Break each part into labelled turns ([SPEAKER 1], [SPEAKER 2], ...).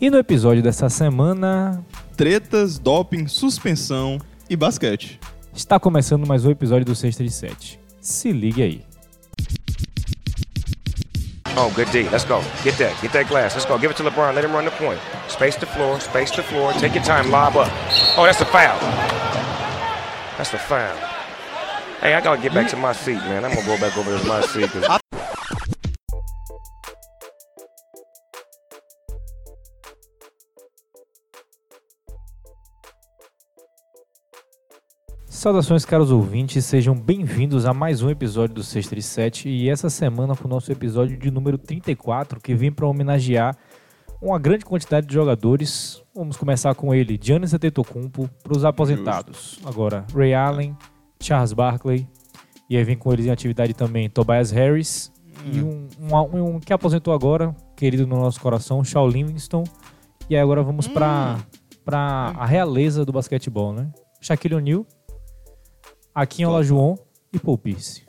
[SPEAKER 1] E no episódio dessa semana,
[SPEAKER 2] Tretas, doping, suspensão e basquete.
[SPEAKER 1] está começando mais um episódio do Sexta de Sete. Se ligue aí.
[SPEAKER 3] Oh, good D. Let's go. Get that. Get that glass. Let's go. Give it to LeBron. Let him run the point. Space the floor. Space the floor. Take your time. Lob up. Oh, that's a foul. That's a foul. Hey, I gotta get back to my seat, man. I'm gonna go back over to my seat. 'cause-
[SPEAKER 1] Saudações, caros ouvintes, sejam bem-vindos a mais um episódio do Sexta de Sete e essa semana com o nosso episódio de número 34, que vem para homenagear uma grande quantidade de jogadores. Vamos começar com ele, Giannis Antetokounmpo, para os aposentados. Agora, Ray Allen, Charles Barkley, e aí vem com eles em atividade também Tobias Harris, e um, um- um que aposentou agora, querido no nosso coração, Shaw Livingston. E aí agora vamos para para a realeza do basquetebol, né? Shaquille O'Neal, Akin Olajuwon e Paul Pierce.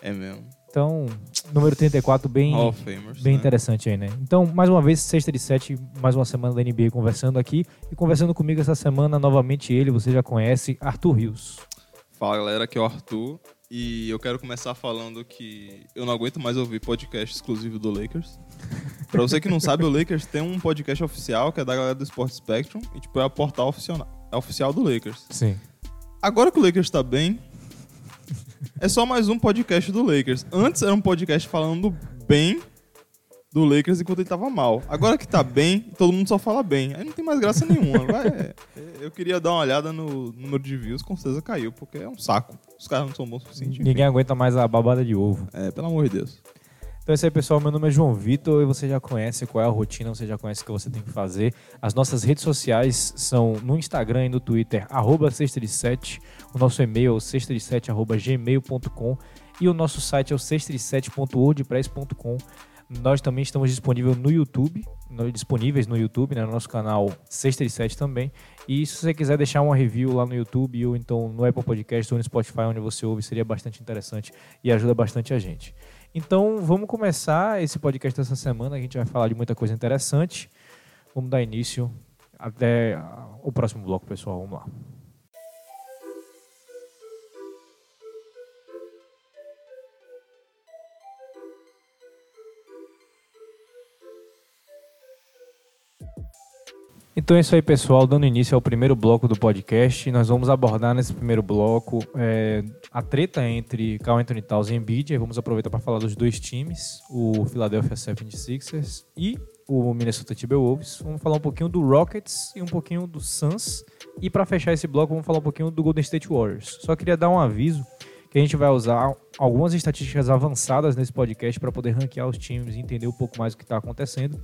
[SPEAKER 2] É mesmo.
[SPEAKER 1] Então, número 34, bem,
[SPEAKER 2] Famers.
[SPEAKER 1] bem
[SPEAKER 2] né?
[SPEAKER 1] interessante aí, né? Então, mais uma vez, sexta de sete, mais uma semana da NBA conversando aqui. E conversando comigo essa semana, novamente ele, você já conhece, Arthur Rios.
[SPEAKER 2] Fala galera, aqui é o Arthur. E eu quero começar falando que eu não aguento mais ouvir podcast exclusivo do Lakers. pra você que não sabe, o Lakers tem um podcast oficial que é da galera do Sport Spectrum. E tipo, é o portal oficial, é oficial do Lakers.
[SPEAKER 1] Sim.
[SPEAKER 2] Agora que o Lakers tá bem, é só mais um podcast do Lakers. Antes era um podcast falando bem do Lakers enquanto ele tava mal. Agora que tá bem, todo mundo só fala bem. Aí não tem mais graça nenhuma. Vai, é, eu queria dar uma olhada no número de views, com certeza caiu, porque é um saco. Os caras não são bons o suficiente. enfim.
[SPEAKER 1] Ninguém aguenta mais a babada de ovo.
[SPEAKER 2] É, pelo amor de Deus.
[SPEAKER 1] Então é isso aí, pessoal. Meu nome é João Vitor e você já conhece qual é a rotina, você já conhece o que você tem que fazer. As nossas redes sociais são no Instagram e no Twitter, arroba sexta de sete. O nosso e-mail é sexta de sete, arroba gmail.com e o nosso site é o sexta de sete.wordpress.com. Nós também estamos disponíveis no YouTube, disponíveis no YouTube, né, no nosso canal Sexta de Sete também. E se você quiser deixar uma review lá no YouTube ou então no Apple Podcast ou no Spotify, onde você ouve, seria bastante interessante e ajuda bastante a gente. Então, vamos começar esse podcast dessa semana. A gente vai falar de muita coisa interessante. Vamos dar início até o próximo bloco, pessoal. Vamos lá. Então é isso aí, pessoal. Dando início ao primeiro bloco do podcast, nós vamos abordar nesse primeiro bloco é, a treta entre Carl Anthony Towns e Embiid. Vamos aproveitar para falar dos dois times, o Philadelphia 76ers e o Minnesota Timberwolves. Vamos falar um pouquinho do Rockets e um pouquinho do Suns. E para fechar esse bloco, vamos falar um pouquinho do Golden State Warriors. Só queria dar um aviso que a gente vai usar algumas estatísticas avançadas nesse podcast para poder ranquear os times e entender um pouco mais o que está acontecendo.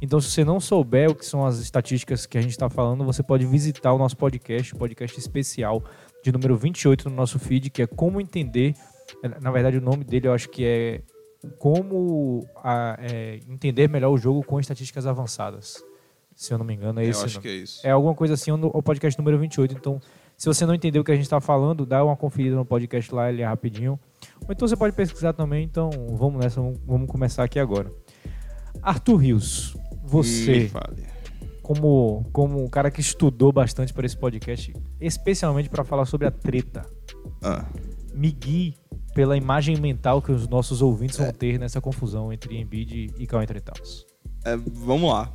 [SPEAKER 1] Então, se você não souber o que são as estatísticas que a gente está falando, você pode visitar o nosso podcast, o podcast especial de número 28 no nosso feed, que é Como Entender. Na verdade, o nome dele eu acho que é Como a- é, Entender Melhor o Jogo com Estatísticas Avançadas. Se eu não me engano, é
[SPEAKER 2] eu
[SPEAKER 1] esse.
[SPEAKER 2] acho
[SPEAKER 1] o
[SPEAKER 2] que é isso.
[SPEAKER 1] É alguma coisa assim, o o podcast número 28. Então, se você não entendeu o que a gente está falando, dá uma conferida no podcast lá, ele é rapidinho. Ou então você pode pesquisar também. Então, vamos nessa, vamos, começar aqui agora. Arthur Rios, você, como, como um cara que estudou bastante para esse podcast, especialmente para falar sobre a treta,
[SPEAKER 2] Ah,
[SPEAKER 1] me guie pela imagem mental que os nossos ouvintes vão ter nessa confusão entre Embiid e Towns.
[SPEAKER 2] é, vamos lá.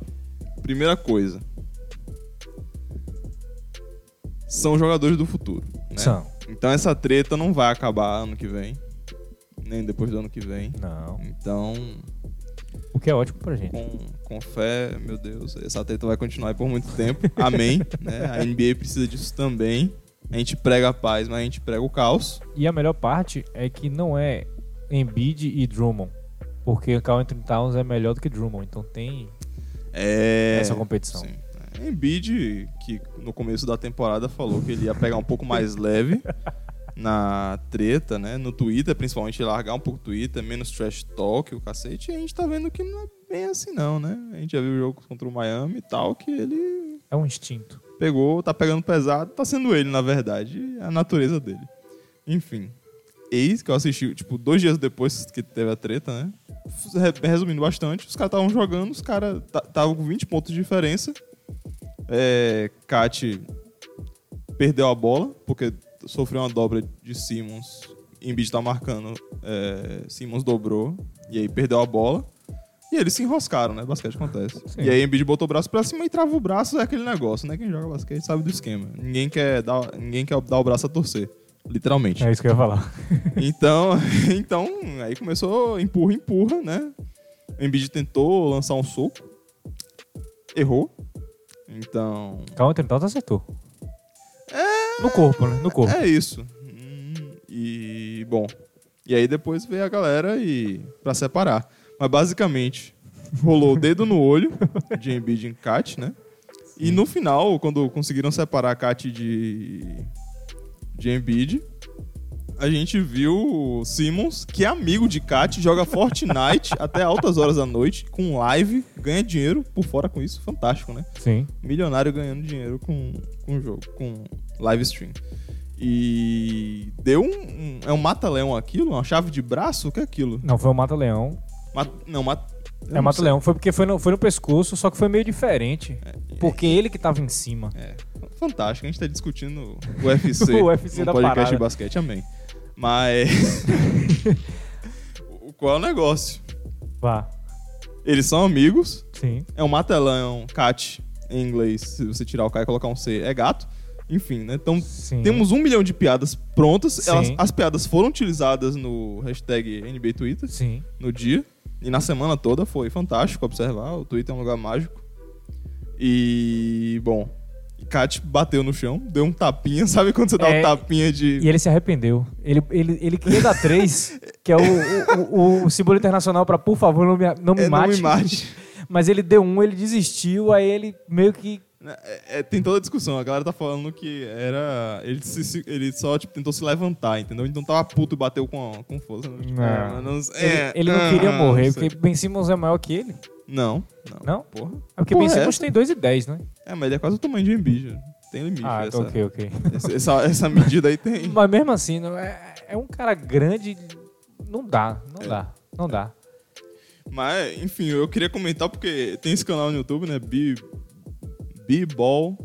[SPEAKER 2] Primeira coisa. São jogadores do futuro. Né?
[SPEAKER 1] São.
[SPEAKER 2] Então essa treta não vai acabar ano que vem. Nem depois do ano que vem.
[SPEAKER 1] Não.
[SPEAKER 2] Então,
[SPEAKER 1] O que é ótimo pra gente.
[SPEAKER 2] com, com fé, meu Deus, essa treta vai continuar aí por muito tempo. Amém. né? A NBA precisa disso também. A gente prega a paz, mas a gente prega o caos.
[SPEAKER 1] E a melhor parte é que não é Embiid e Drummond. Porque Carl Anthony Towns é melhor do que Drummond. Então tem
[SPEAKER 2] É.
[SPEAKER 1] essa competição.
[SPEAKER 2] Sim. Embiid, que no começo da temporada falou que ele ia pegar um pouco mais leve na treta, né? No Twitter, principalmente, largar um pouco o Twitter, menos trash talk, o cacete. E a gente tá vendo que não é bem assim, não, né? A gente já viu o jogo contra o Miami e tal, que ele
[SPEAKER 1] É um instinto.
[SPEAKER 2] pegou, tá pegando pesado, tá sendo ele, na verdade, a natureza dele. Enfim. ex, que eu assisti, tipo, dois dias depois que teve a treta, né? Re- Resumindo bastante, os caras estavam jogando, os caras estavam com 20 pontos de diferença. É, Kat perdeu a bola, porque sofreu uma dobra de Simmons. Embiid tá marcando, é, Simmons dobrou, e aí perdeu a bola. E eles se enroscaram, né? Basquete acontece.
[SPEAKER 1] Sim.
[SPEAKER 2] E aí Embiid botou o braço pra cima e trava o braço, é aquele negócio, né? Quem joga basquete sabe do esquema. Ninguém quer dar, ninguém quer dar o braço a torcer, literalmente.
[SPEAKER 1] É isso que eu ia falar.
[SPEAKER 2] Então, então, aí começou empurra, empurra, né? O Embiid tentou lançar um soco, errou. Então,
[SPEAKER 1] Calma, então acertou. No corpo, né? No corpo.
[SPEAKER 2] é isso. E, bom, e aí depois veio a galera e para separar. Mas basicamente, rolou o dedo no olho de Embiid em Kat, né? E no final, quando conseguiram separar a Kat de, de Embiid, a gente viu o Simmons, que é amigo de Kat, joga Fortnite até altas horas da noite, com live, ganha dinheiro por fora com isso. Fantástico, né?
[SPEAKER 1] Sim.
[SPEAKER 2] milionário ganhando dinheiro com, com jogo, com live stream. E deu um. um- é um mata-leão aquilo? Uma chave de braço? O que é aquilo?
[SPEAKER 1] Não, foi o Mata-Leão.
[SPEAKER 2] Ma- não, mata.
[SPEAKER 1] É
[SPEAKER 2] não
[SPEAKER 1] Mata-Leão. Foi porque foi no, foi no pescoço, só que foi meio diferente. Porque ele que tava em cima.
[SPEAKER 2] É, fantástico. A gente tá discutindo o UFC.
[SPEAKER 1] O UFC
[SPEAKER 2] no
[SPEAKER 1] da
[SPEAKER 2] podcast
[SPEAKER 1] parada.
[SPEAKER 2] de basquete, amém. Mas. Qual é o negócio?
[SPEAKER 1] Vá.
[SPEAKER 2] Eles são amigos.
[SPEAKER 1] Sim.
[SPEAKER 2] É um mata-leão, cat, em inglês. Se você tirar o K e colocar um C, é gato. Enfim, né? Então,
[SPEAKER 1] Sim.
[SPEAKER 2] Temos um milhão de piadas prontas. Elas- as piadas foram utilizadas no hashtag NBA Twitter
[SPEAKER 1] Sim.
[SPEAKER 2] no dia. E na semana toda foi fantástico observar. O Twitter é um lugar mágico. E, bom, Kat bateu no chão, deu um tapinha. Sabe quando você dá
[SPEAKER 1] É,
[SPEAKER 2] um tapinha de.
[SPEAKER 1] E ele se arrependeu. Ele, ele, ele queria dar três, que é o, o, o, o símbolo internacional pra por favor não me, não me
[SPEAKER 2] É, não
[SPEAKER 1] mate.
[SPEAKER 2] me mate.
[SPEAKER 1] Mas ele deu um, ele desistiu, aí ele meio que.
[SPEAKER 2] É, é, tem toda a discussão. A galera tá falando que era. Ele, se- ele só tipo, tentou se levantar, entendeu? Então tava puto e bateu com, com força. Tipo,
[SPEAKER 1] Não.
[SPEAKER 2] não-
[SPEAKER 1] Ele,
[SPEAKER 2] é,
[SPEAKER 1] ele não queria morrer, porque Ben Simmons é maior que ele.
[SPEAKER 2] Não, não.
[SPEAKER 1] Não?
[SPEAKER 2] Porra.
[SPEAKER 1] É porque
[SPEAKER 2] Porra,
[SPEAKER 1] Ben
[SPEAKER 2] é
[SPEAKER 1] Simmons
[SPEAKER 2] essa?
[SPEAKER 1] tem 2 e 10, né?
[SPEAKER 2] É, mas ele é quase o tamanho de Embiid. já. Tem limite.
[SPEAKER 1] Ah,
[SPEAKER 2] essa,
[SPEAKER 1] ok, ok.
[SPEAKER 2] essa, essa, essa medida aí tem.
[SPEAKER 1] Mas mesmo assim, não é, é um cara grande. Não dá, não
[SPEAKER 2] É.
[SPEAKER 1] dá, não dá.
[SPEAKER 2] Mas, enfim, eu queria comentar porque tem esse canal no YouTube, né? B-Ball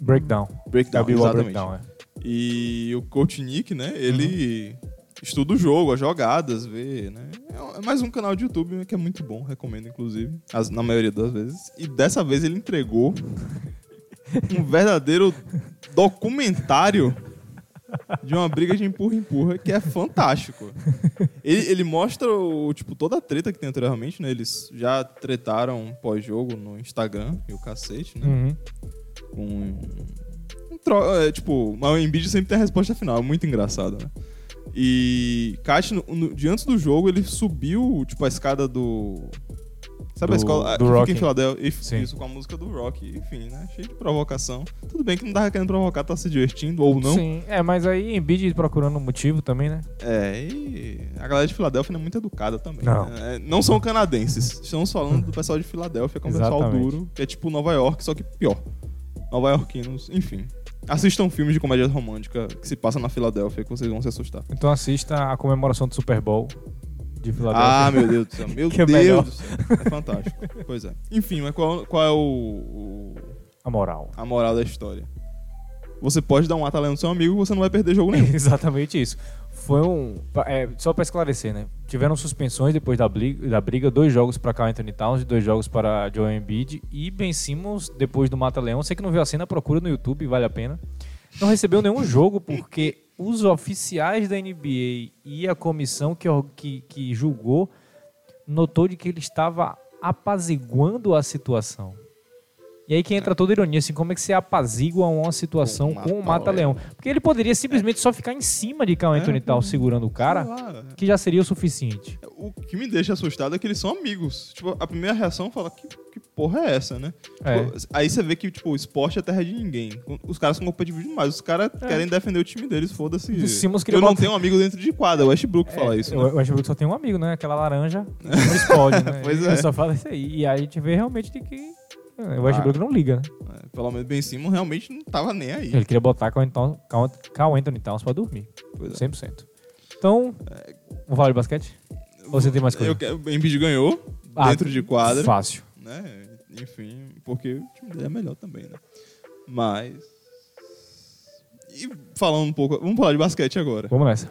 [SPEAKER 1] Breakdown.
[SPEAKER 2] Breakdown,
[SPEAKER 1] Gabi Wall
[SPEAKER 2] exatamente.
[SPEAKER 1] Breakdown, é.
[SPEAKER 2] E o Coach Nick, né? Ele estuda o jogo, as jogadas, vê, né? É mais um canal de YouTube que é muito bom, recomendo, inclusive, as- na maioria das vezes. E dessa vez ele entregou um verdadeiro documentário de uma briga de empurra-empurra que é fantástico. Ele, ele mostra o, tipo, toda a treta que tem anteriormente, né? Eles já tretaram pós-jogo no Instagram e o cacete, né?
[SPEAKER 1] Uhum.
[SPEAKER 2] com um tro- é, tipo, mas o Embiid sempre tem a resposta final, é muito engraçado, né? E Kat, no, no, de antes do jogo, ele subiu, tipo, a escada do... Sabe a
[SPEAKER 1] Do-
[SPEAKER 2] escola
[SPEAKER 1] do Rock.
[SPEAKER 2] em Filadélfia?
[SPEAKER 1] Sim.
[SPEAKER 2] isso, com a música do Rock. Enfim, né? Cheio de provocação. Tudo bem que não tava querendo provocar, tá se divertindo ou não.
[SPEAKER 1] Sim, é, mas aí Embiid procurando um motivo também, né?
[SPEAKER 2] É, e a galera de Filadélfia não é muito educada também.
[SPEAKER 1] Não.
[SPEAKER 2] né? É, não são canadenses. Estamos falando do pessoal de Filadélfia, que é um pessoal duro, que é tipo Nova York, só que pior. Nova Yorkinos, enfim. Assistam filmes de comédia romântica que se passa na Filadélfia, que vocês vão se assustar.
[SPEAKER 1] Então assista a comemoração do Super Bowl de
[SPEAKER 2] Ah,
[SPEAKER 1] Filadélfia.
[SPEAKER 2] meu Deus do céu. Meu
[SPEAKER 1] Que é
[SPEAKER 2] Deus
[SPEAKER 1] melhor.
[SPEAKER 2] do céu. É fantástico. pois é. Enfim, mas qual, qual é o, o-
[SPEAKER 1] A moral.
[SPEAKER 2] a moral da história? Você pode dar um atalho no seu amigo, você não vai perder jogo nenhum.
[SPEAKER 1] Exatamente isso. Foi um. é, só pra esclarecer, né? Tiveram suspensões depois da briga, da briga dois jogos pra Carl Anthony Towns e dois jogos para Joel Embiid. E Ben Simmons, depois do Mata-Leão, você que não viu a cena, procura no YouTube, vale a pena. Não recebeu nenhum jogo porque os oficiais da NBA e a comissão que, que, que julgou notou de que ele estava apaziguando a situação. E aí que entra toda a ironia, assim, como é que você apazigua uma situação
[SPEAKER 2] Com
[SPEAKER 1] o Mata-Leão? Porque ele poderia simplesmente só ficar em cima de Anthony
[SPEAKER 2] É,
[SPEAKER 1] Towns segurando o cara, que já seria o suficiente.
[SPEAKER 2] O que me deixa assustado é que eles são amigos. Tipo, a primeira reação fala, que, que porra é essa, né?
[SPEAKER 1] É.
[SPEAKER 2] Tipo, aí você vê que, tipo, o esporte é terra de ninguém. Os caras são competitivos demais. Os caras querem defender o time deles, foda-se. Eu não tenho um amigo dentro de quadra. O Westbrook
[SPEAKER 1] É,
[SPEAKER 2] fala isso,
[SPEAKER 1] o-
[SPEAKER 2] né?
[SPEAKER 1] O Westbrook só tem um amigo, né? Aquela laranja não explode, né?
[SPEAKER 2] Pois
[SPEAKER 1] Ele
[SPEAKER 2] é.
[SPEAKER 1] só fala isso aí. E aí a gente vê realmente de que é, o Westbrook não liga, né?
[SPEAKER 2] É, Pelo menos Ben Simon realmente não tava nem aí.
[SPEAKER 1] Ele queria botar Carl Anthony Towns- Carl Anthony Towns pra dormir.
[SPEAKER 2] Pois é.
[SPEAKER 1] 100%. Então, vamos falar de basquete? Ou você tem mais coisa?
[SPEAKER 2] Eu O Embiid ganhou
[SPEAKER 1] Ah,
[SPEAKER 2] dentro de quadra,
[SPEAKER 1] Fácil.
[SPEAKER 2] né? Enfim, porque o time dele é melhor também, né? Mas... E falando um pouco... Vamos falar de basquete agora.
[SPEAKER 1] Vamos nessa.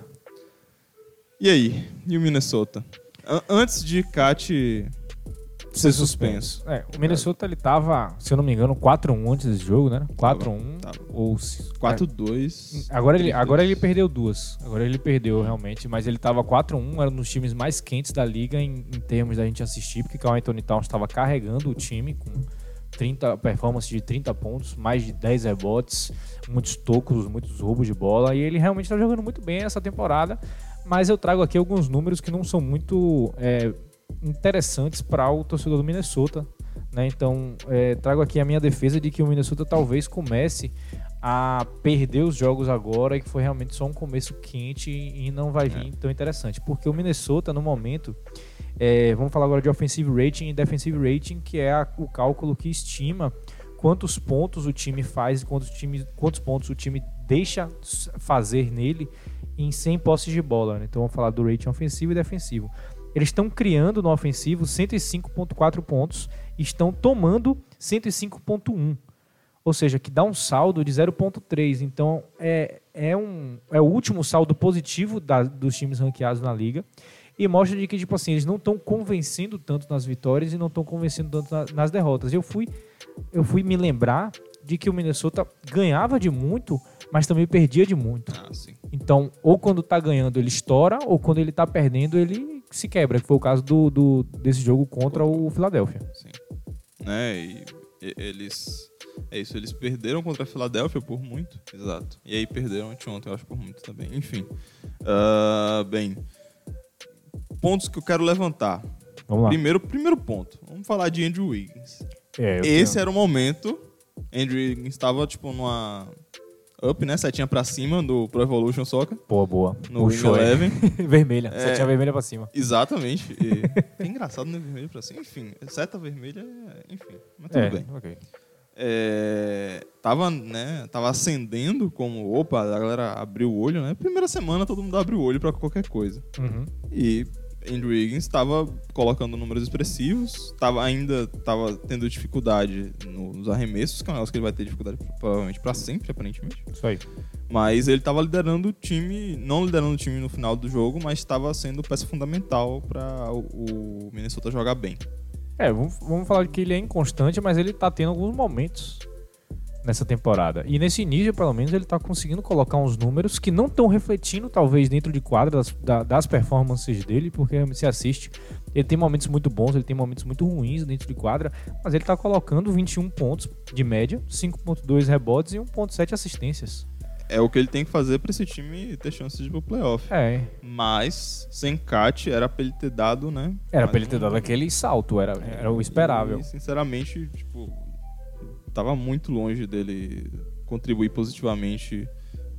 [SPEAKER 2] E aí? E o Minnesota? An- antes de Cat ser suspenso.
[SPEAKER 1] É, o Minnesota ele tava, se eu não me engano, 4-1 antes desse jogo, né? 4-1
[SPEAKER 2] Tava.
[SPEAKER 1] ou se-
[SPEAKER 2] 4-2.
[SPEAKER 1] É. Agora ele, agora ele perdeu duas. Agora ele perdeu realmente, mas ele tava 4-1, era um dos times mais quentes da liga em, em termos da gente assistir, porque o Anthony Towns estava carregando o time com 30 performance de 30 pontos, mais de 10 rebotes, muitos tocos, muitos roubos de bola, e ele realmente está jogando muito bem essa temporada. Mas eu trago aqui alguns números que não são muito é, interessantes para o torcedor do Minnesota. Né? Então, é, trago aqui a minha defesa de que o Minnesota talvez comece a perder os jogos agora e que foi realmente só um começo quente e não vai vir tão interessante. Porque o Minnesota, no momento, é, vamos falar agora de offensive rating e defensive rating, que é a- o cálculo que estima quantos pontos o time faz e quantos, time, quantos pontos o time deixa fazer nele em 100 posses de bola. né? Então vamos falar do rating ofensivo e defensivo. Eles estão criando no ofensivo 105.4 pontos e estão tomando 105.1. Ou seja, que dá um saldo de 0.3. Então é, é, um, é o último saldo positivo da- dos times ranqueados na liga. E mostra de que, tipo assim, eles não estão convencendo tanto nas vitórias e não estão convencendo tanto na- nas derrotas. Eu fui, eu fui me lembrar de que o Minnesota ganhava de muito, mas também perdia de muito.
[SPEAKER 2] Ah.
[SPEAKER 1] Então, ou quando tá ganhando ele estoura, ou quando ele tá perdendo ele se quebra, que foi o caso do, do- desse jogo contra o Philadelphia.
[SPEAKER 2] Sim. Né? E, e- eles. É isso, eles perderam contra a Filadélfia por muito. Exato. E aí perderam anteontem, eu acho, por muito também. Enfim. Ah, bem. Pontos que eu quero levantar.
[SPEAKER 1] Vamos lá.
[SPEAKER 2] Primeiro, primeiro ponto. Vamos falar de Andrew Wiggins.
[SPEAKER 1] É,
[SPEAKER 2] Esse
[SPEAKER 1] tenho-
[SPEAKER 2] era o momento. Andrew Wiggins estava, tipo, numa. Up, né? Setinha pra cima do Pro Evolution Soccer.
[SPEAKER 1] Boa, boa.
[SPEAKER 2] No Wing
[SPEAKER 1] hein?
[SPEAKER 2] Eleven.
[SPEAKER 1] vermelha.
[SPEAKER 2] É.
[SPEAKER 1] Setinha vermelha pra cima.
[SPEAKER 2] Exatamente. E... é engraçado, né? Vermelho pra cima. Enfim, seta vermelha, enfim. Mas tudo
[SPEAKER 1] É,
[SPEAKER 2] bem. É, tava, né, tava acendendo como, opa, a galera abriu o olho, né? Primeira semana todo mundo abre o olho pra qualquer coisa.
[SPEAKER 1] Uhum.
[SPEAKER 2] E Andrew Wiggins estava colocando números expressivos, tava ainda tava tendo dificuldade no- nos arremessos, que é um negócio que ele vai ter dificuldade provavelmente pra sempre, aparentemente.
[SPEAKER 1] Isso aí.
[SPEAKER 2] Mas ele tava liderando o time, não liderando o time no final do jogo, mas estava sendo peça fundamental para o, Minnesota jogar bem.
[SPEAKER 1] É, vamos, vamos falar que ele é inconstante, mas ele tá tendo alguns momentos nessa temporada. E nesse início, pelo menos, ele tá conseguindo colocar uns números que não estão refletindo, talvez, dentro de quadra das, da- das performances dele, porque se assiste. Ele tem momentos muito bons, ele tem momentos muito ruins dentro de quadra, mas ele tá colocando 21 pontos de média, 5.2 rebotes e 1.7 assistências.
[SPEAKER 2] É o que ele tem que fazer para esse time ter chances de ir pro playoff.
[SPEAKER 1] É,
[SPEAKER 2] Mas, sem Kat, era pra ele ter dado, né?
[SPEAKER 1] era pra ele ter
[SPEAKER 2] um-
[SPEAKER 1] dado aquele salto, era, era o esperável.
[SPEAKER 2] E, sinceramente, tipo, tava muito longe dele contribuir positivamente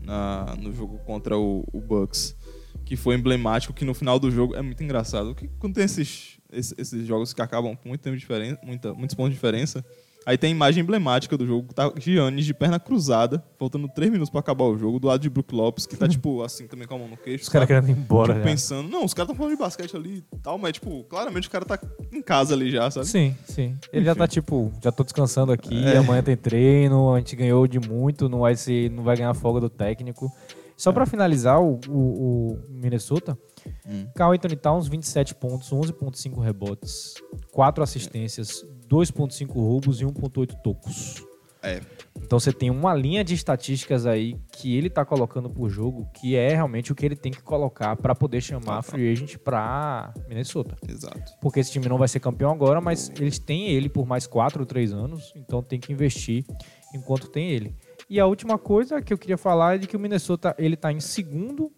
[SPEAKER 2] na, no jogo contra o, o Bucks. Que foi emblemático, que no final do jogo é muito engraçado. Que quando tem esses, esses, esses jogos que acabam com muito tempo de diferença, muita, muitos pontos de diferença, aí tem a imagem emblemática do jogo, tá Giannis de perna cruzada, faltando 3 minutos pra acabar o jogo, do lado de Brook Lopes, que tá, tipo, assim, também com a mão no queixo.
[SPEAKER 1] Os caras
[SPEAKER 2] sabe?
[SPEAKER 1] querendo ir embora,
[SPEAKER 2] Tipo,
[SPEAKER 1] já.
[SPEAKER 2] pensando, não, os caras estão falando de basquete ali e tal, mas, tipo, claramente o cara tá em casa ali já, sabe?
[SPEAKER 1] Sim, sim. Ele já
[SPEAKER 2] Enfim.
[SPEAKER 1] tá tipo, já tô descansando aqui,
[SPEAKER 2] É.
[SPEAKER 1] amanhã tem treino, a gente ganhou de muito, não vai ser, não vai ganhar folga do técnico. Só
[SPEAKER 2] É.
[SPEAKER 1] pra finalizar o, o- o Minnesota,
[SPEAKER 2] Hum.
[SPEAKER 1] Carl Anthony Towns 27 pontos, 11.5 rebotes, 4 assistências, 2.5 roubos e 1.8 tocos.
[SPEAKER 2] É.
[SPEAKER 1] Então você tem uma linha de estatísticas aí que ele tá colocando por jogo, que é realmente o que ele tem que colocar pra poder chamar a free agent pra Minnesota
[SPEAKER 2] Exato.
[SPEAKER 1] porque esse time não vai ser campeão agora, mas eles têm ele por mais 4 ou 3 anos, então tem que investir enquanto tem ele. E a última coisa que eu queria falar é de que o Minnesota ele tá em segundo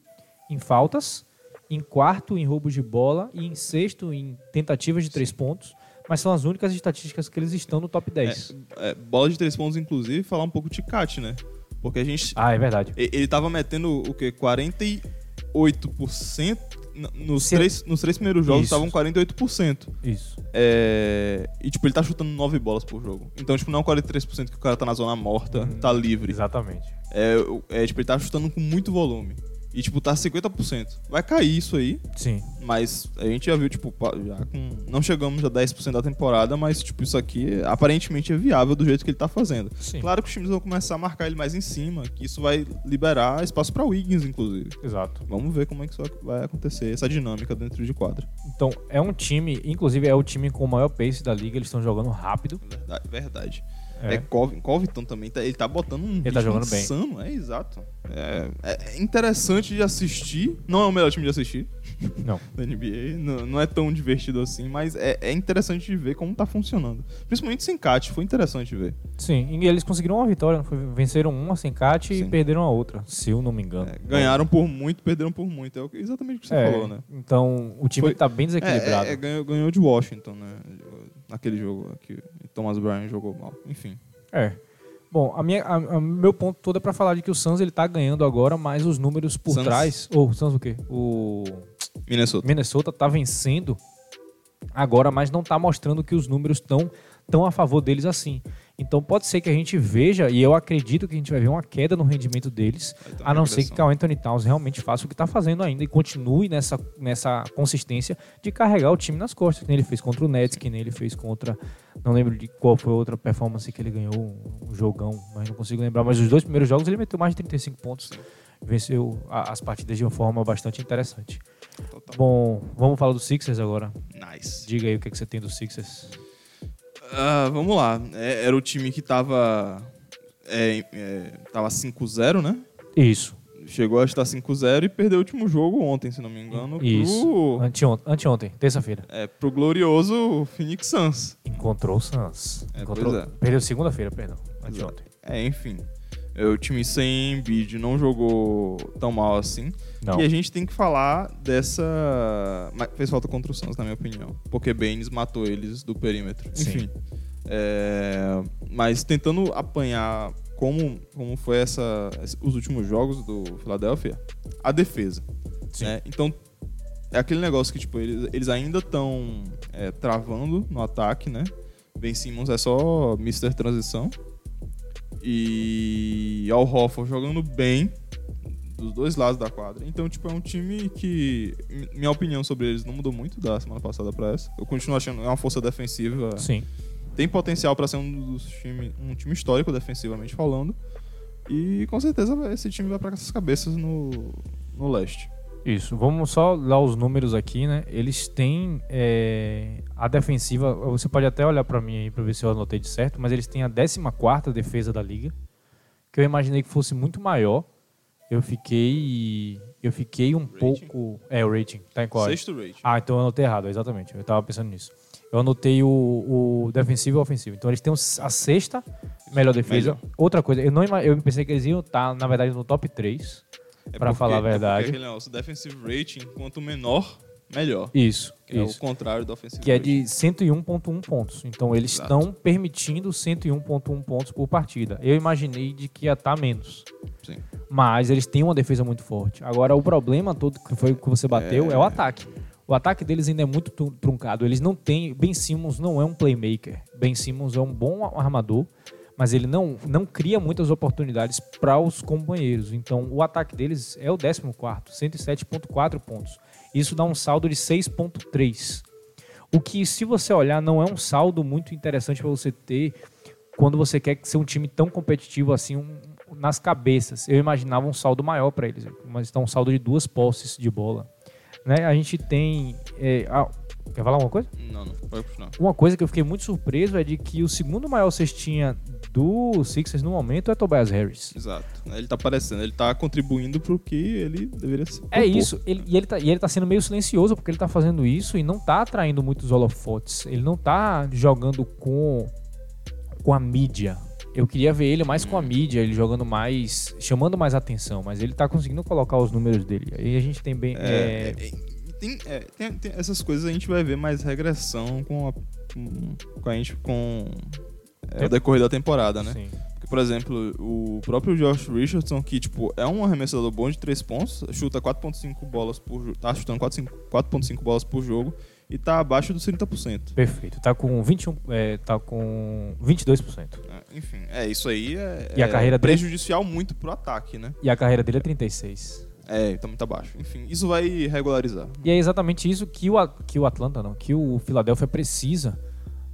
[SPEAKER 1] em faltas, em quarto em roubos de bola e em sexto em tentativas de três pontos, mas são as únicas estatísticas que eles estão no top 10.
[SPEAKER 2] É, bola de três pontos, inclusive, falar um pouco de Kat, né? Porque a gente.
[SPEAKER 1] Ah, é verdade.
[SPEAKER 2] Ele tava metendo o quê? 48%. N- Nos,
[SPEAKER 1] Se-
[SPEAKER 2] três, nos três primeiros jogos estavam 48%.
[SPEAKER 1] Isso.
[SPEAKER 2] É, e, tipo, ele tá chutando 9 bolas por jogo. Então, tipo, não é 43% que o cara tá na zona morta,
[SPEAKER 1] Uhum.
[SPEAKER 2] tá livre.
[SPEAKER 1] Exatamente.
[SPEAKER 2] É, é, tipo, ele tá chutando com muito volume. E, tipo, tá 50%. Vai cair isso aí,
[SPEAKER 1] Sim.
[SPEAKER 2] mas a gente já viu, tipo, já com. Não chegamos a 10% da temporada, mas, tipo, isso aqui aparentemente é viável do jeito que ele tá fazendo.
[SPEAKER 1] Sim.
[SPEAKER 2] Claro que os times vão começar a marcar ele mais em cima, que isso vai liberar espaço pra Wiggins, inclusive.
[SPEAKER 1] Exato.
[SPEAKER 2] Vamos ver como é que isso vai acontecer, essa dinâmica dentro de quadra.
[SPEAKER 1] Então, é um time, inclusive é o time com o maior pace da liga, eles estão jogando rápido.
[SPEAKER 2] Verdade. verdade.
[SPEAKER 1] É.
[SPEAKER 2] É, Cov- Covington também, tá- ele tá botando um
[SPEAKER 1] Ele tá jogando bem.
[SPEAKER 2] insano, é exato. É, é interessante de assistir, não é o melhor time de assistir
[SPEAKER 1] Não.
[SPEAKER 2] da NBA, não, não é tão divertido assim, mas é, é interessante de ver como tá funcionando. Principalmente sem Cat, foi interessante de ver.
[SPEAKER 1] Sim, e eles conseguiram uma vitória, venceram uma sem Cat e perderam a outra, se eu não me engano.
[SPEAKER 2] É, ganharam por muito, perderam por muito, é exatamente o que você
[SPEAKER 1] É,
[SPEAKER 2] falou, né?
[SPEAKER 1] Então, o time
[SPEAKER 2] Foi-
[SPEAKER 1] tá bem
[SPEAKER 2] É,
[SPEAKER 1] desequilibrado.
[SPEAKER 2] ganhou, ganhou de Washington, né? Naquele jogo que Thomas Bryan jogou mal. Enfim.
[SPEAKER 1] É. Bom, a minha, a- a- meu ponto todo é pra falar de que o Suns ele tá ganhando agora, mas os números por
[SPEAKER 2] Suns?
[SPEAKER 1] trás. Ou o Suns o quê? O
[SPEAKER 2] Minnesota.
[SPEAKER 1] Minnesota tá vencendo agora, mas não tá mostrando que os números estão tão a favor deles assim. Então pode ser que a gente veja, e eu acredito que a gente vai ver uma queda no rendimento deles,
[SPEAKER 2] uma
[SPEAKER 1] a não ser que o Anthony Towns realmente faça o que tá fazendo ainda e continue nessa, nessa consistência de carregar o time nas costas, que nem ele fez contra o Nets, que nem ele fez contra. Não lembro de qual foi a outra performance que ele ganhou, um jogão, mas não consigo lembrar. Mas os dois primeiros jogos ele meteu mais de 35 pontos. Venceu a- as partidas de uma forma bastante interessante.
[SPEAKER 2] Total.
[SPEAKER 1] Bom, vamos falar do Sixers agora.
[SPEAKER 2] Nice.
[SPEAKER 1] Diga aí o que, é que você tem do Sixers.
[SPEAKER 2] Ah, vamos lá. É, era o time que tava. É, é, tava 5-0, né?
[SPEAKER 1] Isso.
[SPEAKER 2] Chegou a estar 5-0 e perdeu o último jogo ontem, se não me engano.
[SPEAKER 1] Isso.
[SPEAKER 2] Pro,
[SPEAKER 1] Anteontem, anteontem terça-feira.
[SPEAKER 2] é, pro glorioso Phoenix Suns.
[SPEAKER 1] Encontrou o Suns.
[SPEAKER 2] É,
[SPEAKER 1] Encontrou,
[SPEAKER 2] é.
[SPEAKER 1] Perdeu segunda-feira, perdão. Anteontem.
[SPEAKER 2] É, enfim. É, o time sem Embiid não jogou tão mal assim.
[SPEAKER 1] Não.
[SPEAKER 2] E a gente tem que falar dessa. Mas fez falta contra o Suns, na minha opinião. Porque Baines matou eles do perímetro.
[SPEAKER 1] Sim.
[SPEAKER 2] Enfim. É, Mas tentando apanhar como, como foi essa, os últimos jogos do Philadelphia, a defesa.
[SPEAKER 1] Sim.
[SPEAKER 2] né? Então, é aquele negócio que, tipo, eles, eles ainda estão travando no ataque, né? Ben Simmons é só Mr. Transição. E Al Hofford jogando bem dos dois lados da quadra. Então, tipo, é um time que, mi- minha opinião sobre eles não mudou muito da semana passada pra essa. Eu continuo achando é uma força defensiva.
[SPEAKER 1] Sim.
[SPEAKER 2] Tem potencial pra ser um dos time, um time histórico defensivamente falando. E com certeza esse time vai pra essas cabeças no, no leste.
[SPEAKER 1] Isso. Vamos só dar os números aqui, né? Eles têm é, a defensiva. Você pode até olhar pra mim aí pra ver se eu anotei de certo, mas eles têm a 14 defesa da liga. Que eu imaginei que fosse muito maior. Eu fiquei. Eu fiquei um
[SPEAKER 2] Rating?
[SPEAKER 1] pouco. É, o rating. Tá em qual?
[SPEAKER 2] Sexto rate.
[SPEAKER 1] Ah, então eu anotei errado, exatamente. Eu tava pensando nisso. Eu anotei o, o defensivo e o ofensivo. Então eles têm a sexta melhor defesa.
[SPEAKER 2] Melhor.
[SPEAKER 1] Outra coisa, eu, não, eu pensei que eles iam estar, na verdade, no top 3.
[SPEAKER 2] É porque-
[SPEAKER 1] falar a
[SPEAKER 2] é porque
[SPEAKER 1] verdade.
[SPEAKER 2] negócio, defensive rating, quanto menor, melhor.
[SPEAKER 1] Isso,
[SPEAKER 2] Que é o
[SPEAKER 1] isso.
[SPEAKER 2] contrário do offensive
[SPEAKER 1] que é
[SPEAKER 2] rating.
[SPEAKER 1] de 101.1 pontos. Então eles
[SPEAKER 2] Exato.
[SPEAKER 1] estão permitindo 101.1 pontos por partida. Eu imaginei de que ia estar menos.
[SPEAKER 2] Sim.
[SPEAKER 1] Mas eles têm uma defesa muito forte. Agora o problema todo que foi que você bateu é, o ataque. O ataque deles ainda é muito tru- truncado. Eles não têm. Ben Simmons não é um playmaker. Ben Simmons é um bom armador, mas ele não, não cria muitas oportunidades para os companheiros. Então o ataque deles é o 14, 107.4 pontos. Isso dá um saldo de 6.3. O que, se você olhar, não é um saldo muito interessante para você ter quando você quer ser um time tão competitivo assim um- nas cabeças. Eu imaginava um saldo maior para eles, mas está um saldo de duas posses de bola. Né? A gente tem. é, ah, quer falar alguma coisa?
[SPEAKER 2] Não, não, pode continuar.
[SPEAKER 1] Uma coisa que eu fiquei muito surpreso é de que o segundo maior cestinha do Sixers no momento é Tobias Harris.
[SPEAKER 2] Exato. Ele tá aparecendo, ele tá contribuindo pro que ele deveria ser.
[SPEAKER 1] É
[SPEAKER 2] propor.
[SPEAKER 1] isso, ele- e, ele tá, e ele tá sendo meio silencioso porque ele tá fazendo isso e não tá atraindo muitos holofotes. Ele não tá jogando com, com a mídia. Eu queria ver ele mais com a mídia, ele jogando mais, chamando mais atenção, mas ele tá conseguindo colocar os números dele. Aí a gente tem bem.
[SPEAKER 2] É,
[SPEAKER 1] é,
[SPEAKER 2] é, tem, é, tem- tem essas coisas a gente vai ver mais regressão com a, com, com a gente com é, o decorrer da temporada, né?
[SPEAKER 1] sim.
[SPEAKER 2] Porque, por exemplo, o próprio Josh Richardson, que tipo, é um arremessador bom de 3 pontos, chuta 4.5 bolas por tá chutando 4.5 4.5 bolas por jogo e tá abaixo dos 30%.
[SPEAKER 1] Perfeito. Tá com 21, é, tá com 22%.
[SPEAKER 2] É, enfim, é isso aí é,
[SPEAKER 1] E a
[SPEAKER 2] é
[SPEAKER 1] carreira dele-
[SPEAKER 2] prejudicial muito pro ataque, né?
[SPEAKER 1] E a carreira dele é 36.
[SPEAKER 2] É, tá muito abaixo. Enfim, isso vai regularizar.
[SPEAKER 1] E é exatamente isso que o, que o Atlanta, não, que o Philadelphia precisa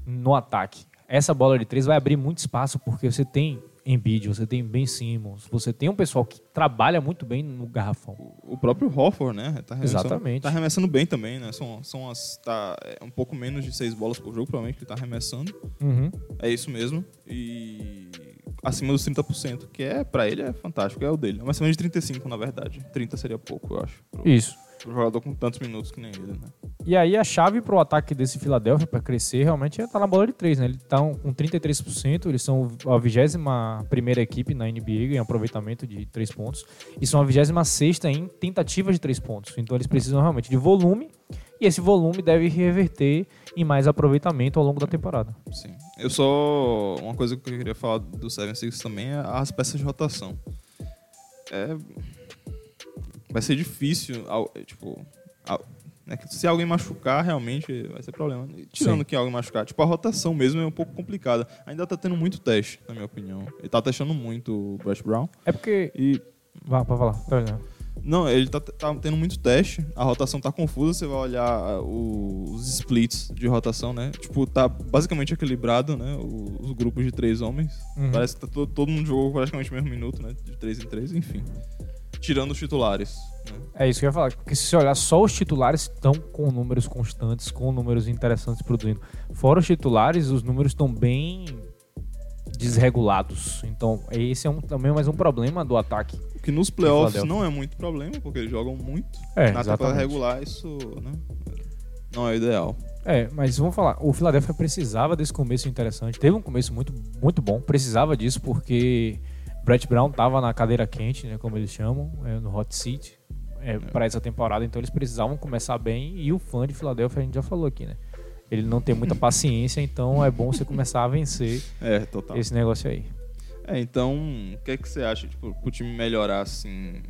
[SPEAKER 1] no ataque. Essa bola de três vai abrir muito espaço porque você tem Embiid, você tem Ben Simmons, você tem um pessoal que trabalha muito bem no garrafão.
[SPEAKER 2] O próprio Hofford, né? Tá
[SPEAKER 1] Exatamente.
[SPEAKER 2] Tá arremessando bem também, né? São, são as, tá, é um pouco menos de seis bolas por jogo, provavelmente, que ele tá arremessando.
[SPEAKER 1] Uhum.
[SPEAKER 2] É isso mesmo. E acima dos 30%, que é, pra ele, é fantástico. É o dele. Mas acima de 35, na verdade. 30 seria pouco, eu acho. Pro,
[SPEAKER 1] Isso.
[SPEAKER 2] pro jogador com tantos minutos que nem ele, né?
[SPEAKER 1] E aí a chave para o ataque desse Philadelphia para crescer realmente é estar na bola de três, né? Eles estão com 33%, eles são a 21 primeira equipe na NBA em aproveitamento de três pontos e são a 26 em tentativa de três pontos. Então eles precisam realmente de volume e esse volume deve reverter em mais aproveitamento ao longo da temporada.
[SPEAKER 2] Sim. Eu só. Uma coisa que eu queria falar do Seven Six também é as peças de rotação. É. Vai ser difícil, é, tipo. né, se alguém machucar, realmente vai ser problema. Tirando
[SPEAKER 1] Sim.
[SPEAKER 2] que alguém machucar. Tipo, a rotação mesmo é um pouco complicada. Ainda tá tendo muito teste, na minha opinião. Ele tá testando muito o Brush Brown.
[SPEAKER 1] É porque.
[SPEAKER 2] E.
[SPEAKER 1] Vá, pode falar.
[SPEAKER 2] Não, ele tá, tá tendo muito teste, a rotação tá confusa, você vai olhar ah, o- os splits de rotação, né? Tipo, tá basicamente equilibrado, né? O- Os grupos de três homens.
[SPEAKER 1] Uhum.
[SPEAKER 2] Parece que tá todo, todo mundo jogou praticamente o mesmo minuto, né? De três em três, enfim. Tirando os titulares. Né?
[SPEAKER 1] É isso que eu ia falar. Porque se você olhar, só os titulares estão com números constantes, com números interessantes produzindo. Fora os titulares, os números estão bem desregulados. Então, esse é um, também mais um problema do ataque.
[SPEAKER 2] Que nos playoffs não é muito problema, porque eles jogam muito.
[SPEAKER 1] É,
[SPEAKER 2] Na temporada regular, isso né? não é o ideal.
[SPEAKER 1] É, mas vamos falar, o Philadelphia precisava desse começo interessante. Teve um começo muito, muito bom, precisava disso porque Brett Brown tava na cadeira quente, né, como eles chamam, é, no hot seat, é, para essa temporada, então eles precisavam começar bem e o fã de Philadelphia a gente já falou aqui, né? Ele não tem muita paciência, então é bom você começar a vencer
[SPEAKER 2] É,
[SPEAKER 1] esse negócio aí.
[SPEAKER 2] É, então, o que é que você acha, tipo, pro time melhorar assim.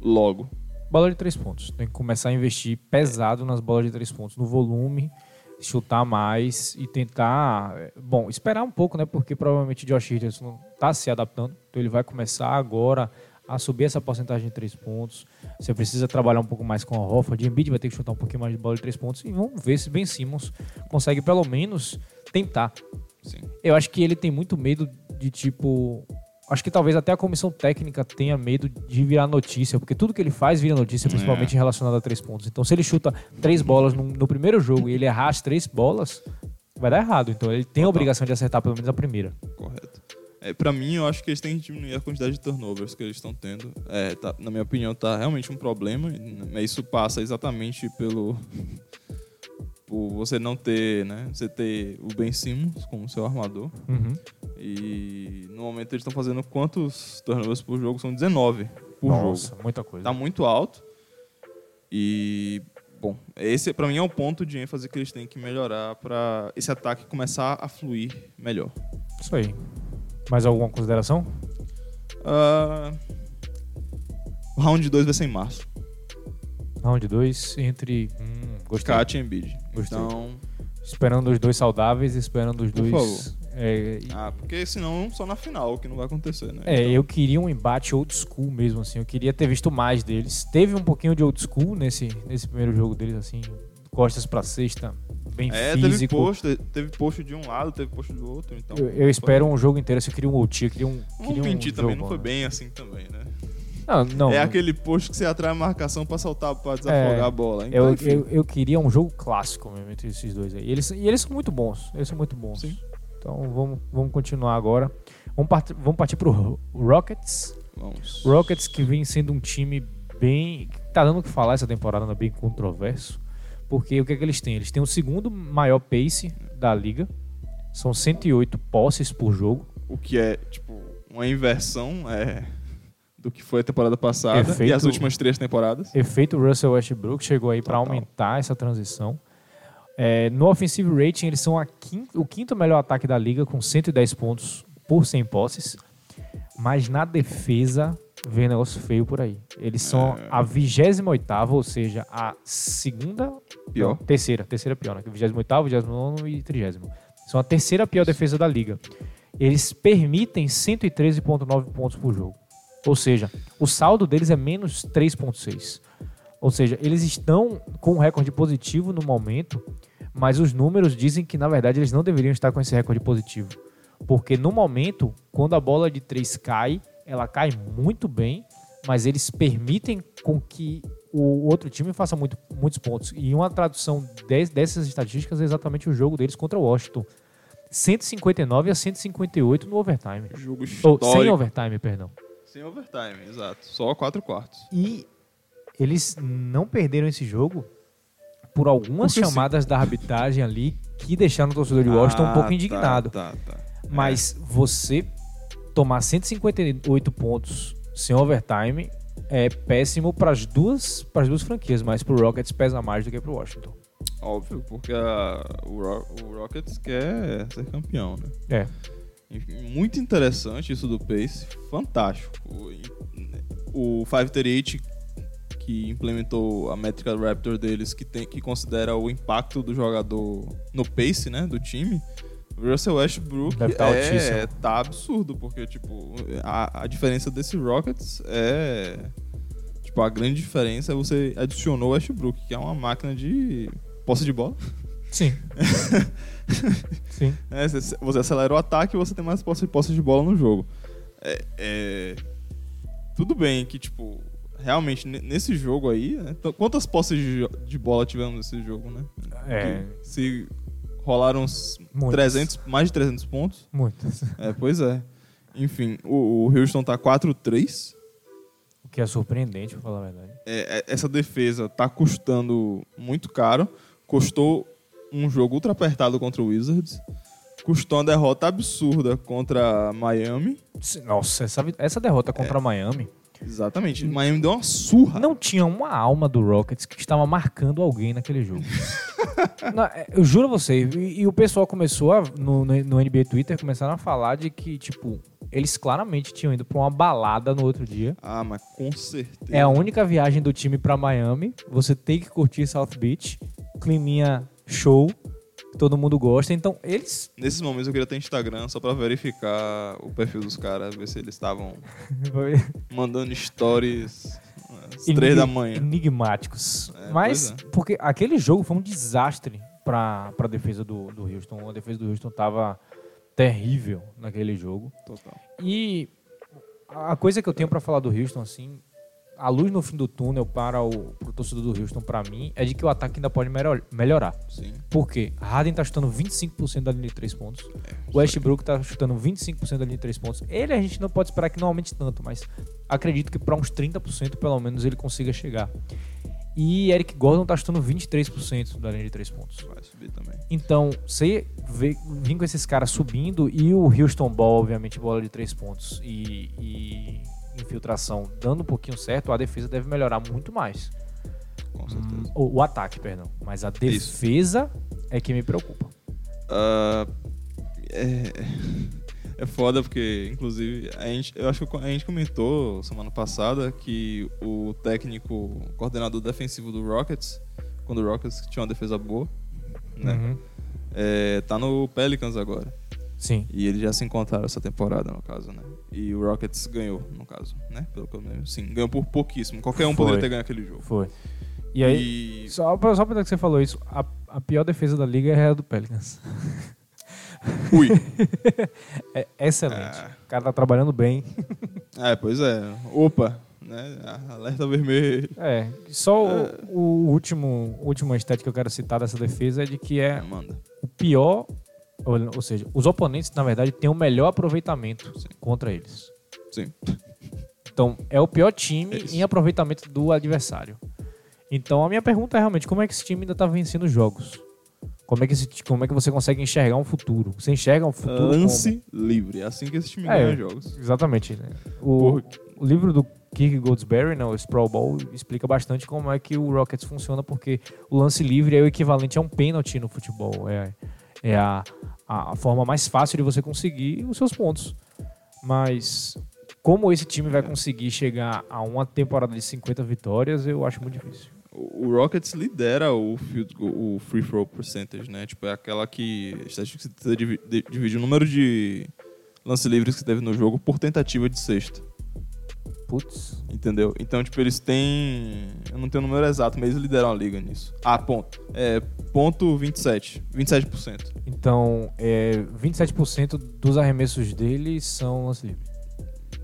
[SPEAKER 2] Logo?
[SPEAKER 1] Bola de três pontos. Tem que começar a investir pesado nas bolas de três pontos, no volume, chutar mais e tentar. eh, Bom, esperar um pouco, né? Porque provavelmente Josh Richardson está se adaptando. Então ele vai começar agora a subir essa porcentagem de três pontos. Você precisa trabalhar um pouco mais com a Hofford. Embiid vai ter que chutar um pouquinho mais de bola de três pontos. E vamos ver se Ben Simmons consegue pelo menos tentar.
[SPEAKER 2] Sim.
[SPEAKER 1] Eu acho que ele tem muito medo de tipo. Acho que talvez até a comissão técnica tenha medo de virar notícia, porque tudo que ele faz vira notícia, principalmente relacionado a três pontos. Então, se ele chuta três bolas no, no primeiro jogo e ele errar as três bolas, vai dar errado. Então, ele tem a obrigação de acertar pelo menos a primeira.
[SPEAKER 2] Correto. É, pra mim, eu acho que eles têm que diminuir a quantidade de turnovers que eles estão tendo. É, tá- na minha opinião, tá realmente um problema. Isso passa exatamente pelo. Por você não ter, né? Você ter o Ben Simmons como seu armador.
[SPEAKER 1] Uhum.
[SPEAKER 2] E no momento eles estão fazendo quantos turnovers por jogo? São 19 por
[SPEAKER 1] Nossa,
[SPEAKER 2] jogo.
[SPEAKER 1] muita coisa.
[SPEAKER 2] Tá muito alto. E. Bom, esse pra mim é um ponto de ênfase que eles têm que melhorar pra esse ataque começar a fluir melhor.
[SPEAKER 1] Isso aí. Mais alguma consideração?
[SPEAKER 2] O round 2 vai ser em março.
[SPEAKER 1] Round 2 entre. Gostei.
[SPEAKER 2] Kat e Embiid.
[SPEAKER 1] Gostei.
[SPEAKER 2] Então,
[SPEAKER 1] Esperando os dois saudáveis, esperando os
[SPEAKER 2] Por
[SPEAKER 1] dois. É, e-
[SPEAKER 2] ah, porque senão só na final que não vai acontecer, né?
[SPEAKER 1] É,
[SPEAKER 2] Então,
[SPEAKER 1] eu queria um embate old school mesmo, assim. Eu queria ter visto mais deles. Teve um pouquinho de old school nesse, nesse primeiro jogo deles, assim. Costas pra cesta, bem
[SPEAKER 2] É, teve
[SPEAKER 1] físico.
[SPEAKER 2] post, teve post de um lado, teve post do outro, então.
[SPEAKER 1] eu, eu espero um jogo inteiro. assim, Eu queria um OT, eu queria um.
[SPEAKER 2] O
[SPEAKER 1] Queria um
[SPEAKER 2] mentir também não
[SPEAKER 1] jogão,
[SPEAKER 2] foi
[SPEAKER 1] né?
[SPEAKER 2] bem assim também, né?
[SPEAKER 1] Não, não.
[SPEAKER 2] é aquele post que você atrai a marcação pra soltar, pra desafogar
[SPEAKER 1] É,
[SPEAKER 2] a bola. Então,
[SPEAKER 1] Eu, eu, eu queria um jogo clássico mesmo entre esses dois aí. E eles, e eles são muito bons. Eles são muito bons.
[SPEAKER 2] Sim.
[SPEAKER 1] Então vamos, vamos continuar agora. Vamos partir, vamos partir pro Rockets.
[SPEAKER 2] Vamos.
[SPEAKER 1] Rockets que vem sendo um time bem. tá dando o que falar essa temporada, né? bem controverso. Porque o que é que eles têm? Eles têm o segundo maior pace da liga. São 108 posses por jogo.
[SPEAKER 2] O que é, tipo, uma inversão é, do que foi a temporada passada e
[SPEAKER 1] Efeito-
[SPEAKER 2] as últimas três temporadas.
[SPEAKER 1] Efeito Russell Westbrook chegou aí para aumentar essa transição. É, no offensive rating, eles são a quin- o quinto melhor ataque da liga, com 110 pontos por 100 posses. Mas na defesa, vem negócio feio por aí. Eles são
[SPEAKER 2] É.
[SPEAKER 1] a 28, ou seja, a segunda.
[SPEAKER 2] Pior.
[SPEAKER 1] não, terceira, terceira pior, né? 28, 29 e 30. São a terceira pior defesa da liga. Eles permitem 113,9 pontos por jogo. Ou seja, o saldo deles é menos 3,6. Ou seja, eles estão com um recorde positivo no momento, mas os números dizem que, na verdade, eles não deveriam estar com esse recorde positivo. Porque no momento, quando a bola de 3 cai, ela cai muito bem, mas eles permitem com que o outro time faça muito, muitos pontos. E uma tradução des- dessas estatísticas é exatamente o jogo deles contra o Washington. 159 a 158 no overtime.
[SPEAKER 2] Jogo
[SPEAKER 1] Ou
[SPEAKER 2] histórico.
[SPEAKER 1] sem overtime, perdão.
[SPEAKER 2] Sem overtime, exato. Só quatro quartos.
[SPEAKER 1] E eles não perderam esse jogo por algumas
[SPEAKER 2] Porque
[SPEAKER 1] chamadas da arbitragem ali que deixaram o torcedor de Washington um
[SPEAKER 2] Ah,
[SPEAKER 1] pouco
[SPEAKER 2] tá,
[SPEAKER 1] indignado.
[SPEAKER 2] Tá, tá.
[SPEAKER 1] Mas você tomar 158 pontos sem overtime é péssimo para as duas, pras duas franquias, mas pro Rockets pesa mais do que pro Washington.
[SPEAKER 2] Óbvio, porque a- o, Ro- o Rockets quer ser campeão, né?
[SPEAKER 1] É.
[SPEAKER 2] Muito interessante isso do Pace, fantástico. O, o 538 que implementou a métrica Raptor deles, que, tem, que considera o impacto do jogador no pace, né, do time. O Russell Westbrook
[SPEAKER 1] Deve tá
[SPEAKER 2] é,
[SPEAKER 1] altíssimo.
[SPEAKER 2] tá absurdo, porque tipo, a, a diferença desse Rockets é tipo, a grande diferença é você adicionou o Westbrook, que é uma máquina de posse de bola.
[SPEAKER 1] Sim. Sim.
[SPEAKER 2] É, você, acelera o ataque e você tem mais posse, posse de bola no jogo. É, é, tudo bem que, tipo, realmente, ne- nesse jogo aí, né, quantas posses de, de bola tivemos nesse jogo, né?
[SPEAKER 1] É.
[SPEAKER 2] Que se rolaram uns
[SPEAKER 1] Muitas.
[SPEAKER 2] 300, mais de 300 pontos.
[SPEAKER 1] Muitas.
[SPEAKER 2] É, pois é. Enfim, o, o Houston tá 4-3.
[SPEAKER 1] O que é surpreendente, pra falar a verdade.
[SPEAKER 2] É, é, essa defesa tá custando muito caro. Custou um jogo ultra apertado contra o Wizards. Custou uma derrota absurda contra Miami.
[SPEAKER 1] Nossa, essa, essa derrota contra Miami
[SPEAKER 2] Exatamente. Miami deu uma surra.
[SPEAKER 1] não tinha uma alma do Rockets que estava marcando alguém naquele jogo. Não, é, eu juro a você, e, e o pessoal começou a, no, no no NBA Twitter, começaram a falar de que, tipo, eles claramente tinham ido pra uma balada no outro dia.
[SPEAKER 2] Ah, mas com certeza.
[SPEAKER 1] É a única viagem do time pra Miami. Você tem que curtir South Beach. Climinha show. Todo mundo gosta. Então, eles.
[SPEAKER 2] Nesses momentos eu queria ter Instagram só pra verificar o perfil dos caras, ver se eles estavam mandando stories às três da manhã.
[SPEAKER 1] Enigmáticos.
[SPEAKER 2] É,
[SPEAKER 1] Mas,
[SPEAKER 2] pois
[SPEAKER 1] porque aquele jogo foi um desastre pra, pra defesa do, do Houston. A defesa do Houston tava terrível naquele jogo.
[SPEAKER 2] Total.
[SPEAKER 1] E a coisa que eu tenho pra falar do Houston, assim, a luz no fim do túnel para o torcedor do Houston, pra mim, é de que o ataque ainda pode melhor- melhorar.
[SPEAKER 2] Sim.
[SPEAKER 1] Por quê? Harden tá chutando 25% da linha de 3 pontos.
[SPEAKER 2] É,
[SPEAKER 1] Westbrook tá chutando 25% da linha de 3 pontos. Ele a gente não pode esperar que não aumente tanto, mas acredito que para uns 30% pelo menos ele consiga chegar. E Eric Gordon tá chutando 23% da linha de 3 pontos.
[SPEAKER 2] Vai subir também.
[SPEAKER 1] Então, você vê, vir com esses caras subindo e o Houston Ball, obviamente, bola de 3 pontos e, e infiltração dando um pouquinho certo, a defesa deve melhorar muito mais.
[SPEAKER 2] Com certeza.
[SPEAKER 1] Hum, O, o ataque, perdão. Mas a defesa é que me preocupa.
[SPEAKER 2] Ah, é, é foda porque, inclusive, a gente, eu acho que a gente comentou semana passada que o técnico, o coordenador defensivo do Rockets, quando o Rockets tinha uma defesa boa, né?
[SPEAKER 1] Uhum.
[SPEAKER 2] É, tá no Pelicans agora.
[SPEAKER 1] Sim.
[SPEAKER 2] E eles já se encontraram essa temporada, no caso, né? E o Rockets ganhou, no caso, né? Pelo que eu lembro. Sim, ganhou por pouquíssimo. Qualquer um
[SPEAKER 1] Foi.
[SPEAKER 2] poderia ter ganho aquele jogo.
[SPEAKER 1] Foi. E aí,
[SPEAKER 2] E-
[SPEAKER 1] só, pra- só pra que você falou isso, a, a pior defesa da liga é a do Pelicans.
[SPEAKER 2] Ui!
[SPEAKER 1] É excelente.
[SPEAKER 2] Ah.
[SPEAKER 1] O cara tá trabalhando bem.
[SPEAKER 2] é, pois é. Opa! Né? Alerta vermelho.
[SPEAKER 1] É, só o, o último, última estética que eu quero citar dessa defesa é de que é
[SPEAKER 2] Manda.
[SPEAKER 1] o pior, ou, ou seja, os oponentes, na verdade, têm o melhor aproveitamento
[SPEAKER 2] Sim.
[SPEAKER 1] contra eles.
[SPEAKER 2] Sim.
[SPEAKER 1] Então, é o pior time
[SPEAKER 2] É
[SPEAKER 1] em aproveitamento do adversário. Então, a minha pergunta é realmente, como é que esse time ainda tá vencendo jogos? Como é que, esse, como é que você consegue enxergar um futuro? Você enxerga um futuro
[SPEAKER 2] Lance livre. É assim que esse time
[SPEAKER 1] É.
[SPEAKER 2] ganha jogos.
[SPEAKER 1] como? Exatamente. Né? O,
[SPEAKER 2] Por-
[SPEAKER 1] o livro do Kirk Goldsberry, né, o Sprawl Ball, explica bastante como é que o Rockets funciona, porque o lance livre é o equivalente a um pênalti no futebol. É, é a, a, a forma mais fácil de você conseguir os seus pontos. Mas como esse time vai conseguir chegar a uma temporada de 50 vitórias, eu acho muito difícil.
[SPEAKER 2] O Rockets lidera o, field goal- o free throw percentage, né? Tipo, é aquela que. a divide o número de lance livres que teve no jogo por tentativa de sexta.
[SPEAKER 1] Putz.
[SPEAKER 2] Entendeu? Então, tipo, eles têm. Eu não tenho o número exato, mas eles lideram a liga nisso. Ah, ponto. É, ponto 27. 27%.
[SPEAKER 1] Então, é, 27% dos arremessos dele são lance livre.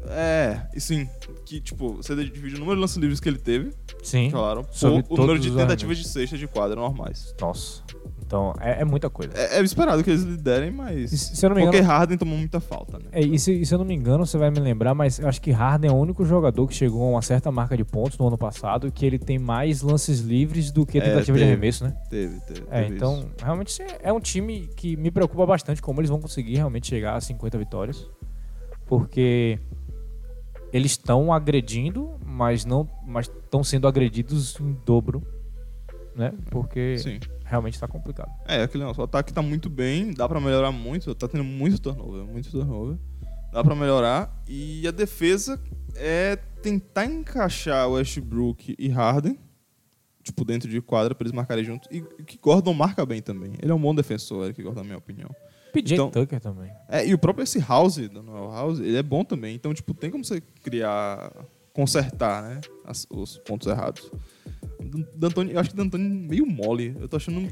[SPEAKER 2] É, e sim. Que, tipo, você divide o número de lances livres que ele teve,
[SPEAKER 1] Sim.
[SPEAKER 2] claro,
[SPEAKER 1] Sobre
[SPEAKER 2] por o número de tentativas de cesta de quadra normais.
[SPEAKER 1] Nossa. Então, é, é muita coisa.
[SPEAKER 2] É, é esperado que eles liderem, mas.
[SPEAKER 1] E se eu não me
[SPEAKER 2] Porque
[SPEAKER 1] engano,
[SPEAKER 2] Harden tomou muita falta, né?
[SPEAKER 1] É, e se, e se eu não me engano, você vai me lembrar, mas eu acho que Harden é o único jogador que chegou a uma certa marca de pontos no ano passado que ele tem mais lances livres do que
[SPEAKER 2] É,
[SPEAKER 1] tentativa de
[SPEAKER 2] teve.
[SPEAKER 1] arremesso, né?
[SPEAKER 2] Teve, teve.
[SPEAKER 1] É,
[SPEAKER 2] teve
[SPEAKER 1] então,
[SPEAKER 2] isso.
[SPEAKER 1] realmente é- é um time que me preocupa bastante como eles vão conseguir realmente chegar a 50 vitórias. Porque eles estão agredindo, mas não mas estão sendo agredidos em dobro, né? Porque
[SPEAKER 2] Sim.
[SPEAKER 1] realmente está complicado.
[SPEAKER 2] É, aquele negócio. O ataque tá muito bem, dá pra melhorar muito. Tá tendo muito turnover, muito turnover. Dá pra melhorar. E a defesa é tentar encaixar Westbrook e Harden, tipo, dentro de quadra pra eles marcarem juntos. E que Gordon marca bem também. Ele é um bom defensor, Eric Gordon, na minha opinião.
[SPEAKER 1] PJ
[SPEAKER 2] Então-
[SPEAKER 1] Tucker também.
[SPEAKER 2] É, e o próprio esse House, do Noel House, ele é bom também. Então, tipo, tem como você criar, consertar, né? as- os pontos errados. Dan- D'Antoni, eu acho que D'Antoni meio mole. Eu tô achando.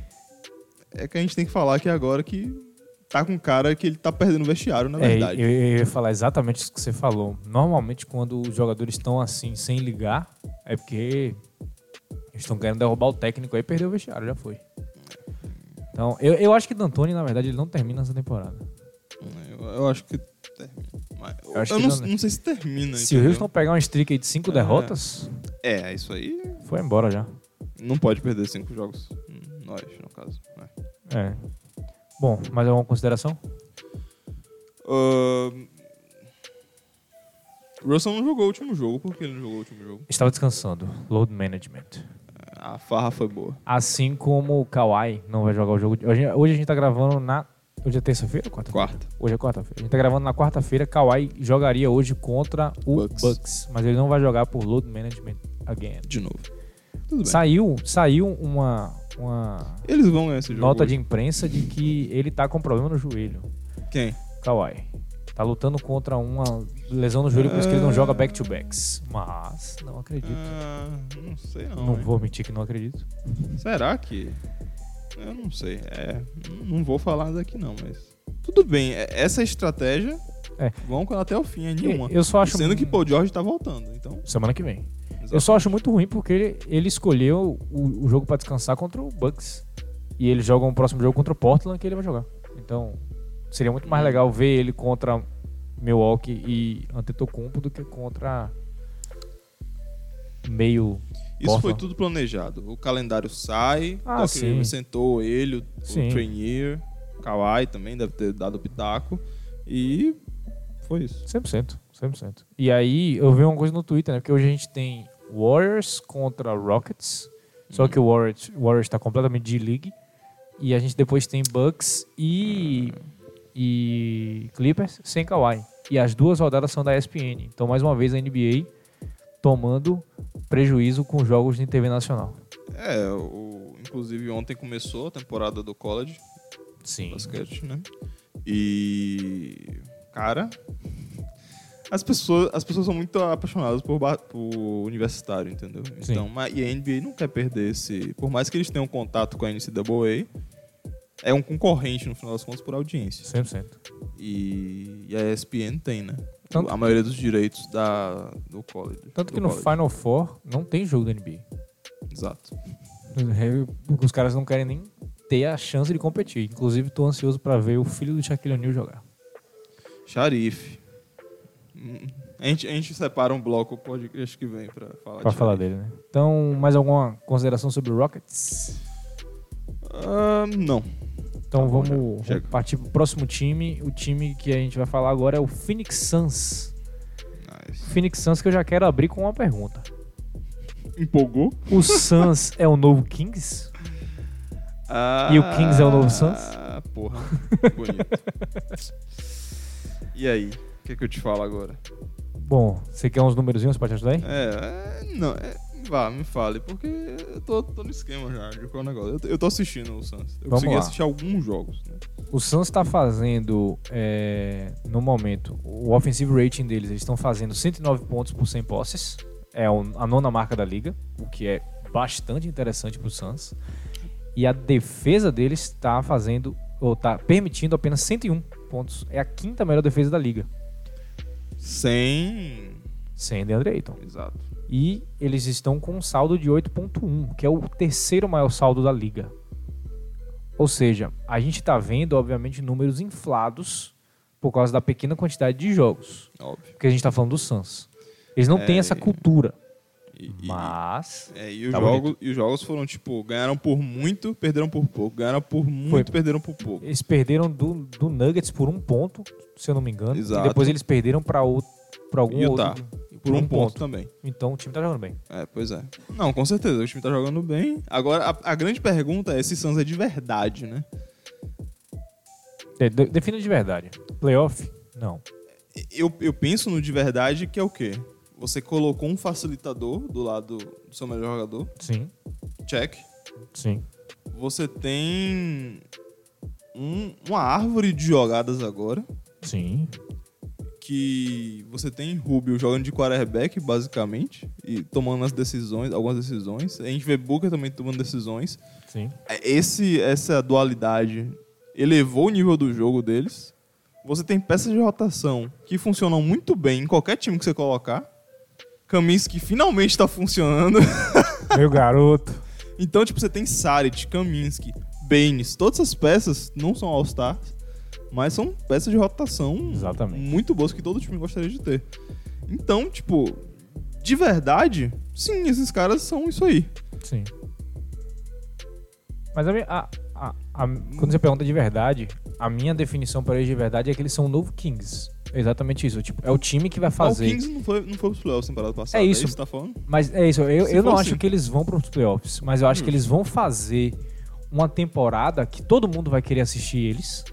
[SPEAKER 2] É que a gente tem que falar aqui agora que tá com cara que ele tá perdendo o vestiário, na
[SPEAKER 1] É,
[SPEAKER 2] verdade.
[SPEAKER 1] eu, eu ia falar exatamente isso que você falou. Normalmente, quando os jogadores estão assim, sem ligar, é porque eles estão querendo derrubar o técnico aí perdeu o vestiário, já foi. Então, eu, eu acho que D'Antoni, na verdade, ele não termina essa temporada.
[SPEAKER 2] Eu, eu acho que termina. Mas eu
[SPEAKER 1] Eu acho
[SPEAKER 2] eu
[SPEAKER 1] que
[SPEAKER 2] não,
[SPEAKER 1] não-
[SPEAKER 2] não sei se termina.
[SPEAKER 1] Se o
[SPEAKER 2] entendeu?
[SPEAKER 1] Houston pegar um streak aí de cinco
[SPEAKER 2] É.
[SPEAKER 1] derrotas,
[SPEAKER 2] É, isso aí
[SPEAKER 1] foi embora já.
[SPEAKER 2] não pode perder cinco jogos. Nós, no caso. né?
[SPEAKER 1] É. Bom, mais alguma consideração?
[SPEAKER 2] O Russell não jogou o último jogo. Por que ele não jogou o último jogo?
[SPEAKER 1] Estava descansando. Load management.
[SPEAKER 2] A farra foi boa.
[SPEAKER 1] Assim como o Kawhi não vai jogar o jogo. de- Hoje, hoje a gente tá gravando na. Hoje é terça-feira ou quarta-feira?
[SPEAKER 2] Quarta.
[SPEAKER 1] Hoje é quarta-feira. A gente tá gravando na quarta-feira. Kawhi jogaria hoje contra o
[SPEAKER 2] Bucks.
[SPEAKER 1] Bucks. mas ele não vai jogar por load management again.
[SPEAKER 2] De novo. Tudo bem.
[SPEAKER 1] Saiu, saiu uma, uma
[SPEAKER 2] Eles vão ganhar esse jogo.
[SPEAKER 1] nota
[SPEAKER 2] hoje.
[SPEAKER 1] de imprensa de que ele tá com problema no joelho.
[SPEAKER 2] Quem?
[SPEAKER 1] Kawhi. Tá lutando contra uma lesão no joelho, por isso que ele não joga back-to-backs. Mas, não acredito.
[SPEAKER 2] Ah, não sei não.
[SPEAKER 1] não
[SPEAKER 2] hein?
[SPEAKER 1] vou mentir que não acredito.
[SPEAKER 2] Será que. Eu não sei. É, não vou falar daqui não, mas. Tudo bem, é- essa estratégia.
[SPEAKER 1] É.
[SPEAKER 2] Vamos com ela até o fim, é nenhuma.
[SPEAKER 1] Eu só acho.
[SPEAKER 2] Sendo que Paul George tá voltando, então.
[SPEAKER 1] Semana que vem. Eu
[SPEAKER 2] exato.
[SPEAKER 1] só acho muito ruim porque ele, ele escolheu o, o jogo pra descansar contra o Bucks. E ele joga um próximo jogo contra o Portland que ele vai jogar. Então, seria muito mais
[SPEAKER 2] Hum.
[SPEAKER 1] legal ver ele contra Milwaukee e Antetokounmpo do que contra meio
[SPEAKER 2] Isso foi
[SPEAKER 1] Portland.
[SPEAKER 2] tudo planejado. O calendário sai,
[SPEAKER 1] Ah,
[SPEAKER 2] Doc
[SPEAKER 1] sim.
[SPEAKER 2] Sentou ele, o,
[SPEAKER 1] Sim.
[SPEAKER 2] o Trainier, Kawhi também deve ter dado pitaco. E foi isso.
[SPEAKER 1] 100%, 100%. E aí eu vi uma coisa no Twitter, né? Porque hoje a gente tem Warriors contra Rockets, só que o Warriors, Warriors tá completamente de league. E a gente depois tem Bucks e, e Clippers sem Kawhi. E as duas rodadas são da ESPN. Então, mais uma vez, a NBA tomando prejuízo com jogos de TV nacional.
[SPEAKER 2] É, o, inclusive ontem começou a temporada do college
[SPEAKER 1] Sim.
[SPEAKER 2] basquete, né? E cara, as pessoas, as pessoas são muito apaixonadas por, por universitário, entendeu?
[SPEAKER 1] Sim.
[SPEAKER 2] Então, e a NBA não quer perder esse, por mais que eles tenham contato com a NCAA, é um concorrente no final das contas por audiência.
[SPEAKER 1] 100%.
[SPEAKER 2] E, e a ESPN tem, né?
[SPEAKER 1] Tanto-
[SPEAKER 2] a maioria dos direitos da, do college.
[SPEAKER 1] Tanto
[SPEAKER 2] do
[SPEAKER 1] que no
[SPEAKER 2] college.
[SPEAKER 1] Final Four não tem jogo da NBA.
[SPEAKER 2] Exato.
[SPEAKER 1] Porque os caras não querem nem ter a chance de competir. Inclusive, tô ansioso pra ver o filho do Shaquille O'Neal jogar.
[SPEAKER 2] Xarife. Hum, A gente, a gente separa um bloco podcast que vem pra falar
[SPEAKER 1] Pra
[SPEAKER 2] de
[SPEAKER 1] falar dele, né? Então, mais alguma consideração sobre o Rockets?
[SPEAKER 2] Ah, não.
[SPEAKER 1] Então
[SPEAKER 2] Tá bom,
[SPEAKER 1] vamos, partir pro próximo time. O time que a gente vai falar agora é o Phoenix Suns.
[SPEAKER 2] Nice.
[SPEAKER 1] Phoenix Suns que eu já quero abrir com uma pergunta.
[SPEAKER 2] Empolgou?
[SPEAKER 1] O Suns é o novo Kings?
[SPEAKER 2] Ah,
[SPEAKER 1] E o Kings é o novo Suns?
[SPEAKER 2] Ah, porra. Bonito. e aí? O que, é que eu te falo agora?
[SPEAKER 1] Bom, você quer uns númerozinhos pra te ajudar aí?
[SPEAKER 2] É, é, não, é, vá, me fale, porque eu tô, tô no esquema já de qual negócio. Eu, tô- eu tô assistindo o Suns. Eu
[SPEAKER 1] Vamos
[SPEAKER 2] consegui
[SPEAKER 1] lá.
[SPEAKER 2] assistir alguns jogos, né?
[SPEAKER 1] O Suns está fazendo, é, no momento, o offensive rating deles, eles estão fazendo 109 pontos por 100 posses. É a nona marca da liga, o que é bastante interessante para o Suns. E a defesa deles está fazendo, ou está permitindo apenas 101 pontos. É a quinta melhor defesa da liga,
[SPEAKER 2] Sem.
[SPEAKER 1] sem DeAndre Ayton.
[SPEAKER 2] Exato.
[SPEAKER 1] E eles estão com um saldo de 8.1, que é o terceiro maior saldo da liga. Ou seja, a gente está vendo, obviamente, números inflados por causa da pequena quantidade de jogos.
[SPEAKER 2] Óbvio.
[SPEAKER 1] Porque a gente está falando do Suns. Eles não
[SPEAKER 2] É,
[SPEAKER 1] têm essa cultura.
[SPEAKER 2] E,
[SPEAKER 1] Mas.
[SPEAKER 2] é, e os
[SPEAKER 1] Tá
[SPEAKER 2] jogos, e os jogos foram tipo, ganharam por muito, perderam por pouco. Ganharam por muito, perderam por pouco.
[SPEAKER 1] Eles perderam do, do Nuggets por um ponto, se eu não me engano.
[SPEAKER 2] Exato.
[SPEAKER 1] E depois eles perderam para algum
[SPEAKER 2] Utah.
[SPEAKER 1] outro.
[SPEAKER 2] Por um ponto também.
[SPEAKER 1] Então o time tá jogando bem.
[SPEAKER 2] É, pois é. Não, com certeza, o time tá jogando bem. Agora, a, a grande pergunta é se Suns é de verdade, né?
[SPEAKER 1] De, de, defina de verdade. Playoff? Não.
[SPEAKER 2] Eu, eu penso no de verdade que é o quê? Você colocou um facilitador do lado do seu melhor jogador,
[SPEAKER 1] Sim,
[SPEAKER 2] check.
[SPEAKER 1] sim.
[SPEAKER 2] Você tem um- uma árvore de jogadas agora,
[SPEAKER 1] Sim.
[SPEAKER 2] Que você tem Rubio jogando de quarterback, basicamente, e tomando as decisões, algumas decisões. A gente vê Booker também tomando decisões.
[SPEAKER 1] Sim.
[SPEAKER 2] Esse, essa dualidade elevou o nível do jogo deles. Você tem peças de rotação que funcionam muito bem em qualquer time que você colocar. Kaminsky finalmente está funcionando.
[SPEAKER 1] Meu garoto.
[SPEAKER 2] então, tipo, você tem Saric, Kaminsky, Baines. Todas essas peças não são All-Stars, mas são peças de rotação
[SPEAKER 1] Exatamente.
[SPEAKER 2] muito boas que todo time gostaria de ter. Então, tipo, de verdade, sim, esses caras são isso aí.
[SPEAKER 1] Sim. Mas a, a- a- a- quando você pergunta de verdade, a minha definição para eles de verdade é que eles são o novo Kings. É exatamente isso. Tipo, é o time que vai fazer.
[SPEAKER 2] O Kings não foi, não foi pros playoffs temporada passada.
[SPEAKER 1] É isso.
[SPEAKER 2] que você tá falando?
[SPEAKER 1] Mas é isso, eu,
[SPEAKER 2] Se
[SPEAKER 1] eu não
[SPEAKER 2] fosse-
[SPEAKER 1] acho que eles vão para os playoffs, mas eu acho
[SPEAKER 2] Hum.
[SPEAKER 1] que eles vão fazer uma temporada que todo mundo vai querer assistir eles,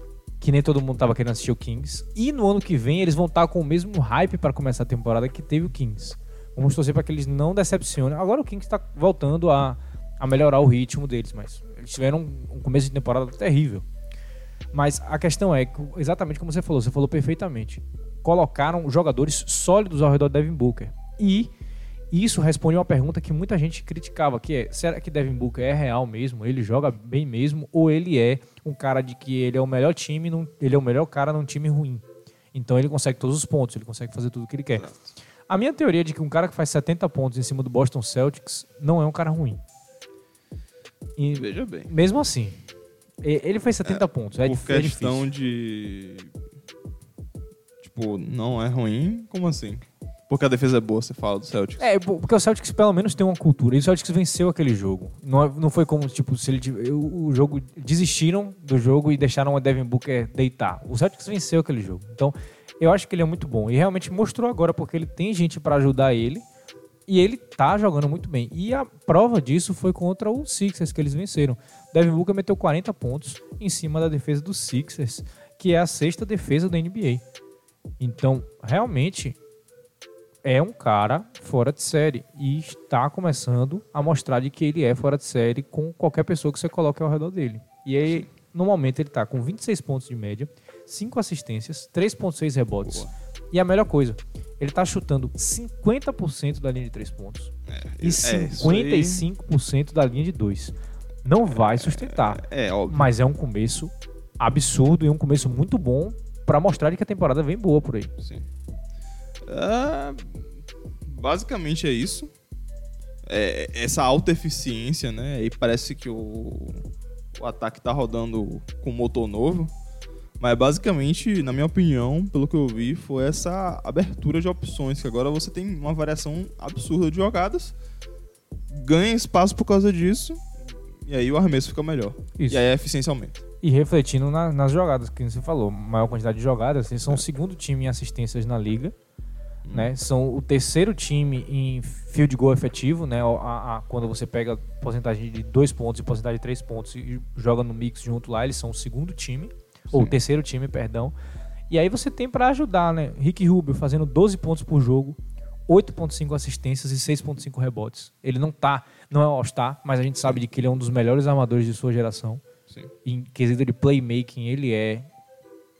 [SPEAKER 1] que nem todo mundo tava querendo assistir o Kings, e no ano que vem eles vão estar com o mesmo hype para começar a temporada que teve o Kings. Vamos torcer para que eles não decepcionem. Agora o Kings está voltando a, a melhorar o ritmo deles, mas eles tiveram um, começo de temporada terrível. Mas a questão é, exatamente como você falou, você falou perfeitamente. Colocaram jogadores sólidos ao redor de Devin Booker. E isso responde uma pergunta que muita gente criticava, que é, será que Devin Booker é real mesmo? Ele joga bem mesmo? Ou ele é um cara de que ele é o melhor time, num- ele é o melhor cara num time ruim? Então ele consegue todos os pontos, ele consegue fazer tudo o que ele quer. A minha teoria é de que um cara que faz 70 pontos em cima do Boston Celtics não é um cara ruim. E
[SPEAKER 2] Veja bem.
[SPEAKER 1] mesmo assim, ele fez 70 pontos. É,
[SPEAKER 2] Por
[SPEAKER 1] dif- é
[SPEAKER 2] questão
[SPEAKER 1] difícil.
[SPEAKER 2] de. Tipo, não é ruim? Como assim? Porque a defesa é boa, você fala do Celtics.
[SPEAKER 1] É, po- porque o Celtics pelo menos tem uma cultura. E o Celtics venceu aquele jogo. Não, é- não foi como, tipo, se ele o, jogo. Desistiram do jogo e deixaram o Devin Booker deitar. O Celtics venceu aquele jogo. Então, eu acho que ele é muito bom. E realmente mostrou agora, porque ele tem gente pra ajudar ele. E ele tá jogando muito bem. E a prova disso foi contra o Sixers, que eles venceram. Devin Booker meteu 40 pontos em cima da defesa do Sixers, que é a sexta defesa da NBA. Então, realmente, é um cara fora de série e está começando a mostrar de que ele é fora de série com qualquer pessoa que você coloque ao redor dele. E aí, no momento, ele está com 26 pontos de média, 5 assistências, 3.6 rebotes.
[SPEAKER 2] Boa.
[SPEAKER 1] E a melhor coisa, ele está chutando 50% da linha de 3 pontos e
[SPEAKER 2] é, aí-
[SPEAKER 1] 55% da linha de 2. Não vai sustentar,
[SPEAKER 2] É, óbvio.
[SPEAKER 1] mas é um começo absurdo e um começo muito bom para mostrar de que a temporada vem boa por aí.
[SPEAKER 2] Sim. Ah, basicamente é isso. É, essa alta eficiência, né? E parece que o, o ataque tá rodando com motor novo. Mas basicamente, na minha opinião, pelo que eu vi, foi essa abertura de opções. Que agora você tem uma variação absurda de jogadas. Ganha espaço por causa disso. E aí o arremesso fica melhor.
[SPEAKER 1] Isso.
[SPEAKER 2] E aí a eficiência aumenta.
[SPEAKER 1] E refletindo na- nas jogadas, que você falou, maior quantidade de jogadas, eles são o segundo time em assistências na liga, né? São o terceiro time em field goal efetivo, né? A- a- quando você pega porcentagem de dois pontos e porcentagem de três pontos e joga no mix junto lá, eles são o segundo time, ou o
[SPEAKER 2] Sim.
[SPEAKER 1] terceiro time, perdão. E aí você tem pra ajudar, né? Rick Rubio fazendo 12 pontos por jogo, 8.5 assistências e 6.5 rebotes. Ele não tá, não é All-Star, mas a gente sabe de que ele é um dos melhores armadores de sua geração.
[SPEAKER 2] sim.
[SPEAKER 1] Em quesito de playmaking, ele é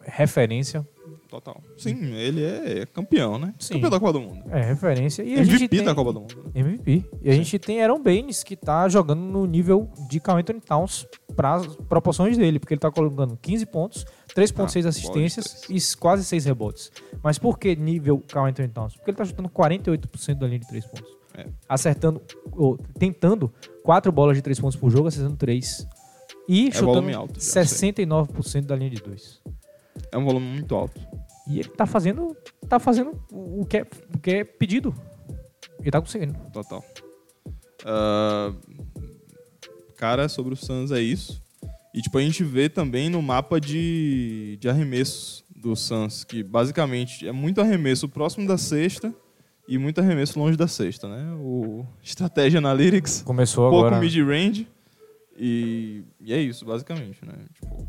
[SPEAKER 1] referência.
[SPEAKER 2] Total. Sim, ele é campeão, né?
[SPEAKER 1] Sim.
[SPEAKER 2] Campeão da Copa do Mundo.
[SPEAKER 1] É referência. E a gente
[SPEAKER 2] MVP
[SPEAKER 1] tem...
[SPEAKER 2] da Copa do Mundo.
[SPEAKER 1] MVP. E a gente tem Aaron Baines, que tá jogando no nível de Carl Anthony Towns para proporções dele, porque ele tá colocando 15 pontos, 3.6
[SPEAKER 2] Ah,
[SPEAKER 1] assistências e quase 6 rebotes. Mas por que nível Carl Anthony Towns? Porque ele tá chutando 48% da linha de 3 pontos.
[SPEAKER 2] É.
[SPEAKER 1] Acertando, ou tentando 4 bolas de 3 pontos por jogo, acertando 3. E chutando
[SPEAKER 2] volume alto, já
[SPEAKER 1] 69% da linha de 2.
[SPEAKER 2] É um volume muito alto.
[SPEAKER 1] E ele tá fazendo, tá fazendo o que é, o que é pedido. Ele tá conseguindo.
[SPEAKER 2] Total. Ah, cara, sobre o Suns é isso. E tipo, a gente vê também no mapa de, de arremessos do Suns, que basicamente é muito arremesso próximo da cesta e muito arremesso longe da cesta, né? O Estratégia Analytics,
[SPEAKER 1] Começou
[SPEAKER 2] pouco
[SPEAKER 1] agora.
[SPEAKER 2] mid-range e, e é isso, basicamente, né? Tipo,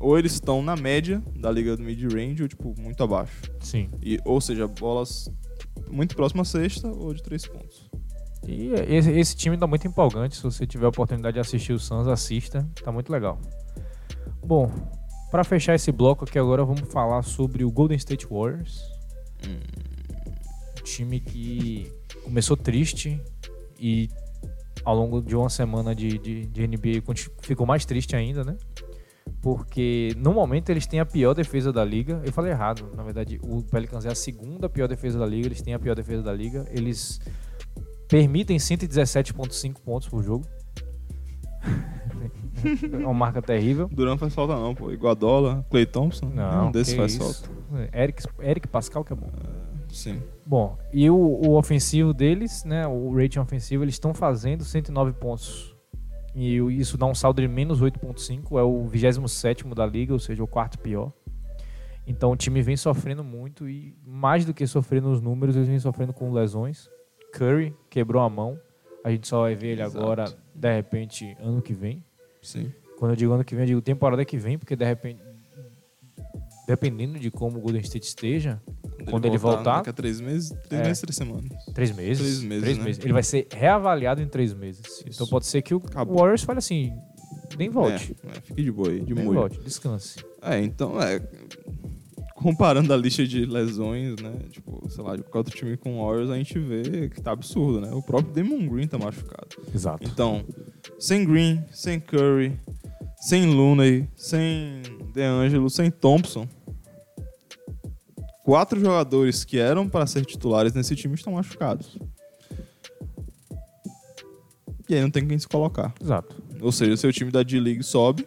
[SPEAKER 2] ou eles estão na média da liga do mid-range ou tipo muito abaixo.
[SPEAKER 1] Sim.
[SPEAKER 2] E, ou seja, bolas muito próximas à cesta ou de três pontos.
[SPEAKER 1] E esse, esse time tá muito empolgante. Se você tiver a oportunidade de assistir o Suns, assista. Tá muito legal. Bom, para fechar esse bloco aqui agora, vamos falar sobre o Golden State Warriors. Um time que começou triste e ao longo de uma semana de, de, de NBA ficou mais triste ainda, né? Porque no momento eles têm a pior defesa da liga. Eu falei errado, na verdade, o Pelicans é a segunda pior defesa da liga. Eles têm a pior defesa da liga. Eles permitem 117,5 pontos por jogo. é uma marca terrível.
[SPEAKER 2] Duran faz falta não, pô. Iguadola, Clay Thompson.
[SPEAKER 1] Não,
[SPEAKER 2] nenhum desses faz
[SPEAKER 1] isso.
[SPEAKER 2] falta.
[SPEAKER 1] Eric, Eric Pascal que é bom.
[SPEAKER 2] Sim.
[SPEAKER 1] Bom, e o, o ofensivo deles, né, o rating ofensivo, eles estão fazendo 109 pontos. E isso dá um saldo de menos 8.5, é o 27 da liga, ou seja, o quarto pior. Então o time vem sofrendo muito e mais do que sofrer nos números, eles vêm sofrendo com lesões. Curry quebrou a mão. A gente só vai ver ele
[SPEAKER 2] Exato.
[SPEAKER 1] agora, de repente, ano que vem.
[SPEAKER 2] Sim.
[SPEAKER 1] Quando eu digo ano que vem, eu digo temporada que vem, porque de repente, dependendo de como o Golden State esteja, Quando ele voltar-
[SPEAKER 2] Daqui a três meses, três
[SPEAKER 1] É.
[SPEAKER 2] meses, três semanas.
[SPEAKER 1] Três meses.
[SPEAKER 2] Três meses, né?
[SPEAKER 1] Ele vai ser reavaliado em três meses.
[SPEAKER 2] Isso.
[SPEAKER 1] Então pode ser que o
[SPEAKER 2] Acabou.
[SPEAKER 1] Warriors fale assim, nem volte.
[SPEAKER 2] É, é, fique de boa aí, de
[SPEAKER 1] nem
[SPEAKER 2] molho.
[SPEAKER 1] volte, descanse.
[SPEAKER 2] É, então, é. Comparando a lista de lesões, né? Tipo, sei lá, de qualquer outro time com o Warriors, a gente vê que tá absurdo, né? O próprio Damon Green tá machucado.
[SPEAKER 1] Exato.
[SPEAKER 2] Então, sem Green, sem Curry, sem Looney, sem DeAngelo, sem Thompson. Quatro jogadores que eram para ser titulares nesse time estão machucados. E aí não tem quem se colocar.
[SPEAKER 1] Exato.
[SPEAKER 2] Ou seja, seu time da D-League sobe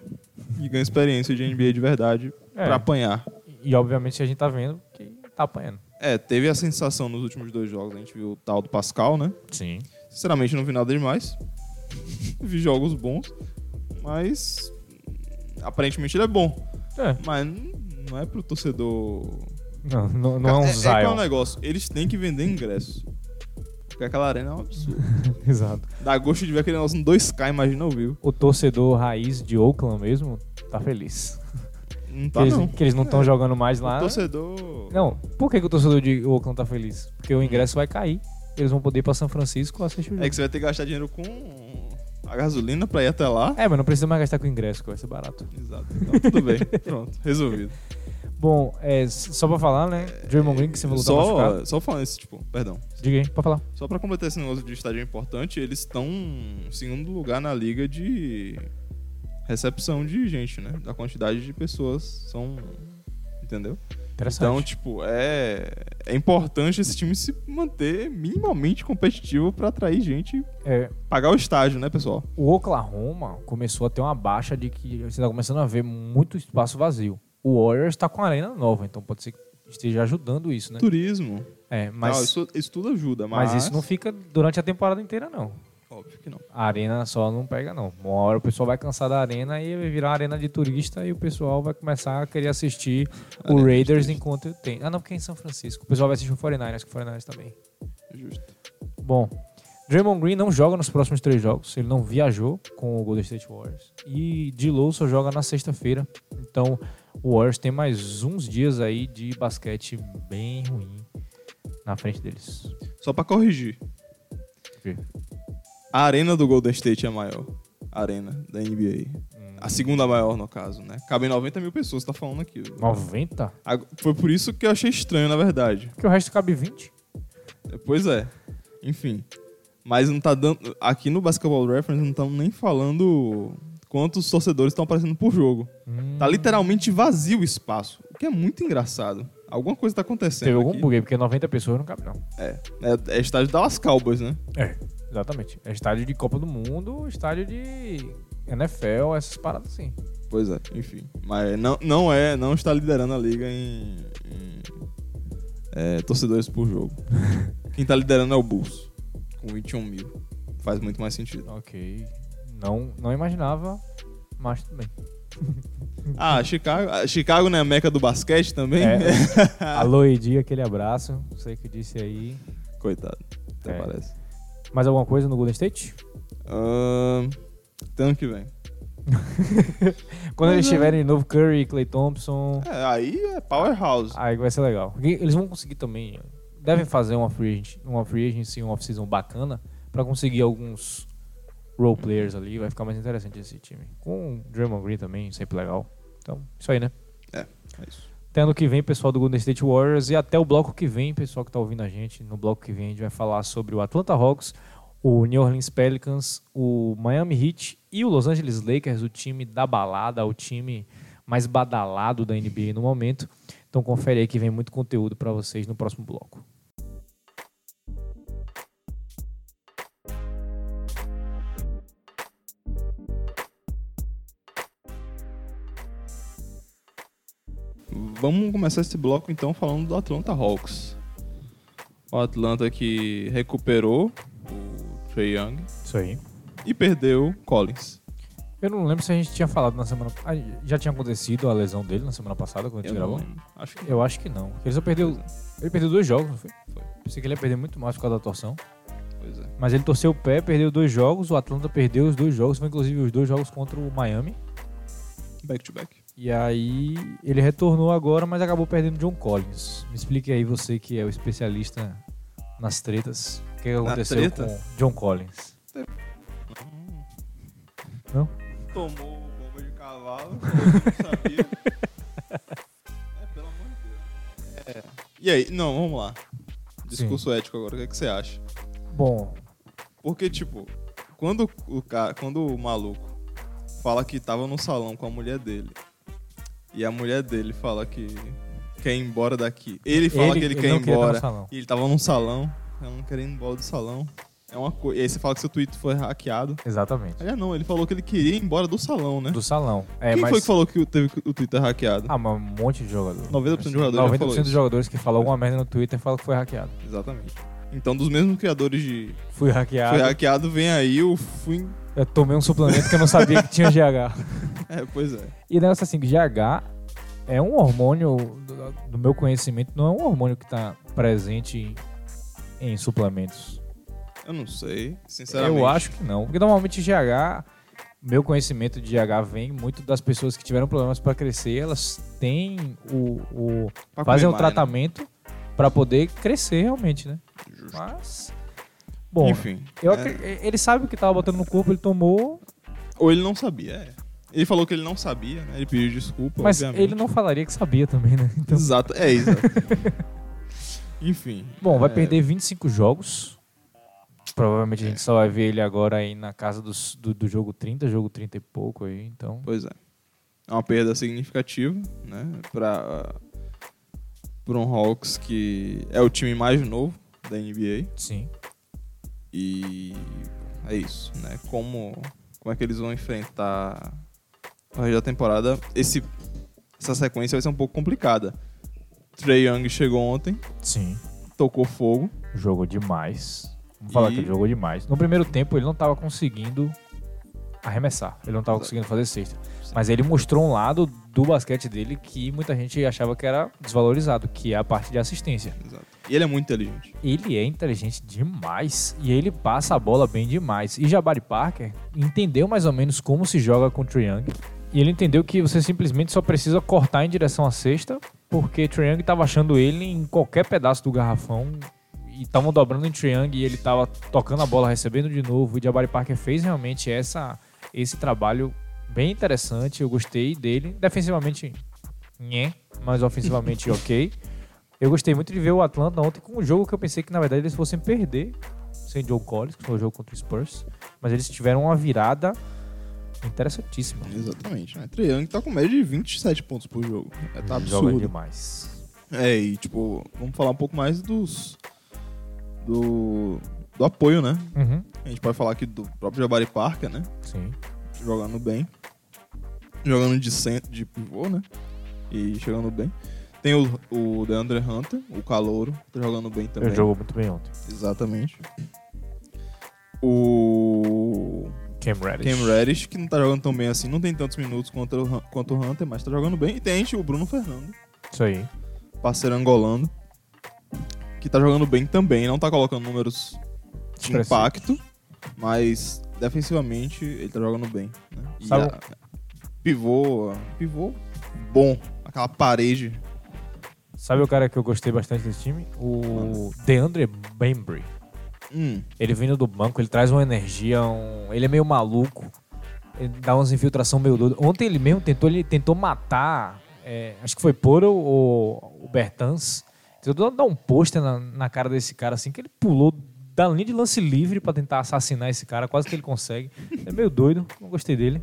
[SPEAKER 2] e ganha experiência de NBA de verdade
[SPEAKER 1] É.
[SPEAKER 2] pra apanhar.
[SPEAKER 1] E obviamente a gente tá vendo que tá apanhando.
[SPEAKER 2] É, teve a sensação nos últimos dois jogos, a gente viu o tal do Pascal, né?
[SPEAKER 1] Sim.
[SPEAKER 2] Sinceramente, não vi nada demais. vi jogos bons, mas aparentemente ele é bom.
[SPEAKER 1] É.
[SPEAKER 2] Mas não é pro torcedor.
[SPEAKER 1] Não, não, não é um
[SPEAKER 2] é, é que é um
[SPEAKER 1] Zion.
[SPEAKER 2] negócio, eles têm que vender ingresso. Porque aquela arena é um absurdo.
[SPEAKER 1] Exato.
[SPEAKER 2] Dá gosto de ver aquele negócio no 2K, imagina ao vivo.
[SPEAKER 1] O torcedor raiz de Oakland mesmo tá feliz.
[SPEAKER 2] Não
[SPEAKER 1] Que
[SPEAKER 2] tá,
[SPEAKER 1] eles,
[SPEAKER 2] não.
[SPEAKER 1] que eles não estão
[SPEAKER 2] É.
[SPEAKER 1] jogando mais
[SPEAKER 2] O
[SPEAKER 1] lá. né?
[SPEAKER 2] torcedor.
[SPEAKER 1] Não, por que, que o torcedor de Oakland tá feliz? Porque o ingresso vai cair. Eles vão poder ir pra São Francisco assistir o jogo.
[SPEAKER 2] É que você vai ter que gastar dinheiro com a gasolina pra ir até lá.
[SPEAKER 1] É, mas não precisa mais gastar com ingresso, que vai ser barato.
[SPEAKER 2] Exato. Então, tudo bem. Pronto, resolvido.
[SPEAKER 1] Bom, é, só pra falar, né? Draymond Green, que você falou tá machucado.
[SPEAKER 2] Só, só falando esse, tipo, perdão.
[SPEAKER 1] Diga aí, pode falar.
[SPEAKER 2] Só pra completar esse negócio de estádio importante, eles estão em segundo lugar na liga de recepção de gente, né? Da quantidade de pessoas são. Entendeu?
[SPEAKER 1] Interessante.
[SPEAKER 2] Então, tipo, é, é importante esse time se manter minimamente competitivo pra atrair gente
[SPEAKER 1] É,
[SPEAKER 2] pagar o estádio, né, pessoal?
[SPEAKER 1] o Oklahoma começou a ter uma baixa de que você tá começando a ver muito espaço vazio. O Warriors tá com a arena nova, então pode ser que esteja ajudando isso, né?
[SPEAKER 2] Turismo.
[SPEAKER 1] É, mas,
[SPEAKER 2] Não, isso, isso tudo ajuda, mas.
[SPEAKER 1] mas isso não fica durante a temporada inteira, não.
[SPEAKER 2] Óbvio que não.
[SPEAKER 1] A arena só não pega, não. Uma hora o pessoal vai cansar da arena e vai virar arena de turista e o pessoal vai começar a querer assistir o Raiders enquanto tem. Ah, não, porque é em São Francisco. O pessoal vai assistir o 49ers, que o 49ers também.
[SPEAKER 2] Justo.
[SPEAKER 1] Bom, Draymond Green não joga nos próximos três jogos. Ele não viajou com o Golden State Warriors. E D'Lo só joga na sexta-feira. Então, o Warriors tem mais uns dias aí de basquete bem ruim na frente deles.
[SPEAKER 2] Só pra corrigir.
[SPEAKER 1] quê?
[SPEAKER 2] A arena do Golden State é a maior. Arena da NBA.
[SPEAKER 1] Hum,
[SPEAKER 2] a segunda maior, no caso, né? Cabem 90 mil pessoas, tá falando aqui.
[SPEAKER 1] 90?
[SPEAKER 2] Ag- Foi por isso que eu achei estranho, na verdade.
[SPEAKER 1] Porque o resto cabe 20.
[SPEAKER 2] Pois é. Enfim. Mas não tá dando. Aqui no Basketball Reference não estamos nem falando quantos torcedores estão aparecendo por jogo.
[SPEAKER 1] Hum,
[SPEAKER 2] Tá literalmente vazio o espaço. O que é muito engraçado. Alguma coisa tá acontecendo.
[SPEAKER 1] Teve algum
[SPEAKER 2] aqui.
[SPEAKER 1] buguei, porque 90 pessoas não cabe, não.
[SPEAKER 2] É, é, é estádio Dallas Cowboys, né?
[SPEAKER 1] É, exatamente. É estádio de Copa do Mundo, estádio de NFL, essas paradas assim.
[SPEAKER 2] Pois é, enfim. Mas não, não é, não está liderando a liga em, em, é, torcedores por jogo. Quem tá liderando é o Bulls, com 21 mil. Faz muito mais sentido.
[SPEAKER 1] Ok. Não, não imaginava, mas tudo bem.
[SPEAKER 2] Ah, Chicago, ah, Chicago não é a meca do basquete também?
[SPEAKER 1] É. Alô, Edi, aquele abraço. Você que disse aí.
[SPEAKER 2] Coitado, até
[SPEAKER 1] É.
[SPEAKER 2] parece.
[SPEAKER 1] Mais alguma coisa no Golden State?
[SPEAKER 2] Até ano que vem.
[SPEAKER 1] Quando
[SPEAKER 2] Mas
[SPEAKER 1] eles
[SPEAKER 2] é.
[SPEAKER 1] tiverem de novo Curry, Clay Thompson,
[SPEAKER 2] É, aí é powerhouse.
[SPEAKER 1] aí vai ser legal. Eles vão conseguir também. Devem fazer uma free agent, uma free agency, uma off-season bacana pra conseguir alguns role players ali. Vai ficar mais interessante esse time. Com o Draymond Green também, sempre legal. Então, isso aí, né?
[SPEAKER 2] É isso.
[SPEAKER 1] Até ano que vem, pessoal do Golden State Warriors. E até o bloco que vem, pessoal que tá ouvindo a gente. No bloco que vem, a gente vai falar sobre o Atlanta Hawks, o New Orleans Pelicans, o Miami Heat e o Los Angeles Lakers, o time da balada, o time mais badalado da NBA no momento. Então confere aí que vem muito conteúdo para vocês no próximo bloco.
[SPEAKER 2] Vamos começar esse bloco então falando do Atlanta Hawks. O Atlanta que recuperou o Trey Young
[SPEAKER 1] Isso aí.
[SPEAKER 2] e perdeu Collins.
[SPEAKER 1] Eu não lembro se a gente tinha falado na semana. ah, Já tinha acontecido a lesão dele na semana passada, quando a gente
[SPEAKER 2] Eu
[SPEAKER 1] gravou?
[SPEAKER 2] Acho que
[SPEAKER 1] Eu acho que não. Ele só perdeu. Ele perdeu dois jogos, não foi?
[SPEAKER 2] Foi.
[SPEAKER 1] Pensei que ele ia perder muito mais por causa da torção.
[SPEAKER 2] Pois é.
[SPEAKER 1] Mas ele torceu o pé, perdeu dois jogos. O Atlanta perdeu os dois jogos. Foi inclusive os dois jogos contra o Miami.
[SPEAKER 2] Back to back.
[SPEAKER 1] E aí ele retornou agora, mas acabou perdendo John Collins. Me explique aí, você que é o especialista nas tretas. O que
[SPEAKER 2] Na
[SPEAKER 1] aconteceu
[SPEAKER 2] treta?
[SPEAKER 1] com John Collins? Não?
[SPEAKER 2] Tomou bomba de cavalo, não sabia. é, pelo amor de Deus. É. E aí, não, vamos lá. Discurso ético agora, o que, é que você acha?
[SPEAKER 1] Bom,
[SPEAKER 2] Porque, tipo, quando o, cara, quando o maluco fala que tava no salão com a mulher dele e a mulher dele fala que quer ir embora daqui, ele fala que ele, quer
[SPEAKER 1] não
[SPEAKER 2] ir embora e ele tava num salão, eu não queria ir embora do salão. É uma coisa. E aí você fala que seu Twitter foi hackeado.
[SPEAKER 1] Exatamente.
[SPEAKER 2] Aliás, não, ele falou que ele queria ir embora do salão, né?
[SPEAKER 1] Do salão. É,
[SPEAKER 2] Quem
[SPEAKER 1] mas...
[SPEAKER 2] foi que falou que teve o Twitter hackeado?
[SPEAKER 1] Ah, mas um monte de jogador.
[SPEAKER 2] 90% dos jogadores já
[SPEAKER 1] 90%
[SPEAKER 2] falou
[SPEAKER 1] dos jogadores que falam alguma merda no Twitter falam que foi hackeado.
[SPEAKER 2] Exatamente. Então, dos mesmos criadores de
[SPEAKER 1] Fui hackeado.
[SPEAKER 2] Foi Hackeado, vem aí o fui.
[SPEAKER 1] Eu tomei um suplemento que eu não sabia que tinha GH.
[SPEAKER 2] É, pois é.
[SPEAKER 1] E o negócio assim, GH é um hormônio, do, do meu conhecimento, não é um hormônio que está presente em suplementos.
[SPEAKER 2] Eu não sei, sinceramente.
[SPEAKER 1] Eu acho que não. Porque normalmente GH, meu conhecimento de GH vem muito das pessoas que tiveram problemas para crescer, elas têm o. o fazem o
[SPEAKER 2] mais, né?
[SPEAKER 1] tratamento para poder crescer realmente, né?
[SPEAKER 2] Justo.
[SPEAKER 1] Mas. Bom,
[SPEAKER 2] Enfim.
[SPEAKER 1] eu
[SPEAKER 2] é.
[SPEAKER 1] ele sabe o que tava botando no corpo, ele tomou,
[SPEAKER 2] Ou ele não sabia, é. Ele falou que ele não sabia, né? Ele pediu desculpa,
[SPEAKER 1] mas
[SPEAKER 2] obviamente.
[SPEAKER 1] ele não falaria que sabia também, né? Então,
[SPEAKER 2] Exato, é exato. Enfim.
[SPEAKER 1] Bom, vai
[SPEAKER 2] é,
[SPEAKER 1] perder 25 jogos. Provavelmente a gente só vai ver ele agora aí na casa dos- do, do jogo 30, jogo 30 e pouco aí, então.
[SPEAKER 2] Pois é. É uma perda significativa, né? Pra, pra um Hawks que é o time mais novo da NBA.
[SPEAKER 1] Sim.
[SPEAKER 2] E é isso, né? Como, como é que eles vão enfrentar resto da temporada? Esse, essa sequência vai ser um pouco complicada. Trey Young chegou ontem,
[SPEAKER 1] Sim.
[SPEAKER 2] tocou fogo.
[SPEAKER 1] Jogou demais. Vamos falar
[SPEAKER 2] E-
[SPEAKER 1] que ele jogou demais. No primeiro tempo ele não tava conseguindo arremessar. Ele não tava
[SPEAKER 2] Exato.
[SPEAKER 1] conseguindo fazer cesta. Mas ele mostrou um lado do basquete dele que muita gente achava que era desvalorizado, que é a parte de assistência.
[SPEAKER 2] Exato. E ele é muito inteligente.
[SPEAKER 1] Ele é inteligente demais e ele passa a bola bem demais. E Jabari Parker entendeu mais ou menos como se joga com o Young. E ele entendeu que você simplesmente só precisa cortar em direção à cesta, porque Young estava achando ele em qualquer pedaço do garrafão. E estavam dobrando em Young e ele estava tocando a bola, recebendo de novo. E Jabari Parker fez realmente essa, esse trabalho bem interessante. Eu gostei dele. Defensivamente, nhé, mas ofensivamente ok. Eu gostei muito de ver o Atlanta ontem com um jogo que eu pensei que na verdade eles fossem perder sem Joe Collins, que foi o jogo contra o Spurs. Mas eles tiveram uma virada interessantíssima.
[SPEAKER 2] Exatamente. Né? Trae Young tá com média de 27 pontos por jogo. É, tá
[SPEAKER 1] Joga
[SPEAKER 2] absurdo.
[SPEAKER 1] demais.
[SPEAKER 2] É, e tipo, vamos falar um pouco mais dos. Do. Do apoio, né?
[SPEAKER 1] Uhum.
[SPEAKER 2] A gente pode falar aqui do próprio Jabari Parker, né?
[SPEAKER 1] Sim.
[SPEAKER 2] Jogando bem. Jogando de centro, de pivô, né? E chegando bem. Tem o, o DeAndre Hunter, o Calouro, tá jogando bem também.
[SPEAKER 1] Ele jogou muito bem ontem.
[SPEAKER 2] Exatamente. O
[SPEAKER 1] Cam Reddish.
[SPEAKER 2] Cam Reddish, que não tá jogando tão bem assim, não tem tantos minutos quanto o, quanto o Hunter, mas tá jogando bem. E tem gente, o Bruno Fernando,
[SPEAKER 1] Isso aí.
[SPEAKER 2] parceiro angolano, que tá jogando bem também, não tá colocando números de impacto, mas defensivamente ele tá jogando bem. Né? E
[SPEAKER 1] Sabe-
[SPEAKER 2] a- pivô, pivô bom, aquela parede.
[SPEAKER 1] Sabe o cara que eu gostei bastante desse time? O DeAndre Bembry.
[SPEAKER 2] Hum,
[SPEAKER 1] Ele vindo do banco, ele traz uma energia, um- ele é meio maluco. Ele dá umas infiltração meio doido. Ontem ele mesmo tentou, ele tentou matar, é, acho que foi Poro ou o Bertans. Tentou dar um pôster na, na cara desse cara, assim, que ele pulou da linha de lance livre pra tentar assassinar esse cara. Quase que ele consegue. É meio doido, não gostei dele.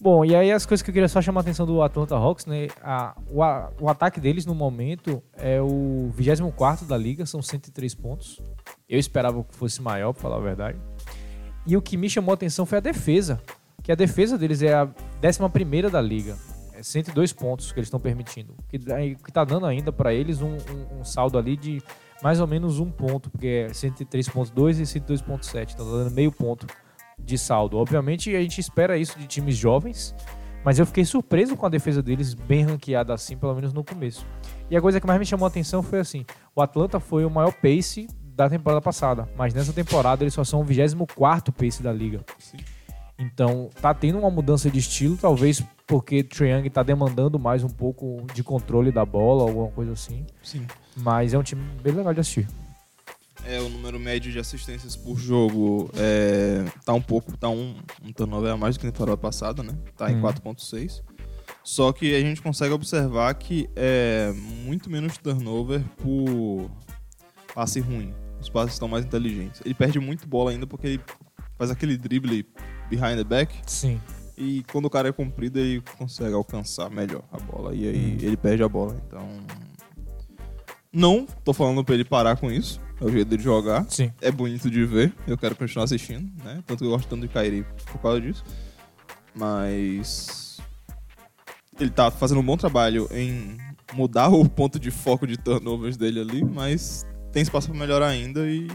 [SPEAKER 1] Bom, e aí as coisas que eu queria só chamar a atenção do Atlanta Hawks, né? A- o, a- o ataque deles no momento é o 24 da liga, são 103 pontos. Eu esperava que fosse maior, pra falar a verdade. E o que me chamou a atenção foi a defesa, que a defesa deles é a 11 da liga. É 102 pontos que eles estão permitindo. Que, que tá dando ainda pra eles um, um- um saldo ali de mais ou menos um ponto, porque é 103.2 e 102.7. Então tá dando meio ponto de saldo. Obviamente a gente espera isso de times jovens, mas eu fiquei surpreso com a defesa deles bem ranqueada assim, pelo menos no começo. E a coisa que mais me chamou a atenção foi assim: o Atlanta foi o maior pace da temporada passada, mas nessa temporada eles só são o 24 pace da liga.
[SPEAKER 2] Sim.
[SPEAKER 1] Então tá tendo uma mudança de estilo, talvez porque Young tá demandando mais um pouco de controle da bola, alguma coisa assim.
[SPEAKER 2] Sim.
[SPEAKER 1] Mas é um time bem legal de assistir.
[SPEAKER 2] É, o número médio de assistências por jogo é, tá um pouco, tá um, um turnover a mais do que na temporada passada, né? Tá em
[SPEAKER 1] Hum.
[SPEAKER 2] 4.6. Só que a gente consegue observar que é muito menos turnover por passe ruim. Os passes estão mais inteligentes. Ele perde muito bola ainda porque ele faz aquele drible behind the back
[SPEAKER 1] Sim.
[SPEAKER 2] e quando o cara é comprido ele consegue alcançar melhor a bola e aí
[SPEAKER 1] Hum.
[SPEAKER 2] ele perde a bola. Então não tô falando pra ele parar com isso. É o jeito dele jogar
[SPEAKER 1] Sim.
[SPEAKER 2] é bonito de ver. Eu quero continuar assistindo, né? Tanto que eu gosto tanto de Kairi por causa disso. Mas ele tá fazendo um bom trabalho em mudar o ponto de foco de turnovers dele ali, mas tem espaço pra melhorar ainda e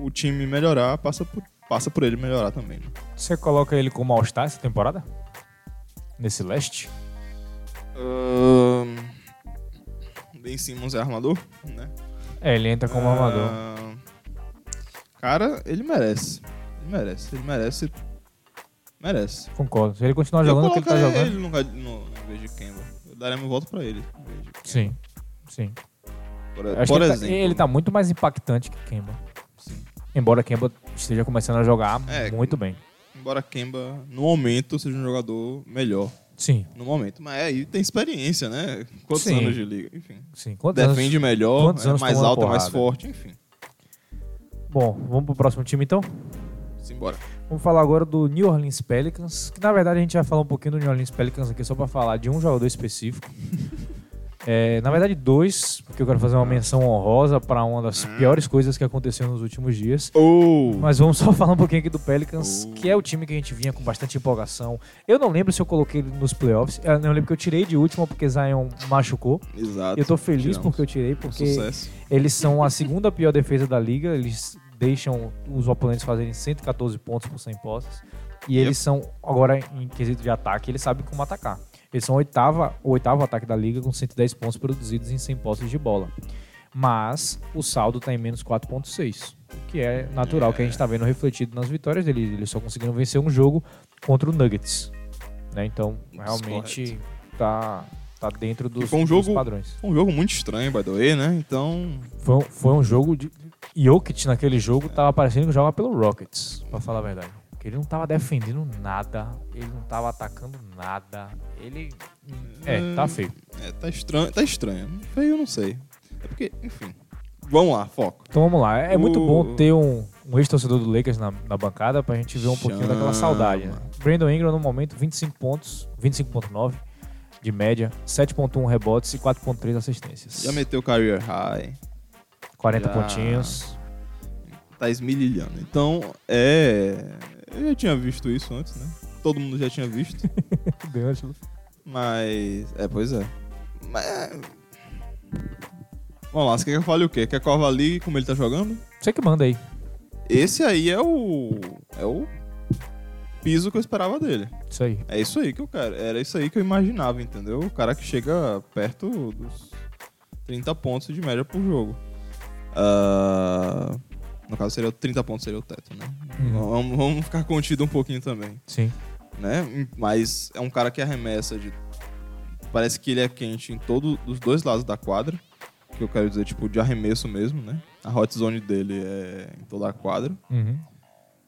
[SPEAKER 2] o time melhorar passa por, passa por ele melhorar também. né?
[SPEAKER 1] Você coloca ele como All-Star essa temporada? Nesse leste?
[SPEAKER 2] Ahn, ben Simmons é armador, né?
[SPEAKER 1] É, ele entra como armador.
[SPEAKER 2] Ah, Cara, ele merece. Ele merece. Ele merece. Merece.
[SPEAKER 1] Concordo. Se ele continuar jogando ele tá jogando.
[SPEAKER 2] ele no, no, no vez de Kemba. Eu daria meu voto pra ele.
[SPEAKER 1] Sim. Sim.
[SPEAKER 2] Por, por
[SPEAKER 1] que ele,
[SPEAKER 2] exemplo.
[SPEAKER 1] tá, ele tá muito mais impactante que Kemba.
[SPEAKER 2] Sim.
[SPEAKER 1] Embora Kemba esteja começando a jogar
[SPEAKER 2] É,
[SPEAKER 1] muito bem.
[SPEAKER 2] Embora Kemba, no momento, seja um jogador melhor.
[SPEAKER 1] Sim,
[SPEAKER 2] No momento. Mas aí tem experiência, né? Quantos
[SPEAKER 1] Sim.
[SPEAKER 2] anos de liga? Enfim.
[SPEAKER 1] sim. Quantos
[SPEAKER 2] Defende
[SPEAKER 1] anos?
[SPEAKER 2] melhor, é mais alto, é mais forte, enfim.
[SPEAKER 1] Bom, vamos pro próximo time então?
[SPEAKER 2] Simbora.
[SPEAKER 1] Vamos falar agora do New Orleans Pelicans. Que na verdade a gente vai falar um pouquinho do New Orleans Pelicans aqui só pra falar de um jogador específico. É, na verdade, dois, porque eu quero fazer uma menção honrosa pra uma das piores coisas que aconteceu nos últimos dias.
[SPEAKER 2] Oh!
[SPEAKER 1] Mas vamos só falar um pouquinho aqui do Pelicans,
[SPEAKER 2] Oh.
[SPEAKER 1] que é o time que a gente vinha com bastante empolgação. Eu não lembro se eu coloquei ele nos playoffs. Eu não lembro que eu tirei de última porque Zion machucou.
[SPEAKER 2] Exato.
[SPEAKER 1] Eu tô feliz
[SPEAKER 2] Tiramos.
[SPEAKER 1] porque eu tirei, porque
[SPEAKER 2] Sucesso.
[SPEAKER 1] eles são a segunda pior defesa da liga. Eles deixam os oponentes fazerem 114 pontos por 100 posses. E
[SPEAKER 2] Yep.
[SPEAKER 1] eles são, agora em quesito de ataque, eles sabem como atacar. Eles são oitava, o oitavo ataque da liga com 110 pontos produzidos em 100 posses de bola. Mas o saldo tá em menos 4.6. O que é natural que a gente tá vendo refletido nas vitórias deles. Eles só conseguiram vencer um jogo contra o Nuggets. Né? Então, realmente tá, tá dentro dos,
[SPEAKER 2] foi um jogo-
[SPEAKER 1] padrões.
[SPEAKER 2] Foi um jogo muito estranho, by the way, né? Então.
[SPEAKER 1] Foi, um- foi um jogo de. Jokic naquele jogo tava parecendo que jogava pelo Rockets, pra falar a verdade. Ele não tava defendendo nada, ele não tava atacando nada. Ele. É, tá feio.
[SPEAKER 2] É, tá estranho. Tá estranho. Feio, eu não sei. É porque, enfim. Vamos lá, foco.
[SPEAKER 1] Então vamos lá. É muito
[SPEAKER 2] O-
[SPEAKER 1] bom ter um, um ex-torcedor do Lakers na, na bancada pra gente ver um pouquinho daquela
[SPEAKER 2] Chama.
[SPEAKER 1] saudade. Né? Brandon Ingram, no momento, 25 pontos, 25,9 de média, 7,1 rebotes e 4,3 assistências.
[SPEAKER 2] Já meteu career high.
[SPEAKER 1] 40
[SPEAKER 2] já-
[SPEAKER 1] pontinhos.
[SPEAKER 2] Tá esmilhando. Então, é. Eu já tinha visto isso antes, né? Todo mundo já tinha visto. Mas. É, pois é. Mas. é- Vamos lá, você quer que eu fale o quê? Quer que eu avalie como ele tá jogando?
[SPEAKER 1] Você que manda aí.
[SPEAKER 2] Esse aí é o. É o piso que eu esperava dele.
[SPEAKER 1] Isso aí.
[SPEAKER 2] É isso aí que eu quero. Era isso aí que eu imaginava, entendeu? O cara que chega perto dos 30 pontos de média por jogo. Ah, no caso, seria o 30 pontos seria o teto, né?
[SPEAKER 1] Uhum.
[SPEAKER 2] Vamos, vamos ficar contido um pouquinho também,
[SPEAKER 1] Sim.
[SPEAKER 2] né? Mas é um cara que arremessa de... Parece que ele é quente em todos os dois lados da quadra. Que eu quero dizer, tipo, de arremesso mesmo, né? A hot zone dele é em toda a quadra
[SPEAKER 1] Uhum.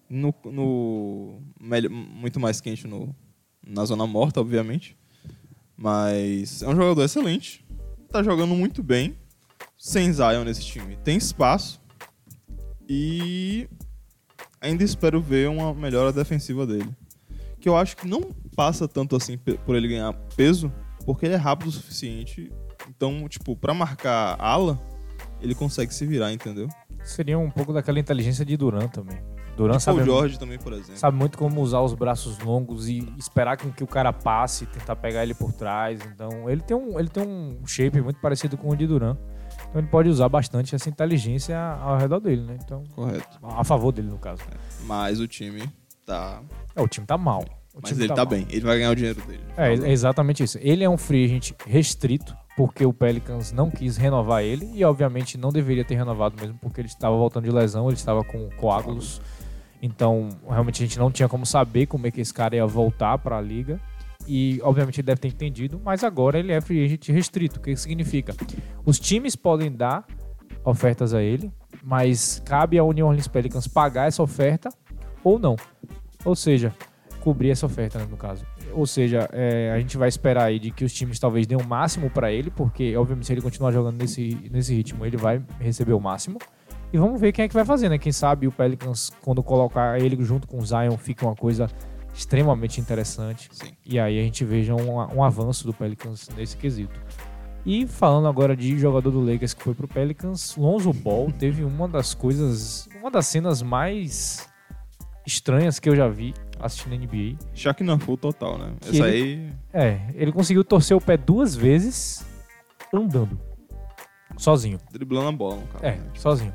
[SPEAKER 2] no, no muito mais quente no, na zona morta, obviamente. Mas é um jogador excelente. Tá jogando muito bem. Sem Zion nesse time. Tem espaço. E ainda espero ver uma melhora defensiva dele. Que eu acho que não passa tanto assim por ele ganhar peso, porque ele é rápido o suficiente. Então, tipo, pra marcar ala, ele consegue se virar, entendeu?
[SPEAKER 1] Seria um pouco daquela inteligência de Duran também. Duran
[SPEAKER 2] Paul
[SPEAKER 1] sabe,
[SPEAKER 2] George também, por exemplo.
[SPEAKER 1] sabe muito como usar os braços longos e esperar com que o cara passe, tentar pegar ele por trás. Então, ele tem um, ele tem um shape muito parecido com o de Duran. Então, ele pode usar bastante essa inteligência ao redor dele, né? Então,
[SPEAKER 2] Correto.
[SPEAKER 1] a favor dele, no caso.
[SPEAKER 2] Mas o time tá.
[SPEAKER 1] É, o time tá mal. O
[SPEAKER 2] Mas ele tá,
[SPEAKER 1] mal.
[SPEAKER 2] bem. Ele vai ganhar o dinheiro dele.
[SPEAKER 1] É, é exatamente isso. Ele é um free agent restrito, porque o Pelicans não quis renovar ele, e obviamente não deveria ter renovado mesmo, porque ele estava voltando de lesão, ele estava com coágulos. Então, realmente a gente não tinha como saber como é que esse cara ia voltar para a liga. E obviamente ele deve ter entendido, mas agora ele é free agent restrito. O que significa? Os times podem dar ofertas a ele, mas cabe ao New Orleans Pelicans pagar essa oferta ou não. Ou seja, cobrir essa oferta, né, no caso. Ou seja, é, a gente vai esperar aí de que os times talvez dêem o máximo para ele, porque obviamente se ele continuar jogando nesse, nesse ritmo, ele vai receber o máximo. E vamos ver quem é que vai fazer, né? Quem sabe o Pelicans, quando colocar ele junto com o Zion, fica uma coisa extremamente interessante.
[SPEAKER 2] Sim.
[SPEAKER 1] E aí a gente veja um, um avanço do Pelicans nesse quesito. E falando agora de jogador do Lakers que foi pro Pelicans, Lonzo Ball teve uma das coisas, uma das cenas mais estranhas que eu já vi assistindo NBA.
[SPEAKER 2] Shaq na full total, né?
[SPEAKER 1] Que
[SPEAKER 2] Essa
[SPEAKER 1] ele-
[SPEAKER 2] aí.
[SPEAKER 1] É, ele conseguiu torcer o pé duas vezes andando. Sozinho.
[SPEAKER 2] Driblando a bola, no caso.
[SPEAKER 1] É,
[SPEAKER 2] né?
[SPEAKER 1] sozinho.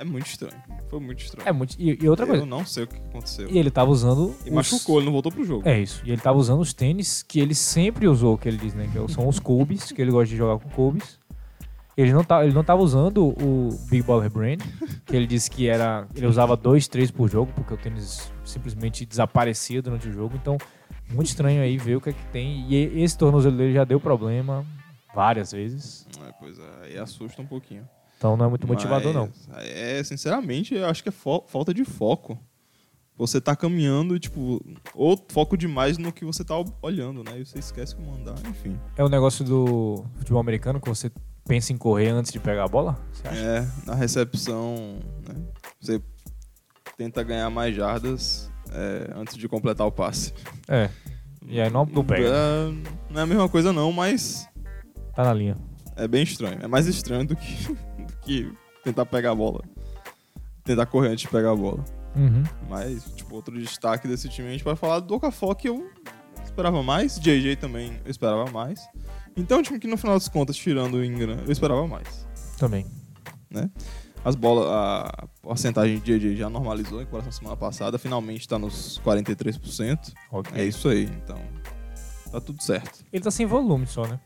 [SPEAKER 2] É muito estranho. Foi muito estranho.
[SPEAKER 1] É muito. E, e outra
[SPEAKER 2] Eu
[SPEAKER 1] coisa.
[SPEAKER 2] não sei o que aconteceu.
[SPEAKER 1] E ele tava usando.
[SPEAKER 2] E
[SPEAKER 1] os-
[SPEAKER 2] machucou, ele não voltou pro jogo.
[SPEAKER 1] É isso. E ele tava usando os tênis que ele sempre usou, que ele diz, né? Que são os Kobe's, que ele gosta de jogar com Kobe's. Ele não, tá, ele não tava usando o Big Baller Brand, que ele disse que era. Ele usava dois, três por jogo, porque o tênis simplesmente desaparecia durante o jogo. Então, muito estranho aí ver o que é que tem. E esse tornozelo dele já deu problema várias vezes.
[SPEAKER 2] É, pois é, aí assusta um pouquinho.
[SPEAKER 1] Então não é muito motivador, não.
[SPEAKER 2] É, sinceramente, eu acho que é falta de foco. Você tá caminhando, tipo, ou foco demais no que você tá olhando, né? E você esquece como andar, enfim.
[SPEAKER 1] É o negócio do futebol americano que você pensa em correr antes de pegar a bola?
[SPEAKER 2] É, na recepção, né? Você tenta ganhar mais jardas é, antes de completar o passe.
[SPEAKER 1] É. E aí não, não pega.
[SPEAKER 2] É, não é a mesma coisa não, mas
[SPEAKER 1] Tá na linha.
[SPEAKER 2] é bem estranho. É mais estranho do que, que tentar pegar a bola. Tentar correr antes de pegar a bola.
[SPEAKER 1] Uhum.
[SPEAKER 2] Mas, tipo, outro destaque desse time, a gente vai falar do Okafor, que eu esperava mais. JJ também eu esperava mais. Então, é um time que no final das contas, tirando o Ingram, eu esperava mais.
[SPEAKER 1] Também.
[SPEAKER 2] As bolas, a porcentagem de JJ já normalizou em comparação à semana passada. Finalmente tá nos 43%.
[SPEAKER 1] Ok.
[SPEAKER 2] É isso aí, então. Tá tudo certo.
[SPEAKER 1] Ele tá sem volume só, né?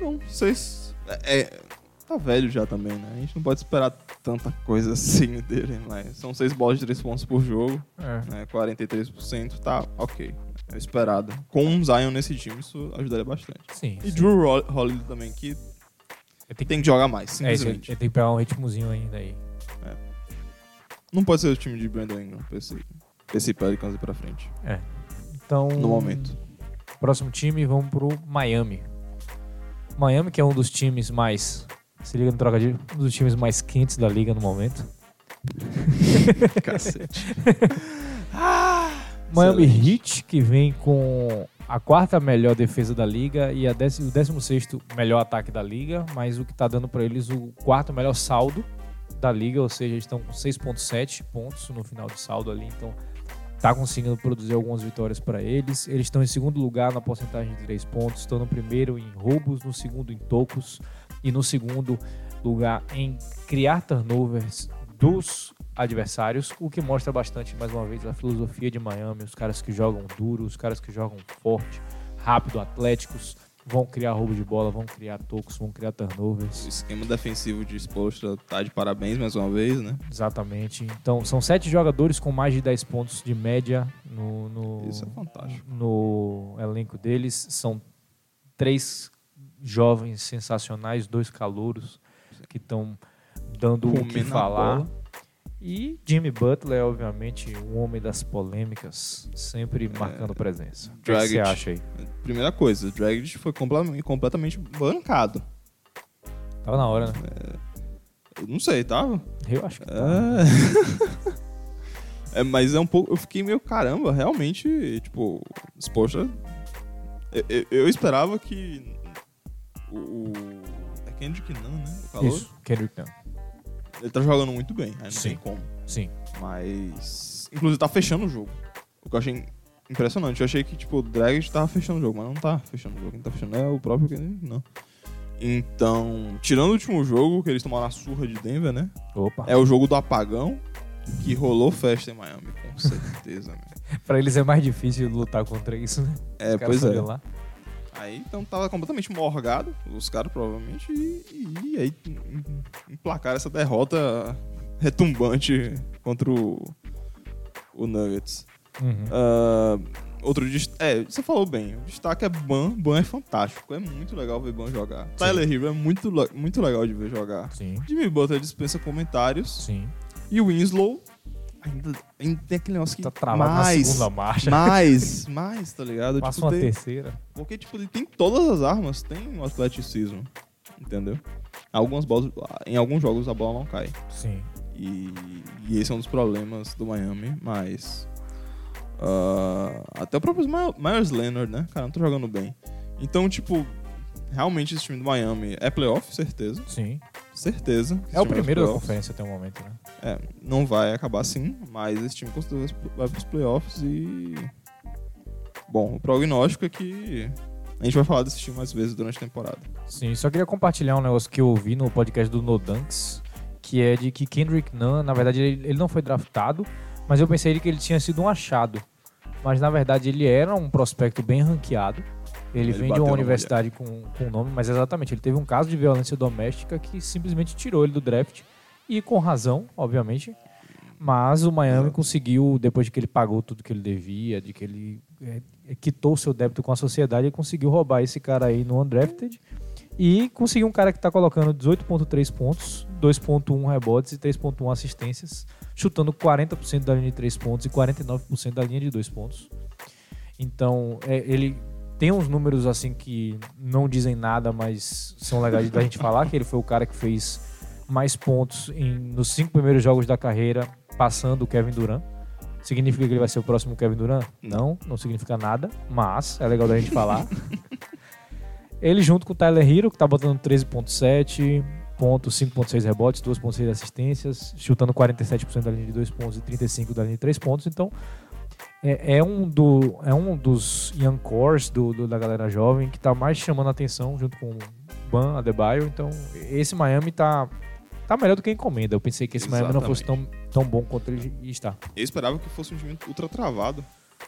[SPEAKER 2] Não, vocês. É, é- tá velho já também, né? A gente não pode esperar tanta coisa assim dele, mas são seis bolas de três pontos por jogo.
[SPEAKER 1] É.
[SPEAKER 2] né, 43%, tá ok. É esperado. Com um Zion nesse time, isso ajudaria bastante.
[SPEAKER 1] Sim.
[SPEAKER 2] E
[SPEAKER 1] sim.
[SPEAKER 2] Drew Hol- Holiday também, que
[SPEAKER 1] tem que,
[SPEAKER 2] que jogar mais,
[SPEAKER 1] é, ele,
[SPEAKER 2] simplesmente.
[SPEAKER 1] ele tem que pegar um ritmozinho ainda aí.
[SPEAKER 2] Não pode ser o time de Brandon Ingram pra esse, esse Pelicans ir pra frente.
[SPEAKER 1] Então,
[SPEAKER 2] No momento.
[SPEAKER 1] Próximo time, vamos pro Miami. Miami, que é um dos times mais. Se liga no trocadilho, um dos times mais quentes da liga no momento.
[SPEAKER 2] Cacete.
[SPEAKER 1] Miami
[SPEAKER 2] Excelente.
[SPEAKER 1] Heat, que vem com a quarta melhor defesa da liga e a dec- o 16 melhor ataque da liga, mas o que tá dando pra eles o quarto melhor saldo da liga, ou seja, eles estão com 6.7 pontos no final de saldo ali, então tá conseguindo produzir algumas vitórias pra eles. Eles estão em segundo lugar na porcentagem de 3 pontos, estão no primeiro em roubos, no segundo em tocos e no segundo lugar em criar turnovers dos adversários, o que mostra bastante, mais uma vez, a filosofia de Miami, os caras que jogam duro, os caras que jogam forte, rápido, atléticos, vão criar roubo de bola, vão criar tocos, vão criar
[SPEAKER 2] O
[SPEAKER 1] turnovers.
[SPEAKER 2] esquema defensivo de Spolstra tá de parabéns mais uma vez, né?
[SPEAKER 1] Exatamente. Então, são sete jogadores com mais de 10 pontos de média no, no,
[SPEAKER 2] Isso é fantástico.
[SPEAKER 1] no elenco deles. São três jovens sensacionais, dois calouros que estão dando o que falar.
[SPEAKER 2] bola.
[SPEAKER 1] E Jimmy Butler, obviamente, um homem das polêmicas, sempre
[SPEAKER 2] É.
[SPEAKER 1] marcando presença. O que você acha aí?
[SPEAKER 2] Primeira coisa, o Dragic foi completamente, bancado.
[SPEAKER 1] Tava na hora, né?
[SPEAKER 2] Eu não sei, tava?
[SPEAKER 1] Eu acho que.
[SPEAKER 2] É. É, mas é um pouco. Eu fiquei meio caramba, realmente, tipo, Spolstra. Eu, eu- eu esperava que. O. o- É Kendrick Nunn, né? O calor.
[SPEAKER 1] Isso, Kendrick Nunn.
[SPEAKER 2] Ele tá jogando muito bem, aí não
[SPEAKER 1] Sim.
[SPEAKER 2] tem como.
[SPEAKER 1] Sim.
[SPEAKER 2] Mas. Inclusive tá fechando o jogo. O que eu achei impressionante. Eu achei que, tipo, o Dragic tava fechando o jogo, mas não tá fechando o jogo. Quem tá fechando é o próprio Kendrick Nunn. Então, tirando o último jogo, que eles tomaram a surra de Denver, né?
[SPEAKER 1] Opa.
[SPEAKER 2] É o jogo do apagão que rolou festa em Miami, com certeza. né?
[SPEAKER 1] Pra eles é mais difícil lutar contra isso, né?
[SPEAKER 2] É, pois é.
[SPEAKER 1] lá.
[SPEAKER 2] Aí então tava completamente morgado, os caras provavelmente, e, e aí em- emplacaram essa derrota retumbante contra o, o Nuggets.
[SPEAKER 1] Uhum.
[SPEAKER 2] Ah, outro. É, você falou bem, o destaque é Ban, Ban é fantástico, é muito legal ver Ban jogar. Tyler Hero é muito, muito legal de ver jogar.
[SPEAKER 1] Sim,
[SPEAKER 2] Jimmy Butler dispensa comentários.
[SPEAKER 1] sim.
[SPEAKER 2] E o Winslow ainda, ainda tem aquele negócio que
[SPEAKER 1] Tá travado
[SPEAKER 2] mais,
[SPEAKER 1] na segunda marcha.
[SPEAKER 2] mais, mais, tá ligado?
[SPEAKER 1] Passa
[SPEAKER 2] Tipo,
[SPEAKER 1] uma
[SPEAKER 2] tem-
[SPEAKER 1] terceira.
[SPEAKER 2] porque, tipo, ele tem todas as armas, tem o atleticismo, entendeu? Algumas bolas, em alguns jogos a bola não cai.
[SPEAKER 1] Sim.
[SPEAKER 2] E, e esse é um dos problemas do Miami, mas... ah, até o próprio My- Myers Leonard, né? Cara, não tá jogando bem. Então, tipo, realmente esse time do Miami é playoff, certeza.
[SPEAKER 1] Sim.
[SPEAKER 2] Certeza.
[SPEAKER 1] É o primeiro da conferência até o momento, né?
[SPEAKER 2] É, não vai acabar assim, mas esse time vai pros playoffs e. Bom, o prognóstico é que a gente vai falar desse time mais vezes durante a temporada.
[SPEAKER 1] Sim, só queria compartilhar um negócio que eu ouvi no podcast do No Dunks, que é de que Kendrick Nunn, na verdade, ele não foi draftado, mas eu pensei que ele tinha sido um achado. Mas na verdade ele era um prospecto bem ranqueado. Ele,
[SPEAKER 2] Ele
[SPEAKER 1] vem de uma universidade com, com nome, mas exatamente, ele teve um caso de violência doméstica que simplesmente tirou ele do draft. E com razão, obviamente. Mas o Miami
[SPEAKER 2] Exato.
[SPEAKER 1] conseguiu, depois de que ele pagou tudo que ele devia, de que ele é, é, quitou seu débito com a sociedade, ele conseguiu roubar esse cara aí no undrafted. E conseguiu um cara que está colocando 18,3 pontos, 2,1 rebotes e 3,1 assistências, chutando 40% da linha de 3 pontos e 49% da linha de 2 pontos. Então, é, ele tem uns números assim que não dizem nada, mas são legais da gente falar, que ele foi o cara que fez mais pontos em- nos cinco primeiros jogos da carreira, passando o Kevin Durant. Significa que ele vai ser o próximo Kevin Durant? Não, não significa nada, mas é legal da gente falar. ele junto com o Tyler Hero, que tá botando 13.7 pontos, 5.6 rebotes, 2.6 assistências, chutando 47% da linha de 2 pontos e 35% da linha de 3 pontos. Então, é, é um, do, é um dos young cores do, do- da galera jovem que tá mais chamando a atenção junto com o Ban Adebayo. Então, esse Miami tá, tá melhor do que a encomenda. Eu pensei que esse Miami não fosse tão, tão bom quanto ele está.
[SPEAKER 2] Eu esperava que fosse um time ultra travado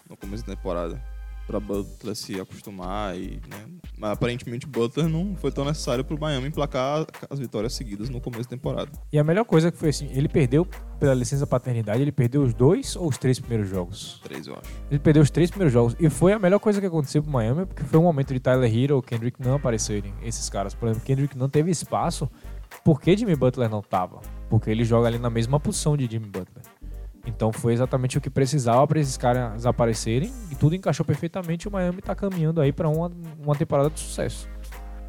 [SPEAKER 2] no começo da temporada. Pra Butler se acostumar e, né? Mas aparentemente Butler não foi tão necessário pro Miami emplacar as vitórias seguidas no começo da temporada.
[SPEAKER 1] E a melhor coisa que foi assim, ele perdeu pela licença paternidade, ele perdeu os dois ou os três primeiros jogos?
[SPEAKER 2] Três, eu acho.
[SPEAKER 1] Ele perdeu os três primeiros jogos. E foi a melhor coisa que aconteceu pro Miami, porque foi um momento de Tyler Hero, Kendrick não aparecerem, esses caras. Por exemplo, Kendrick não teve espaço. Por que Jimmy Butler não tava? Porque ele joga ali na mesma posição de Jimmy Butler. Então foi exatamente o que precisava para esses caras aparecerem e tudo encaixou perfeitamente. O Miami está caminhando aí para uma, uma temporada de sucesso.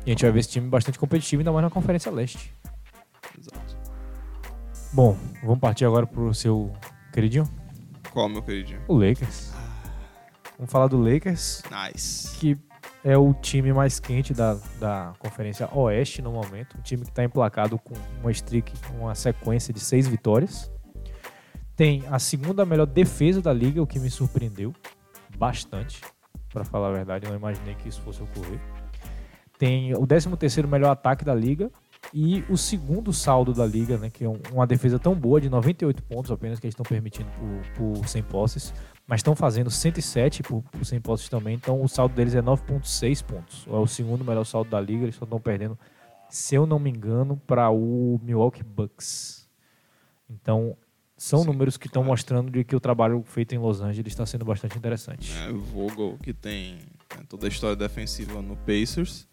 [SPEAKER 1] E a gente vai ver esse time bastante competitivo, ainda mais na Conferência Leste.
[SPEAKER 2] Exato.
[SPEAKER 1] Bom, vamos partir agora pro seu queridinho?
[SPEAKER 2] Qual, meu queridinho?
[SPEAKER 1] O Lakers. Vamos falar do Lakers,
[SPEAKER 2] Nice.
[SPEAKER 1] que é o time mais quente da, da Conferência Oeste no momento. Um time que está emplacado com uma streak, uma sequência de seis vitórias. Tem a segunda melhor defesa da liga, o que me surpreendeu bastante, para falar a verdade. Eu não imaginei que isso fosse ocorrer. Tem o 13 terceiro melhor ataque da liga e o segundo saldo da liga, né, que é um- uma defesa tão boa de 98 pontos apenas que eles estão permitindo por, por 100 posses, mas estão fazendo 107 por, por 100 posses também, então o saldo deles é 9.6 pontos. É o segundo melhor saldo da liga, eles só estão perdendo, se eu não me engano, para o Milwaukee Bucks. Então, são
[SPEAKER 2] Sim,
[SPEAKER 1] números que estão
[SPEAKER 2] claro.
[SPEAKER 1] mostrando de que o trabalho feito em Los Angeles está sendo bastante interessante.
[SPEAKER 2] É, o Vogel, que tem toda a história defensiva no Pacers,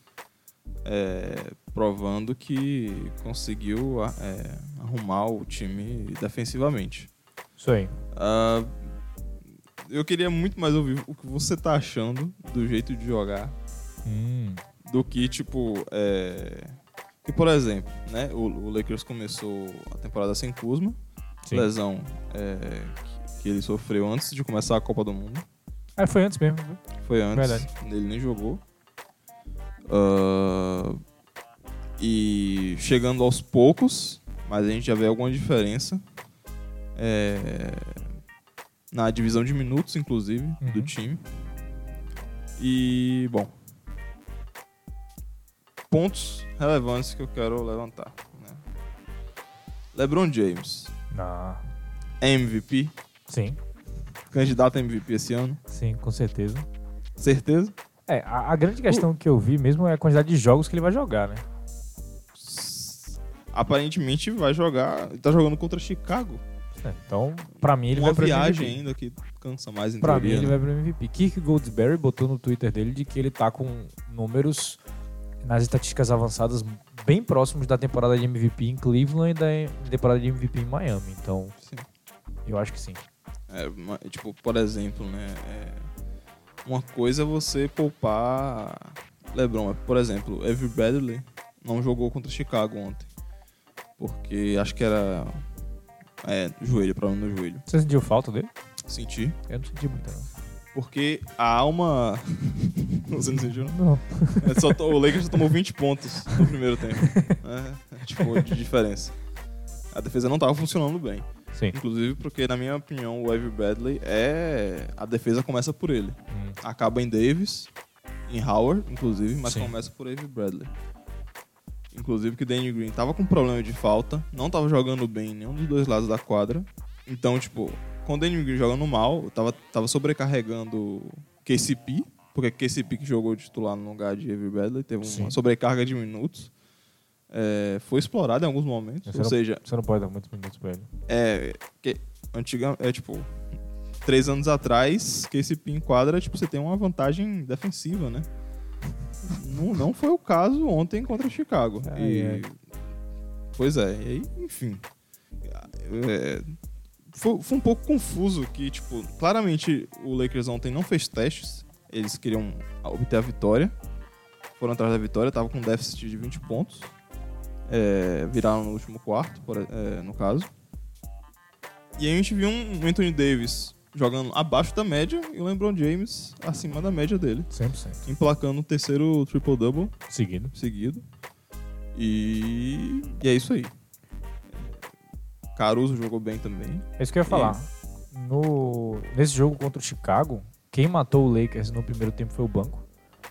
[SPEAKER 2] é, provando que conseguiu é, arrumar o time defensivamente.
[SPEAKER 1] Isso aí.
[SPEAKER 2] Ah, eu queria muito mais ouvir o que você tá achando do jeito de jogar
[SPEAKER 1] Hum,
[SPEAKER 2] do que, tipo, é... Que, por exemplo, né, o, o Lakers começou a temporada sem Kuzma,
[SPEAKER 1] sim.
[SPEAKER 2] lesão é, que, que ele sofreu antes de começar a Copa do Mundo.
[SPEAKER 1] Ah, foi antes mesmo. viu?
[SPEAKER 2] Foi antes,
[SPEAKER 1] Verdade.
[SPEAKER 2] ele nem jogou. Ah, e chegando aos poucos, mas a gente já vê alguma diferença é, na divisão de minutos, inclusive, do
[SPEAKER 1] Uhum.
[SPEAKER 2] time. E, bom, pontos relevantes que eu quero levantar. né? LeBron James,
[SPEAKER 1] Ah,
[SPEAKER 2] MVP,
[SPEAKER 1] sim,
[SPEAKER 2] candidato a MVP esse ano,
[SPEAKER 1] sim, com certeza.
[SPEAKER 2] certeza?
[SPEAKER 1] É, a, a grande questão que eu vi mesmo é a quantidade de jogos que ele vai jogar, né?
[SPEAKER 2] aparentemente vai jogar. Ele tá jogando contra Chicago.
[SPEAKER 1] É, Então, pra mim, ele
[SPEAKER 2] uma
[SPEAKER 1] vai pro
[SPEAKER 2] viagem
[SPEAKER 1] MVP.
[SPEAKER 2] ainda que cansa mais em
[SPEAKER 1] Pra mim,
[SPEAKER 2] teoria,
[SPEAKER 1] ele
[SPEAKER 2] né?
[SPEAKER 1] vai pro MVP. Kirk Goldsberry botou no Twitter dele de que ele tá com números nas estatísticas avançadas bem próximos da temporada de MVP em Cleveland e da temporada de MVP em Miami. Então,
[SPEAKER 2] Sim.
[SPEAKER 1] eu acho que sim.
[SPEAKER 2] É, tipo, por exemplo, né? é, uma coisa é você poupar LeBron. Por exemplo, Avery Bradley não jogou contra Chicago ontem. Porque acho que era. É, joelho, problema no joelho.
[SPEAKER 1] Você sentiu falta dele?
[SPEAKER 2] Senti.
[SPEAKER 1] Eu não senti muito, não.
[SPEAKER 2] Porque a alma. Você não sentiu? não? É, só o Lakers só tomou 20 pontos no primeiro tempo. É, é, tipo, de diferença. A defesa não tava funcionando bem.
[SPEAKER 1] Sim.
[SPEAKER 2] Inclusive porque, na minha opinião, o Avery Bradley é. A defesa começa por ele.
[SPEAKER 1] Hum.
[SPEAKER 2] Acaba em Davis, em Howard, inclusive, mas
[SPEAKER 1] Sim.
[SPEAKER 2] começa por Avery Bradley. Inclusive que Danny Green tava com problema de falta, não tava jogando bem em nenhum dos dois lados da quadra. Então, tipo, com o Danny Green jogando mal, tava, tava sobrecarregando KCP, porque KCP que jogou titular no lugar de Avery Bradley, teve
[SPEAKER 1] Sim.
[SPEAKER 2] uma sobrecarga de minutos. É, foi explorado em alguns momentos.
[SPEAKER 1] Você
[SPEAKER 2] Ou
[SPEAKER 1] não-
[SPEAKER 2] seja,
[SPEAKER 1] Você não pode dar muitos minutos pra ele.
[SPEAKER 2] é. Que, antiga, é tipo. Três anos atrás, que esse em quadra, tipo, você tem uma vantagem defensiva, né? Não, não foi o caso ontem contra Chicago.
[SPEAKER 1] Ah,
[SPEAKER 2] e,
[SPEAKER 1] é.
[SPEAKER 2] Pois é, e aí, enfim. É, foi, foi um pouco confuso que, tipo, claramente o Lakers ontem não fez testes. Eles queriam obter a vitória. Foram atrás da vitória, tava com um déficit de 20 pontos. É, viraram no último quarto, por- é, no caso. E aí a gente viu um Anthony Davis jogando abaixo da média e o LeBron James acima da média dele,
[SPEAKER 1] 100%.
[SPEAKER 2] emplacando o terceiro triple-double
[SPEAKER 1] Seguido.
[SPEAKER 2] seguido. E, e é isso aí. Caruso jogou bem também.
[SPEAKER 1] É isso que eu ia falar. No, nesse jogo contra o Chicago, quem matou o Lakers no primeiro tempo foi o banco.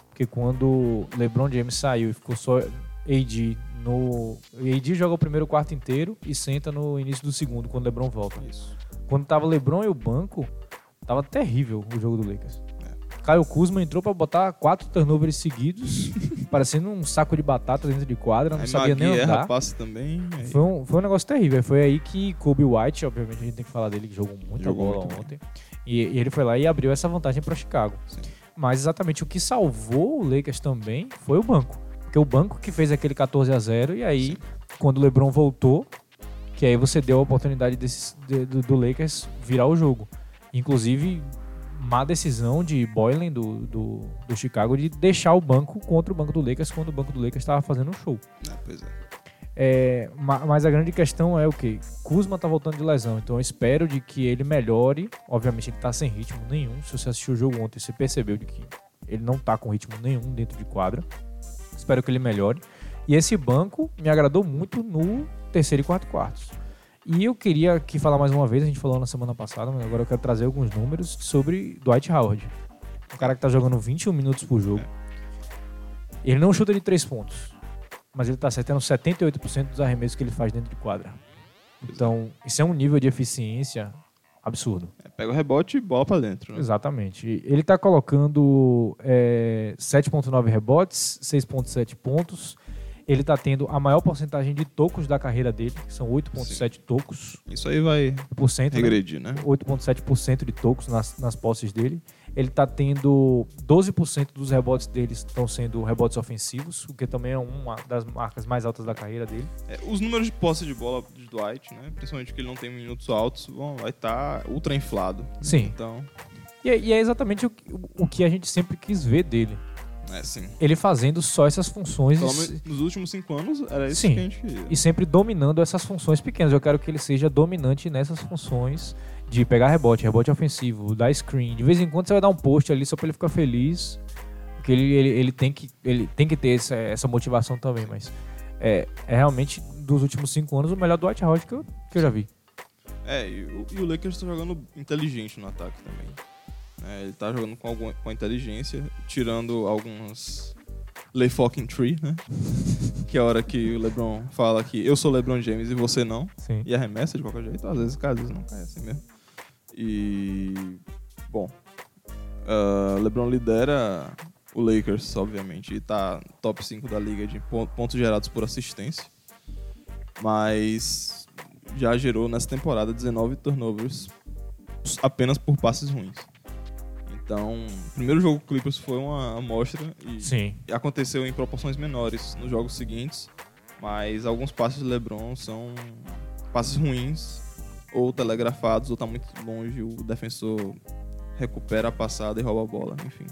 [SPEAKER 1] Porque quando LeBron James saiu e ficou só AD no. AD joga o primeiro quarto inteiro e senta no início do segundo, quando o LeBron volta.
[SPEAKER 2] Isso.
[SPEAKER 1] Quando tava LeBron e o banco, tava terrível o jogo do Lakers. Caio Kuzma entrou pra botar quatro turnovers seguidos, parecendo um saco de batata dentro de quadra, não
[SPEAKER 2] Aí
[SPEAKER 1] sabia nem andar.
[SPEAKER 2] passe também. aí-
[SPEAKER 1] Foi um, foi um negócio terrível. Foi aí que Kobe White, obviamente a gente tem que falar dele, que jogou muita
[SPEAKER 2] Jogou
[SPEAKER 1] bola
[SPEAKER 2] muito bem.
[SPEAKER 1] E, e ele foi lá e abriu essa vantagem para Chicago.
[SPEAKER 2] Sim.
[SPEAKER 1] Mas exatamente o que salvou o Lakers também foi o banco. Porque o banco que fez aquele 14 a 0 e aí,
[SPEAKER 2] Sim.
[SPEAKER 1] quando o LeBron voltou, Que aí você deu a oportunidade desses, de- do, do Lakers virar o jogo. Inclusive, má decisão de Boylan do, do, do Chicago de deixar o banco contra o banco do Lakers quando o banco do Lakers estava fazendo um show.
[SPEAKER 2] É, pois é.
[SPEAKER 1] É, ma- mas a grande questão é o que? Kuzma tá voltando de lesão, então eu espero de que ele melhore. Obviamente ele tá sem ritmo nenhum. Se você assistiu o jogo ontem, você percebeu de que ele não tá com ritmo nenhum dentro de quadra. Espero que ele melhore. E esse banco me agradou muito no terceiro e quarto quartos. E eu queria aqui falar mais uma vez, a gente falou na semana passada, mas agora eu quero trazer alguns números sobre Dwight Howard. Um cara que tá jogando 21 minutos por jogo. Ele não chuta de três pontos mas ele tá acertando 78% dos arremessos que ele faz dentro de quadra. Então, isso é um nível de eficiência absurdo.
[SPEAKER 2] É, pega o rebote e bola pra dentro. Né?
[SPEAKER 1] Exatamente. Ele tá colocando é, 7.9 rebotes, 6.7 pontos. Ele tá tendo a maior porcentagem de tocos da carreira dele, que são 8.7 tocos
[SPEAKER 2] Isso aí vai
[SPEAKER 1] por cento, né?
[SPEAKER 2] regredir, né?
[SPEAKER 1] 8,7% de tocos nas, nas posses dele. Ele tá tendo 12% dos rebotes deles estão sendo rebotes ofensivos, o que também é uma das marcas mais altas da carreira dele.
[SPEAKER 2] É, os números de posse de bola de Dwight, né? Principalmente porque ele não tem minutos altos, vão, vai estar ultra inflado.
[SPEAKER 1] Sim.
[SPEAKER 2] Então,
[SPEAKER 1] E, é- e é exatamente o, que- o que a gente sempre quis ver dele.
[SPEAKER 2] É assim.
[SPEAKER 1] Ele fazendo só essas funções
[SPEAKER 2] menos nos últimos cinco anos era isso
[SPEAKER 1] Sim.
[SPEAKER 2] que a gente queria.
[SPEAKER 1] e sempre dominando essas funções pequenas. Eu quero que ele seja dominante nessas funções de pegar rebote, rebote ofensivo, dar screen. De vez em quando você vai dar um post ali só pra ele ficar feliz. Porque ele, ele, ele, tem, que, ele tem que ter essa, essa motivação também, mas é, é realmente dos últimos cinco anos o melhor Dwight Howard que eu, que eu já vi.
[SPEAKER 2] É, e o, e o Lakers tá jogando inteligente no ataque também. É, ele tá jogando com, alguma, com inteligência, tirando algumas lay fucking tree, né? que é a hora que o LeBron fala que eu sou LeBron James e você não.
[SPEAKER 1] Sim.
[SPEAKER 2] E arremessa de qualquer jeito, às vezes cai, às vezes não cai, é assim mesmo. E. Bom. ah, LeBron lidera o Lakers, obviamente, e tá top 5 da liga de pon- pontos gerados por assistência. Mas já gerou nessa temporada 19 turnovers apenas por passes ruins. Então, o primeiro jogo Clippers foi uma amostra e
[SPEAKER 1] Sim.
[SPEAKER 2] aconteceu em proporções menores nos jogos seguintes, mas alguns passes de LeBron são passes ruins ou telegrafados ou tá muito longe, o defensor recupera a passada e rouba a bola, enfim.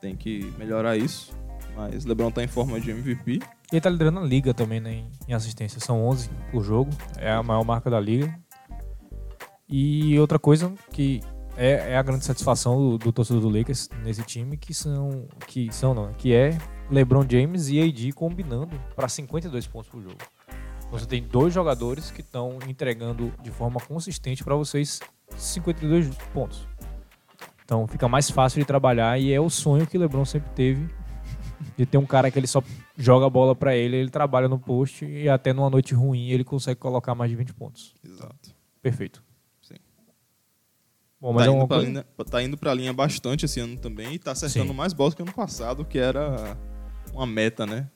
[SPEAKER 2] Tem que melhorar isso, mas LeBron tá em forma de MVP.
[SPEAKER 1] E ele tá liderando a liga também né, em- em assistência. São 11 por jogo. É a maior marca da liga. E outra coisa que é, é a grande satisfação do, do torcedor do Lakers nesse time, que são, que são não, que é LeBron James e AD combinando para 52 pontos por jogo. Você tem dois jogadores que estão entregando de forma consistente para vocês 52 pontos. Então fica mais fácil de trabalhar e é o sonho que o LeBron sempre teve de ter um cara que ele só joga a bola pra ele, ele trabalha no post e até numa noite ruim ele consegue colocar mais de 20 pontos.
[SPEAKER 2] Exato.
[SPEAKER 1] Perfeito. Bom, mas
[SPEAKER 2] Tá
[SPEAKER 1] é
[SPEAKER 2] indo,
[SPEAKER 1] coisa...
[SPEAKER 2] linha, tá indo pra linha bastante esse ano também e tá acertando
[SPEAKER 1] Sim.
[SPEAKER 2] mais bolas que ano passado, que era uma meta, né?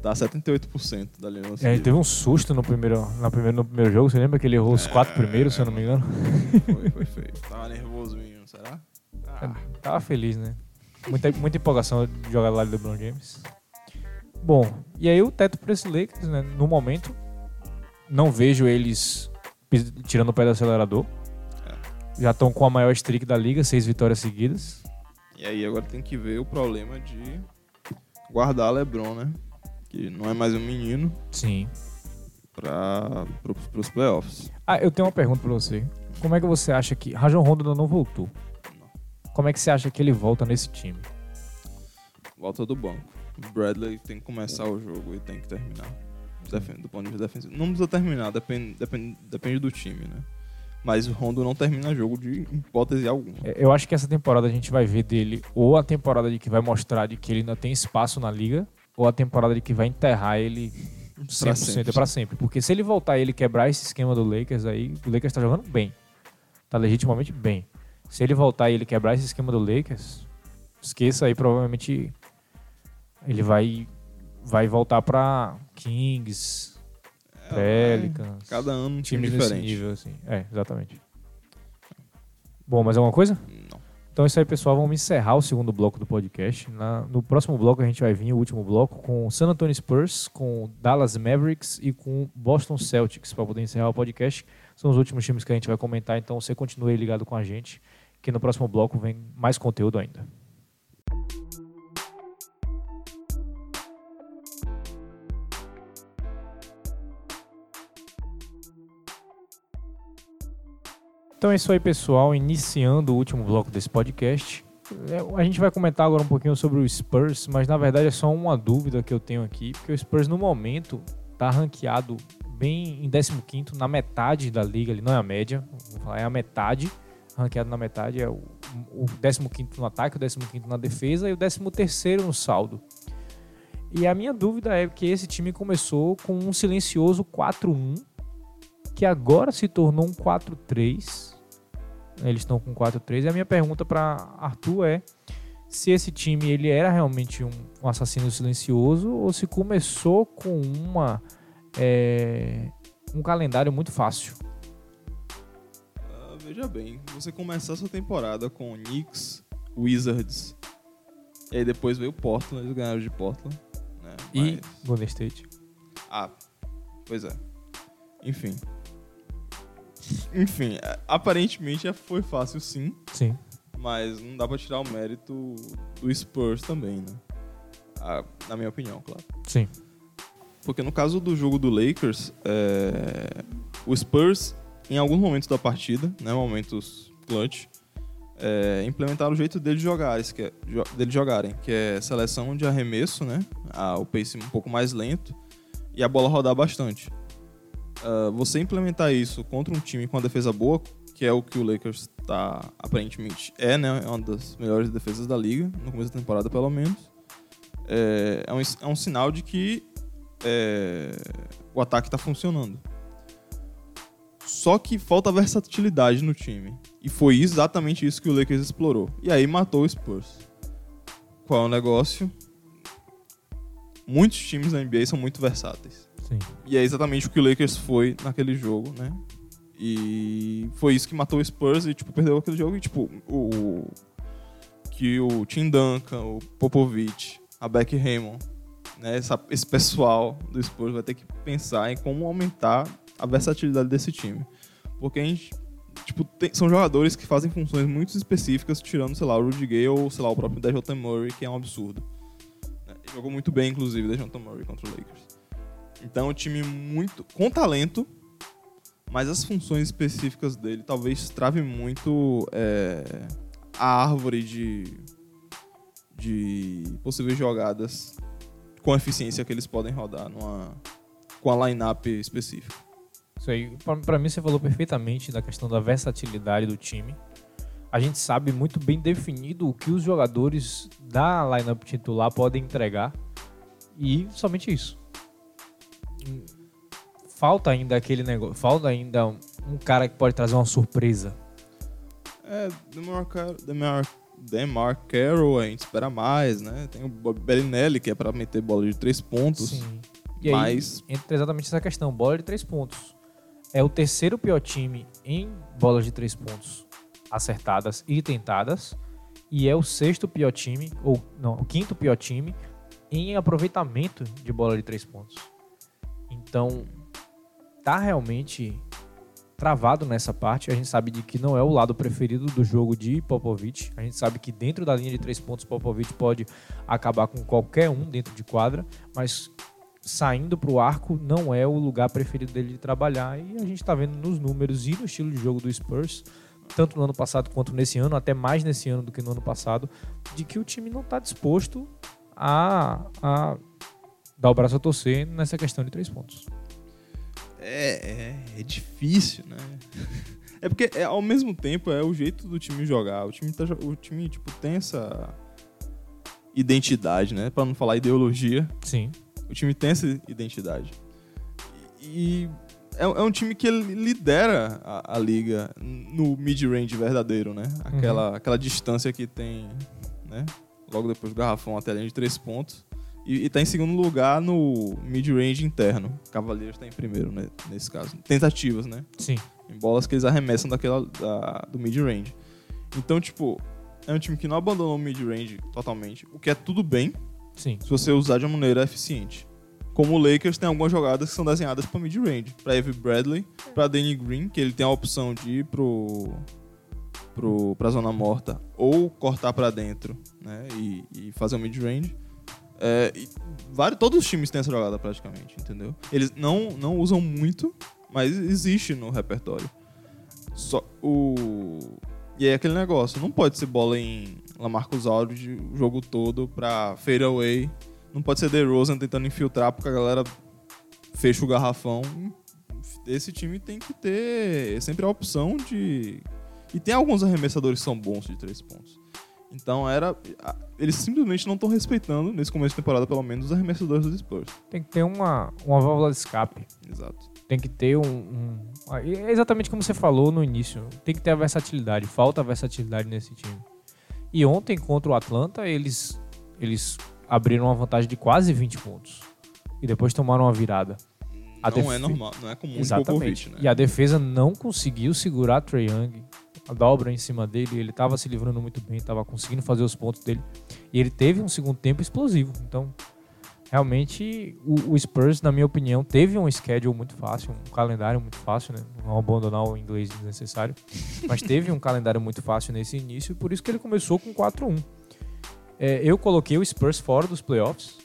[SPEAKER 2] Tá 78% da linha
[SPEAKER 1] É, ele
[SPEAKER 2] ofensiva.
[SPEAKER 1] teve um susto no primeiro, na primeiro, no primeiro jogo. Você lembra que ele errou os quatro primeiros, se eu não me engano?
[SPEAKER 2] Foi, foi feio. Tava nervoso, menino, será? Ah,
[SPEAKER 1] Tava feliz, né? Muita, muita empolgação de jogar lá do LeBron James. Bom, e aí o teto para esse Lakers, né? No momento, não vejo eles tirando o pé do acelerador. Já estão com a maior streak da liga, seis vitórias seguidas.
[SPEAKER 2] E aí agora tem que ver o problema de guardar LeBron, né? Que não é mais um menino
[SPEAKER 1] Sim.
[SPEAKER 2] para os playoffs.
[SPEAKER 1] Ah, eu tenho uma pergunta pra você. Como é que você acha que. Rajon Rondo não voltou. Como é que você acha que ele volta nesse time?
[SPEAKER 2] Volta do banco. O Bradley tem que começar o jogo e tem que terminar. Do ponto de vista defensivo. Não precisa terminar, depende, depende, depende do time, né? Mas o Rondo não termina jogo de hipótese alguma.
[SPEAKER 1] É, Eu acho que essa temporada a gente vai ver dele ou a temporada de que vai mostrar de que ele ainda tem espaço na liga, ou a temporada de que vai enterrar ele 100%
[SPEAKER 2] Pra sempre.
[SPEAKER 1] é pra sempre. Porque se ele voltar e ele quebrar esse esquema do Lakers aí, o Lakers tá jogando bem. Tá legitimamente bem. Se ele voltar e ele quebrar esse esquema do Lakers, esqueça aí, provavelmente ele vai vai voltar pra Kings, Pelicans,
[SPEAKER 2] Cada ano um time diferente.
[SPEAKER 1] nível assim. É, exatamente. Bom, mais alguma coisa?
[SPEAKER 2] Não.
[SPEAKER 1] Então é isso aí, pessoal. Vamos encerrar o segundo bloco do podcast. Na- no próximo bloco a gente vai vir, o último bloco, com San Antonio Spurs, com Dallas Mavericks e com Boston Celtics, para poder encerrar o podcast. São os últimos times que a gente vai comentar, então você continue aí ligado com a gente, que no próximo bloco vem mais conteúdo ainda. Então é isso aí, pessoal. Iniciando o último bloco desse podcast. É, A gente vai comentar agora um pouquinho sobre o Spurs, mas na verdade é só uma dúvida que eu tenho aqui, porque o Spurs no momento tá ranqueado bem em 15º, na metade da liga, ali não é a média, falar, é a metade, ranqueado na metade, é o, o 15º no ataque, o 15º na defesa e o 13º no saldo. E a minha dúvida é que esse time começou com um silencioso 4-1, que agora se tornou um 4-3. Eles estão com 4-3. E a minha pergunta para Arthur é se esse time ele era realmente um, um assassino silencioso ou se começou com uma é, um calendário muito fácil.
[SPEAKER 2] Ah, veja bem, você começar sua temporada com Knicks, Wizards, e aí depois veio Portland, eles ganharam de Portland. Né?
[SPEAKER 1] E
[SPEAKER 2] Mas-
[SPEAKER 1] Golden State.
[SPEAKER 2] Ah, pois é. Enfim. Enfim, é, aparentemente já foi fácil sim,
[SPEAKER 1] Sim.
[SPEAKER 2] mas não dá pra tirar o mérito do Spurs também, né? Ah, na minha opinião, claro.
[SPEAKER 1] Sim.
[SPEAKER 2] Porque no caso do jogo do Lakers, é, o Spurs, em alguns momentos da partida, né, momentos clutch, é, implementaram o jeito deles jogarem, que é, deles jogarem, que é seleção de arremesso, né, a- o pace um pouco mais lento e a bola rodar bastante. Ah, você implementar isso contra um time com uma defesa boa, que é o que o Lakers tá, aparentemente é, né, é uma das melhores defesas da liga, no começo da temporada pelo menos, é, é um, é um sinal de que é, o ataque está funcionando. Só que falta versatilidade no time. E foi exatamente isso que o Lakers explorou. E aí matou o Spurs. Qual é o negócio? Muitos times da NBA são muito versáteis.
[SPEAKER 1] Sim.
[SPEAKER 2] E é exatamente o que o Lakers foi naquele jogo, né? E foi isso que matou o Spurs e, tipo, perdeu aquele jogo. E, tipo, o... Que o Tim Duncan, o Popovich, a Beck Raymond, né? essa- esse pessoal do Spurs vai ter que pensar em como aumentar a versatilidade desse time. Porque a gente... Tipo, tem- são jogadores que fazem funções muito específicas, tirando, sei lá, o Rudy Gay ou, sei lá, o próprio Dejounte Murray, que é um absurdo. né? Jogou muito bem, inclusive, Dejounte Murray contra o Lakers. Então, é um time muito com talento, mas as funções específicas dele talvez travem muito é, a árvore de, de possíveis jogadas com eficiência que eles podem rodar numa, com a lineup específica.
[SPEAKER 1] Isso aí, pra mim, você falou perfeitamente da questão da versatilidade do time. A gente sabe muito bem definido o que os jogadores da lineup titular podem entregar. E somente isso. Falta ainda aquele negócio. Falta ainda um, cara que pode trazer uma surpresa.
[SPEAKER 2] É, Demar, Car- Demar, Demar Carroll a gente espera mais, né? Tem o Bellinelli, que é pra meter bola de três pontos.
[SPEAKER 1] Sim. E aí,
[SPEAKER 2] Mas-
[SPEAKER 1] entra exatamente essa questão. Bola de três pontos. É o terceiro pior time em bolas de três pontos acertadas e tentadas. E é o sexto pior time, ou não, o quinto pior time em aproveitamento de bola de três pontos. Então, tá realmente travado nessa parte. A gente sabe de que não é o lado preferido do jogo de Popovich. A gente sabe que dentro da linha de três pontos, Popovich pode acabar com qualquer um dentro de quadra, mas saindo para o arco não é o lugar preferido dele de trabalhar. E a gente está vendo nos números e no estilo de jogo do Spurs, tanto no ano passado quanto nesse ano, até mais nesse ano do que no ano passado, de que o time não está disposto a, a dar o braço a torcer nessa questão de três pontos.
[SPEAKER 2] É, é, é difícil, né? É porque é, ao mesmo tempo é o jeito do time jogar. O time, tá, o time tipo, tem essa identidade, né? Pra não falar ideologia.
[SPEAKER 1] Sim.
[SPEAKER 2] O time tem essa identidade. E é, é um time que lidera a, a liga no mid-range verdadeiro, né? Aquela, aquela distância que tem, né? Logo depois do garrafão até a linha de três pontos. E, e tá em segundo lugar no mid-range interno. Cavaleiros tá em primeiro, né? Nesse caso. Tentativas, né?
[SPEAKER 1] Sim.
[SPEAKER 2] Em bolas que eles arremessam daquela, da- do mid-range. Então, tipo, é um time que não abandonou o mid-range totalmente, o que é tudo bem
[SPEAKER 1] Sim.
[SPEAKER 2] se você usar de uma maneira eficiente. Como o Lakers tem algumas jogadas que são desenhadas para mid-range. Para Avery Bradley, para Danny Green, que ele tem a opção de ir pro, pro, pra zona morta ou cortar para dentro né, e, e fazer um mid-range. É, vários, todos os times têm essa jogada praticamente, entendeu? Eles não, não usam muito, mas existe no repertório. Só o... E é aquele negócio, não pode ser bola em Lamarcus Aldridge o jogo todo pra fade away. Não pode ser DeRozan tentando infiltrar porque a galera fecha o garrafão. Esse time tem que ter sempre a opção de... E tem alguns arremessadores que são bons de três pontos. Então era... Eles simplesmente não estão respeitando, nesse começo de temporada pelo menos, os arremessadores dos Spurs.
[SPEAKER 1] Tem que ter uma, uma válvula de escape.
[SPEAKER 2] Exato.
[SPEAKER 1] Tem que ter um, um. É exatamente como você falou no início. Tem que ter a versatilidade. Falta a versatilidade nesse time. E ontem, contra o Atlanta, eles, eles abriram uma vantagem de quase 20 pontos. E depois tomaram uma virada. A
[SPEAKER 2] não
[SPEAKER 1] def-
[SPEAKER 2] é normal, não é comum
[SPEAKER 1] Exatamente.
[SPEAKER 2] Popovich, né?
[SPEAKER 1] E a defesa não conseguiu segurar Trey Young. A dobra em cima dele, ele estava se livrando muito bem, estava conseguindo fazer os pontos dele. E ele teve um segundo tempo explosivo. Então, realmente, o, o Spurs, na minha opinião, teve um schedule muito fácil, um calendário muito fácil, né? Não abandonar o inglês desnecessário. Mas teve um calendário muito fácil nesse início, e por isso que ele começou com 4-1. É, eu coloquei o Spurs fora dos playoffs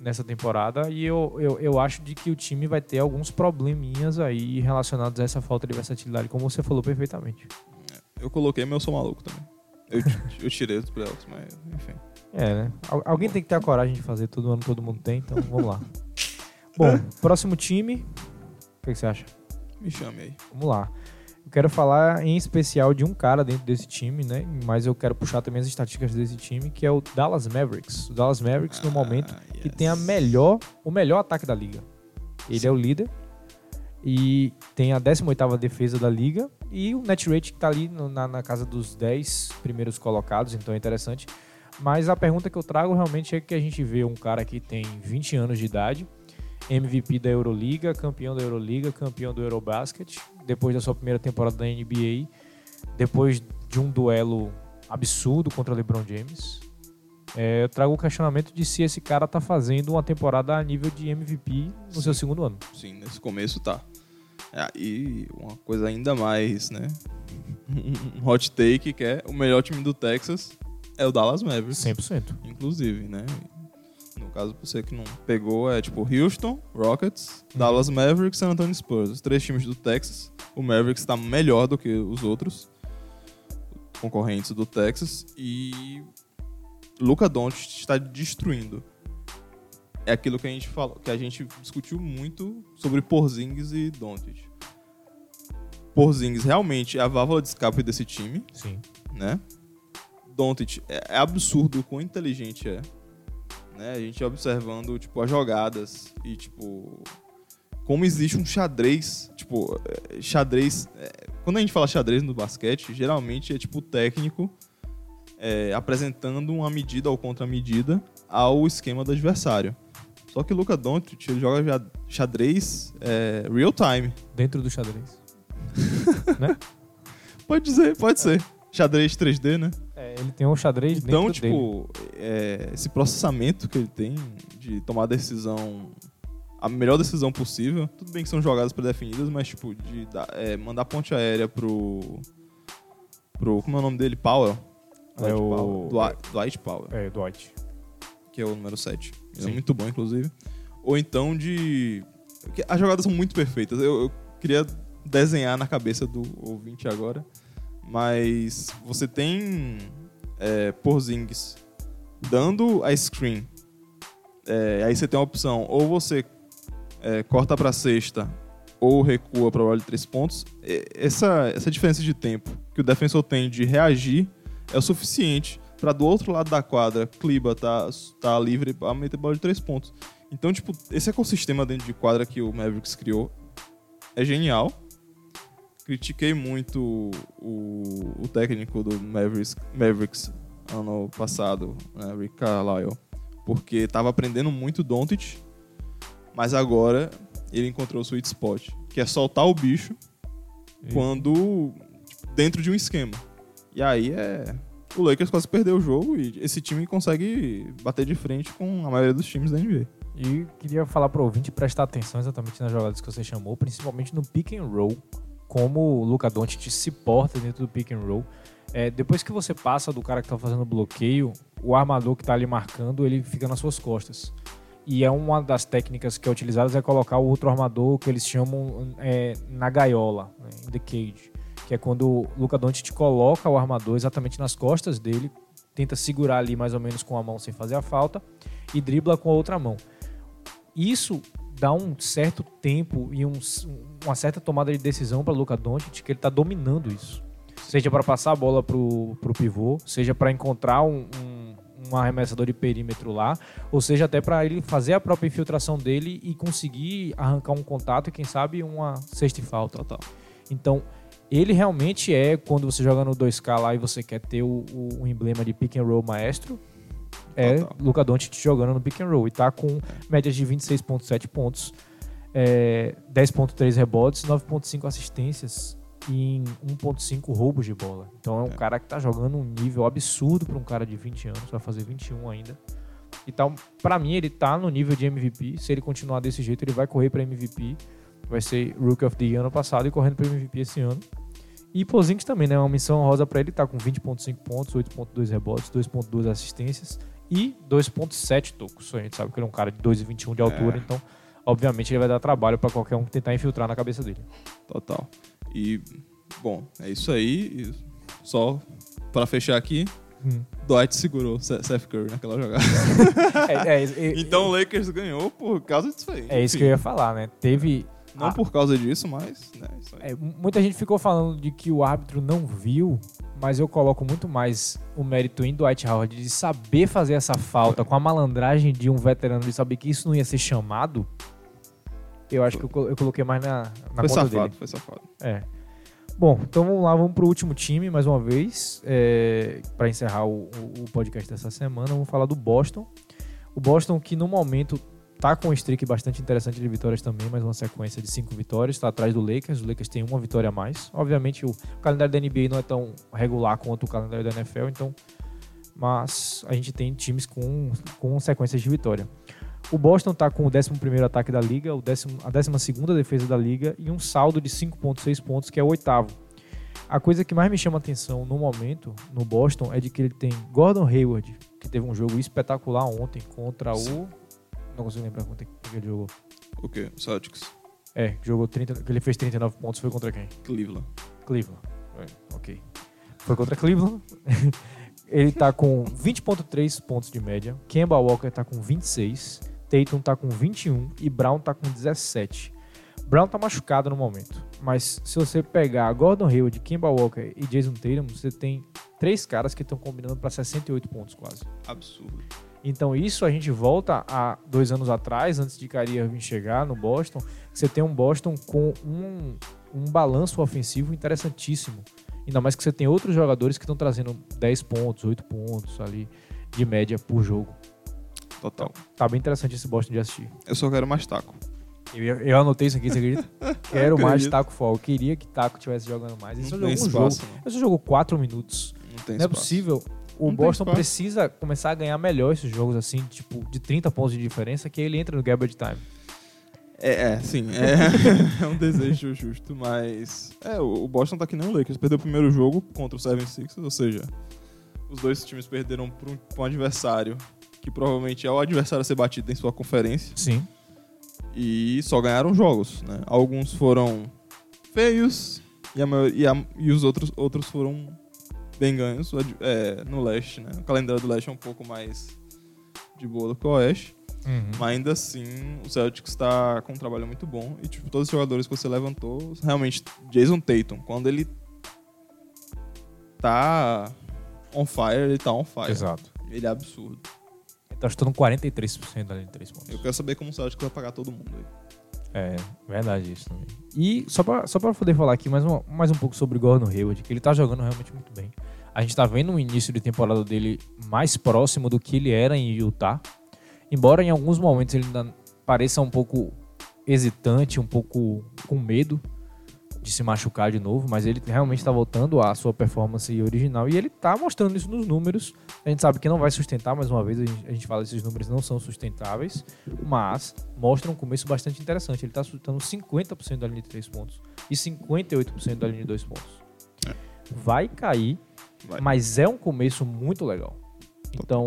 [SPEAKER 1] nessa temporada e eu, eu, eu acho de que o time vai ter alguns probleminhas aí relacionados a essa falta de versatilidade, como você falou perfeitamente.
[SPEAKER 2] Eu coloquei, mas eu sou maluco também. Eu, eu tirei os playoffs, mas enfim.
[SPEAKER 1] É, né? Al- alguém tem que ter a coragem de fazer, todo ano todo mundo tem, então vamos lá. Bom, próximo time. O que, que você acha?
[SPEAKER 2] Me chame aí.
[SPEAKER 1] Vamos lá. Eu quero falar em especial de um cara dentro desse time, né? Mas eu quero puxar também as estatísticas desse time, que é o Dallas Mavericks. O Dallas Mavericks, no momento,
[SPEAKER 2] Ah,
[SPEAKER 1] que
[SPEAKER 2] yes.
[SPEAKER 1] tem a melhor, o melhor ataque da liga. Ele é o líder e tem a 18ª defesa da liga e o net rate que tá ali no- na, na casa dos 10 primeiros colocados, então é interessante. Mas a pergunta que eu trago realmente é que a gente vê um cara que tem 20 anos de idade, MVP da Euroliga, campeão da Euroliga, campeão do Eurobasket, depois da sua primeira temporada da NBA, depois de um duelo absurdo contra LeBron James. É, eu trago o questionamento de se esse cara tá fazendo uma temporada a nível de MVP no seu segundo ano.
[SPEAKER 2] Sim, nesse começo tá. É, e uma coisa ainda mais, né? Um hot take que é o melhor time do Texas é o Dallas Mavericks.
[SPEAKER 1] 100%.
[SPEAKER 2] Inclusive, né? No caso, você que não pegou, é tipo Houston, Rockets, Dallas Mavericks e San Antonio Spurs. Os três times do Texas. O Mavericks está melhor do que os outros concorrentes do Texas. E Luca Doncic está destruindo. É aquilo que a gente falou, que a gente discutiu muito sobre Porzingis e Doncic. Porzingis realmente é a válvula de escape desse time
[SPEAKER 1] Sim.
[SPEAKER 2] né? Doncic é, é absurdo o quão inteligente é, né? A gente observando tipo as jogadas e tipo como existe um xadrez, tipo é, xadrez. é, quando a gente fala xadrez no basquete, geralmente é tipo o técnico é, apresentando uma medida ou contramedida ao esquema do adversário. Só que o Luka Doncic ele joga xadrez é, real time.
[SPEAKER 1] Dentro do xadrez.
[SPEAKER 2] Pode dizer, pode ser. Xadrez 3D, né?
[SPEAKER 1] É, ele tem um xadrez
[SPEAKER 2] Então,
[SPEAKER 1] dentro dele.
[SPEAKER 2] tipo, é, esse processamento que ele tem de tomar a decisão, a melhor decisão possível. Tudo bem que são jogadas pré-definidas, mas, tipo, de dar- é, mandar ponte aérea pro. pro. Como é o nome dele? Powell?
[SPEAKER 1] É o-
[SPEAKER 2] Powell. Dwight, Dwight Powell,
[SPEAKER 1] É, Dwight.
[SPEAKER 2] que é o número 7. Ele
[SPEAKER 1] Sim.
[SPEAKER 2] é muito bom, inclusive. Ou então de. As jogadas são muito perfeitas. Eu, eu queria desenhar na cabeça do ouvinte agora. Mas você tem é, Porzingis dando a screen. É, aí você tem a opção, ou você é, corta pra sexta ou recua para bola de três pontos. Essa, essa diferença de tempo que o defensor tem de reagir é o suficiente para do outro lado da quadra, Kliba tá, tá livre para meter bola de três pontos. Então, tipo, esse ecossistema dentro de quadra que o Mavericks criou é genial. Critiquei muito o, o técnico do Mavericks, Mavericks ano passado, né, Rick Carlisle, porque tava aprendendo muito Doncic, mas agora ele encontrou o sweet spot, que é soltar o bicho
[SPEAKER 1] E-
[SPEAKER 2] quando tipo, dentro de um esquema. E aí é o Lakers quase perdeu o jogo e esse time consegue bater de frente com a maioria dos times da NBA.
[SPEAKER 1] E queria falar pro ouvinte prestar atenção exatamente nas jogadas que você chamou, principalmente no pick and roll, como o Luca Doncic se porta dentro do pick and roll. É, depois que você passa do cara que tá fazendo bloqueio, o armador que tá ali marcando, ele fica nas suas costas. E é uma das técnicas que é utilizada é colocar o outro armador que eles chamam é, na gaiola, né, in the cage, que é quando o Luca Doncic coloca o armador exatamente nas costas dele, tenta segurar ali mais ou menos com a mão sem fazer a falta e dribla com a outra mão. Isso dá um certo tempo e um, uma certa tomada de decisão para Luca Doncic que ele está dominando isso. Seja para passar a bola pro, pro pivô, seja para encontrar um, um, um, arremessador de perímetro lá, ou seja até para ele fazer a própria infiltração dele e conseguir arrancar um contato e quem sabe uma sexta falta. Total. Então, ele realmente é, quando você joga no 2K lá e você quer ter o, o, o emblema de pick and roll maestro, é Total. Luca Doncic jogando no pick and roll e tá com médias de 26.7 pontos, é, 10.3 rebotes, 9.5 assistências e 1.5 roubos de bola. Então é um é. cara que tá jogando um nível absurdo para um cara de 20 anos, vai fazer 21 ainda. Então, para mim ele tá no nível de MVP. Se ele continuar desse jeito, ele vai correr para MVP. Vai ser Rookie of the Year ano passado e correndo para MVP esse ano. E Pozink também, né? Uma missão rosa para ele, tá com 20.5 pontos, 8.2 rebotes, 2.2 assistências e 2.7 tocos. A gente sabe que ele é um cara de 2,21 de altura, é. então obviamente ele vai dar trabalho para qualquer um tentar infiltrar na cabeça dele.
[SPEAKER 2] Total. E bom, é isso aí. Só para fechar aqui, hum. Dwight segurou Seth Curry naquela jogada. é, é, é, então o Lakers ganhou por causa disso aí.
[SPEAKER 1] É isso que eu ia falar, né? Teve
[SPEAKER 2] não ah. por causa disso, mas. Né,
[SPEAKER 1] é, muita gente ficou falando de que o árbitro não viu, mas eu coloco muito mais o mérito em Dwight Howard de saber fazer essa falta com a malandragem de um veterano de saber que isso não ia ser chamado. Eu acho que eu, coloquei mais na, na
[SPEAKER 2] foi
[SPEAKER 1] conta
[SPEAKER 2] safado,
[SPEAKER 1] dele.
[SPEAKER 2] Foi safado.
[SPEAKER 1] É. Bom, então vamos lá, vamos pro último time mais uma vez. É, para encerrar o, o podcast dessa semana, vamos falar do Boston. O Boston que no momento tá com um streak bastante interessante de vitórias também, mais uma sequência de cinco vitórias, está atrás do Lakers. O Lakers tem uma vitória a mais. Obviamente, o calendário da NBA não é tão regular quanto o calendário da NFL, então. Mas a gente tem times com, com sequências de vitória. O Boston está com o 11 ataque da liga, o décimo, a 12 defesa da liga e um saldo de 5,6 pontos, que é o oitavo. A coisa que mais me chama atenção no momento, no Boston, é de que ele tem Gordon Hayward, que teve um jogo espetacular ontem contra o não consigo lembrar quanto é que ele jogou.
[SPEAKER 2] O quê? Celtics?
[SPEAKER 1] É, jogou 30. Que ele fez 39 pontos foi contra quem?
[SPEAKER 2] Cleveland.
[SPEAKER 1] Cleveland. É, ok. Foi contra Cleveland. ele tá com 20.3 pontos de média. Kemba Walker tá com 26. Tatum tá com 21 e Brown tá com 17. Brown tá machucado no momento, mas se você pegar Gordon Hayward, Kemba Walker e Jason Tatum, você tem três caras que estão combinando para 68 pontos quase.
[SPEAKER 2] Absurdo.
[SPEAKER 1] Então isso a gente volta a dois anos atrás, antes de Kyrie Irving chegar no Boston, você tem um Boston com um, um balanço ofensivo interessantíssimo. Ainda mais que você tem outros jogadores que estão trazendo 10 pontos, 8 pontos ali de média por jogo.
[SPEAKER 2] Total.
[SPEAKER 1] Tá bem interessante esse Boston de assistir.
[SPEAKER 2] Eu só quero mais taco.
[SPEAKER 1] Eu, eu anotei isso aqui, você acredita? quero mais taco fall. Eu queria que taco estivesse jogando mais. Ele só jogou um espaço, jogo. Ele só jogou 4 minutos. Não, tem não é possível o não Boston precisa começar a ganhar melhor esses jogos, assim, tipo, de 30 pontos de diferença, que ele entra no garbage time.
[SPEAKER 2] É, é sim, é, é um desejo justo, mas é, o Boston tá que nem o Lakers, perdeu o primeiro jogo contra o 76ers, ou seja, os dois times perderam para um, um, adversário que provavelmente é o adversário a ser batido em sua conferência.
[SPEAKER 1] Sim.
[SPEAKER 2] E só ganharam jogos, né? Alguns foram feios e, a maioria, e, a, e os outros, outros foram bem ganhos é, no leste, né? O calendário do leste é um pouco mais de boa do que o oeste. Uhum. Mas ainda assim, o Celtics está com um trabalho muito bom. E, tipo, todos os jogadores que você levantou, realmente, Jason Tatum, quando ele tá on fire, ele tá on fire.
[SPEAKER 1] Exato.
[SPEAKER 2] Ele é absurdo.
[SPEAKER 1] Ele tá chutando 43% ali de 3 pontos.
[SPEAKER 2] Eu quero saber como o Celtics vai pagar todo mundo aí.
[SPEAKER 1] É, verdade isso também. E só pra, só pra poder falar aqui mais, uma, mais um pouco sobre Gordon Hayward, que ele tá jogando realmente muito bem. A gente tá vendo o início de temporada dele mais próximo do que ele era em Utah. Embora em alguns momentos ele ainda pareça um pouco hesitante, um pouco com medo. De se machucar de novo, mas ele realmente está voltando à sua performance original e ele está mostrando isso nos números. A gente sabe que não vai sustentar, mais uma vez, a gente, a gente fala que esses números não são sustentáveis, mas mostra um começo bastante interessante. Ele está sustentando 50% da linha de 3 pontos e 58% da linha de 2 pontos. Vai cair,
[SPEAKER 2] Vai.
[SPEAKER 1] mas é um começo muito legal. Então,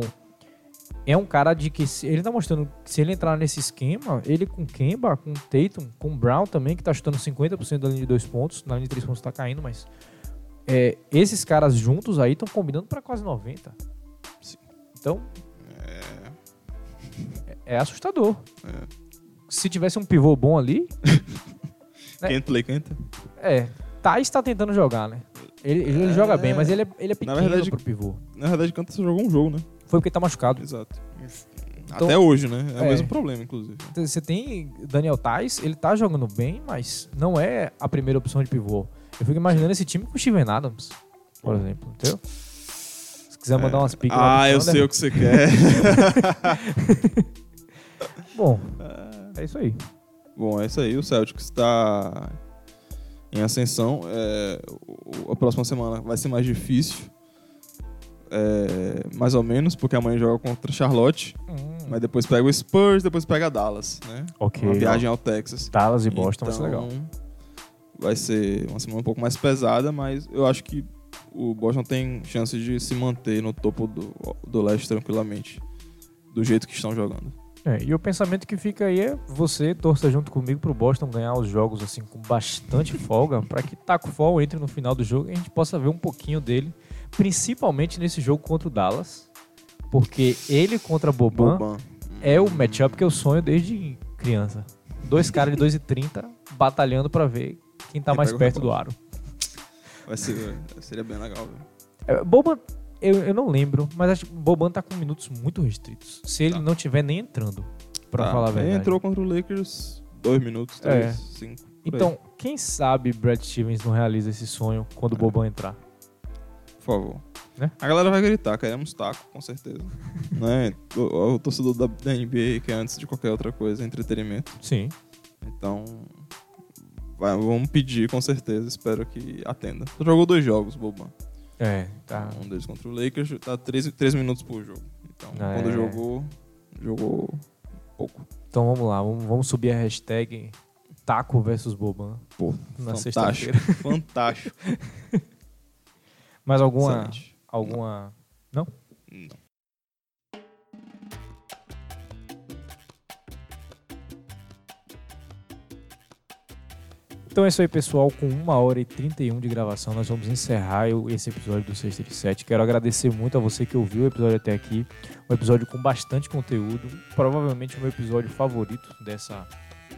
[SPEAKER 1] é um cara de que se- ele tá mostrando que se ele entrar nesse esquema, ele com Kemba, com Tatum, com Brown também, que tá chutando 50% da linha de dois pontos, na linha de três pontos tá caindo, mas é, esses caras juntos aí estão combinando para quase 90.
[SPEAKER 2] Sim.
[SPEAKER 1] Então, é, é assustador. Se tivesse um pivô bom ali, É.
[SPEAKER 2] Quem play, quem
[SPEAKER 1] é, Thais tá tentando jogar, né? Ele, ele
[SPEAKER 2] É.
[SPEAKER 1] joga bem, mas ele é, ele é pequeno
[SPEAKER 2] verdade-
[SPEAKER 1] pro pivô.
[SPEAKER 2] Na verdade, Canta só jogou um jogo, né?
[SPEAKER 1] Foi porque tá machucado.
[SPEAKER 2] Exato.
[SPEAKER 1] Então-
[SPEAKER 2] Até hoje, né? É,
[SPEAKER 1] É.
[SPEAKER 2] o mesmo problema, inclusive.
[SPEAKER 1] Você tem Daniel Tais, ele tá jogando bem, mas não é a primeira opção de pivô. Eu fico imaginando esse time com o Steven Adams, por exemplo, entendeu? Se quiser mandar umas piques lá
[SPEAKER 2] Ah, eu sei o que você quer.
[SPEAKER 1] Bom, é isso aí.
[SPEAKER 2] Bom, é isso aí. O Celtics está em ascensão. É, a próxima semana vai ser mais difícil. É, mais ou menos, porque amanhã joga contra Charlotte. Mas depois pega o Spurs, depois pega Dallas, né?
[SPEAKER 1] ok.
[SPEAKER 2] Uma viagem ao Texas.
[SPEAKER 1] Dallas e Boston vai ser
[SPEAKER 2] Então,
[SPEAKER 1] legal.
[SPEAKER 2] Vai ser uma semana um pouco mais pesada, mas eu acho que o Boston tem chance de se manter no topo do, do leste tranquilamente. Do jeito que estão jogando.
[SPEAKER 1] É, e o pensamento que fica aí é você torça junto comigo pro Boston ganhar os jogos assim com bastante folga, para que Taco Fall entre no final do jogo e a gente possa ver um pouquinho dele, principalmente nesse jogo contra o Dallas, porque ele contra Boban
[SPEAKER 2] Boban.
[SPEAKER 1] é o matchup que eu sonho desde criança. Dois caras de 2,30 batalhando pra ver quem tá mais perto do aro.
[SPEAKER 2] Vai ser, seria bem legal.
[SPEAKER 1] É, Boban, eu, eu não lembro, mas acho que Boban tá com minutos muito restritos. Se ele
[SPEAKER 2] Tá.
[SPEAKER 1] não tiver nem entrando, pra
[SPEAKER 2] Tá,
[SPEAKER 1] falar a
[SPEAKER 2] ele
[SPEAKER 1] verdade.
[SPEAKER 2] entrou contra o Lakers dois minutos, três,
[SPEAKER 1] É.
[SPEAKER 2] cinco. por aí.
[SPEAKER 1] Então, quem sabe Brad Stevens não realiza esse sonho quando o Boban entrar?
[SPEAKER 2] Por favor.
[SPEAKER 1] Né?
[SPEAKER 2] A galera vai gritar, queremos taco, com certeza. né? o, o torcedor da, da NBA, que é antes de qualquer outra coisa, entretenimento.
[SPEAKER 1] Sim.
[SPEAKER 2] Então, vai- vamos pedir com certeza, espero que atenda. Jogou dois jogos, Boban.
[SPEAKER 1] É, tá.
[SPEAKER 2] Um deles contra o Lakers, tá 13, 13 minutos por jogo. Então,
[SPEAKER 1] Ah,
[SPEAKER 2] quando
[SPEAKER 1] é.
[SPEAKER 2] jogou, jogou pouco.
[SPEAKER 1] Então vamos lá, vamos, vamos subir a hashtag Taco versus Boban
[SPEAKER 2] Pô,
[SPEAKER 1] na
[SPEAKER 2] fantástico.
[SPEAKER 1] sexta-feira.
[SPEAKER 2] fantástico.
[SPEAKER 1] Mais alguma.
[SPEAKER 2] Excelente.
[SPEAKER 1] Alguma. Não?
[SPEAKER 2] Não.
[SPEAKER 1] Então é isso aí, pessoal. Com 1 hora e 31 de gravação, nós vamos encerrar esse episódio do Sexta de 7. Quero agradecer muito a você que ouviu o episódio até aqui. Um episódio com bastante conteúdo. Provavelmente o meu episódio favorito dessa,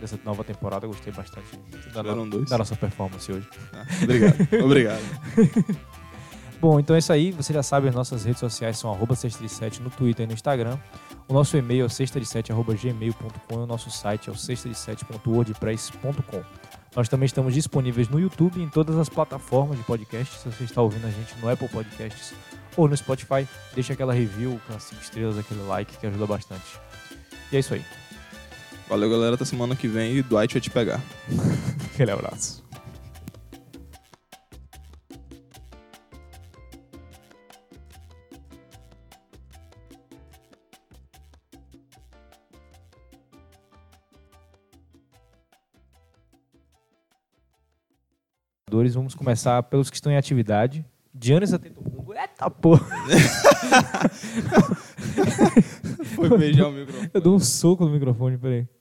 [SPEAKER 1] dessa nova temporada. Gostei bastante da,
[SPEAKER 2] dois.
[SPEAKER 1] da nossa performance hoje.
[SPEAKER 2] Ah, obrigado. obrigado.
[SPEAKER 1] Bom, então é isso aí. Você já sabe, as nossas redes sociais são arroba 637 no Twitter e no Instagram. O nosso e-mail é o sexta7.gmail.com e o nosso site é o sexta7.wordpress.com. Nós também estamos disponíveis no YouTube e em todas as plataformas de podcast. Se você está ouvindo a gente no Apple Podcasts ou no Spotify, deixa aquela review com as 5 estrelas, aquele like que ajuda bastante. E é isso aí.
[SPEAKER 2] Valeu, galera. Até semana que vem e Dwight vai te pegar.
[SPEAKER 1] Aquele abraço. Vamos começar pelos que estão em atividade. Giannis Antetokounmpo. Eita porra!
[SPEAKER 2] Foi beijar o microfone.
[SPEAKER 1] Eu dou um soco no microfone, peraí.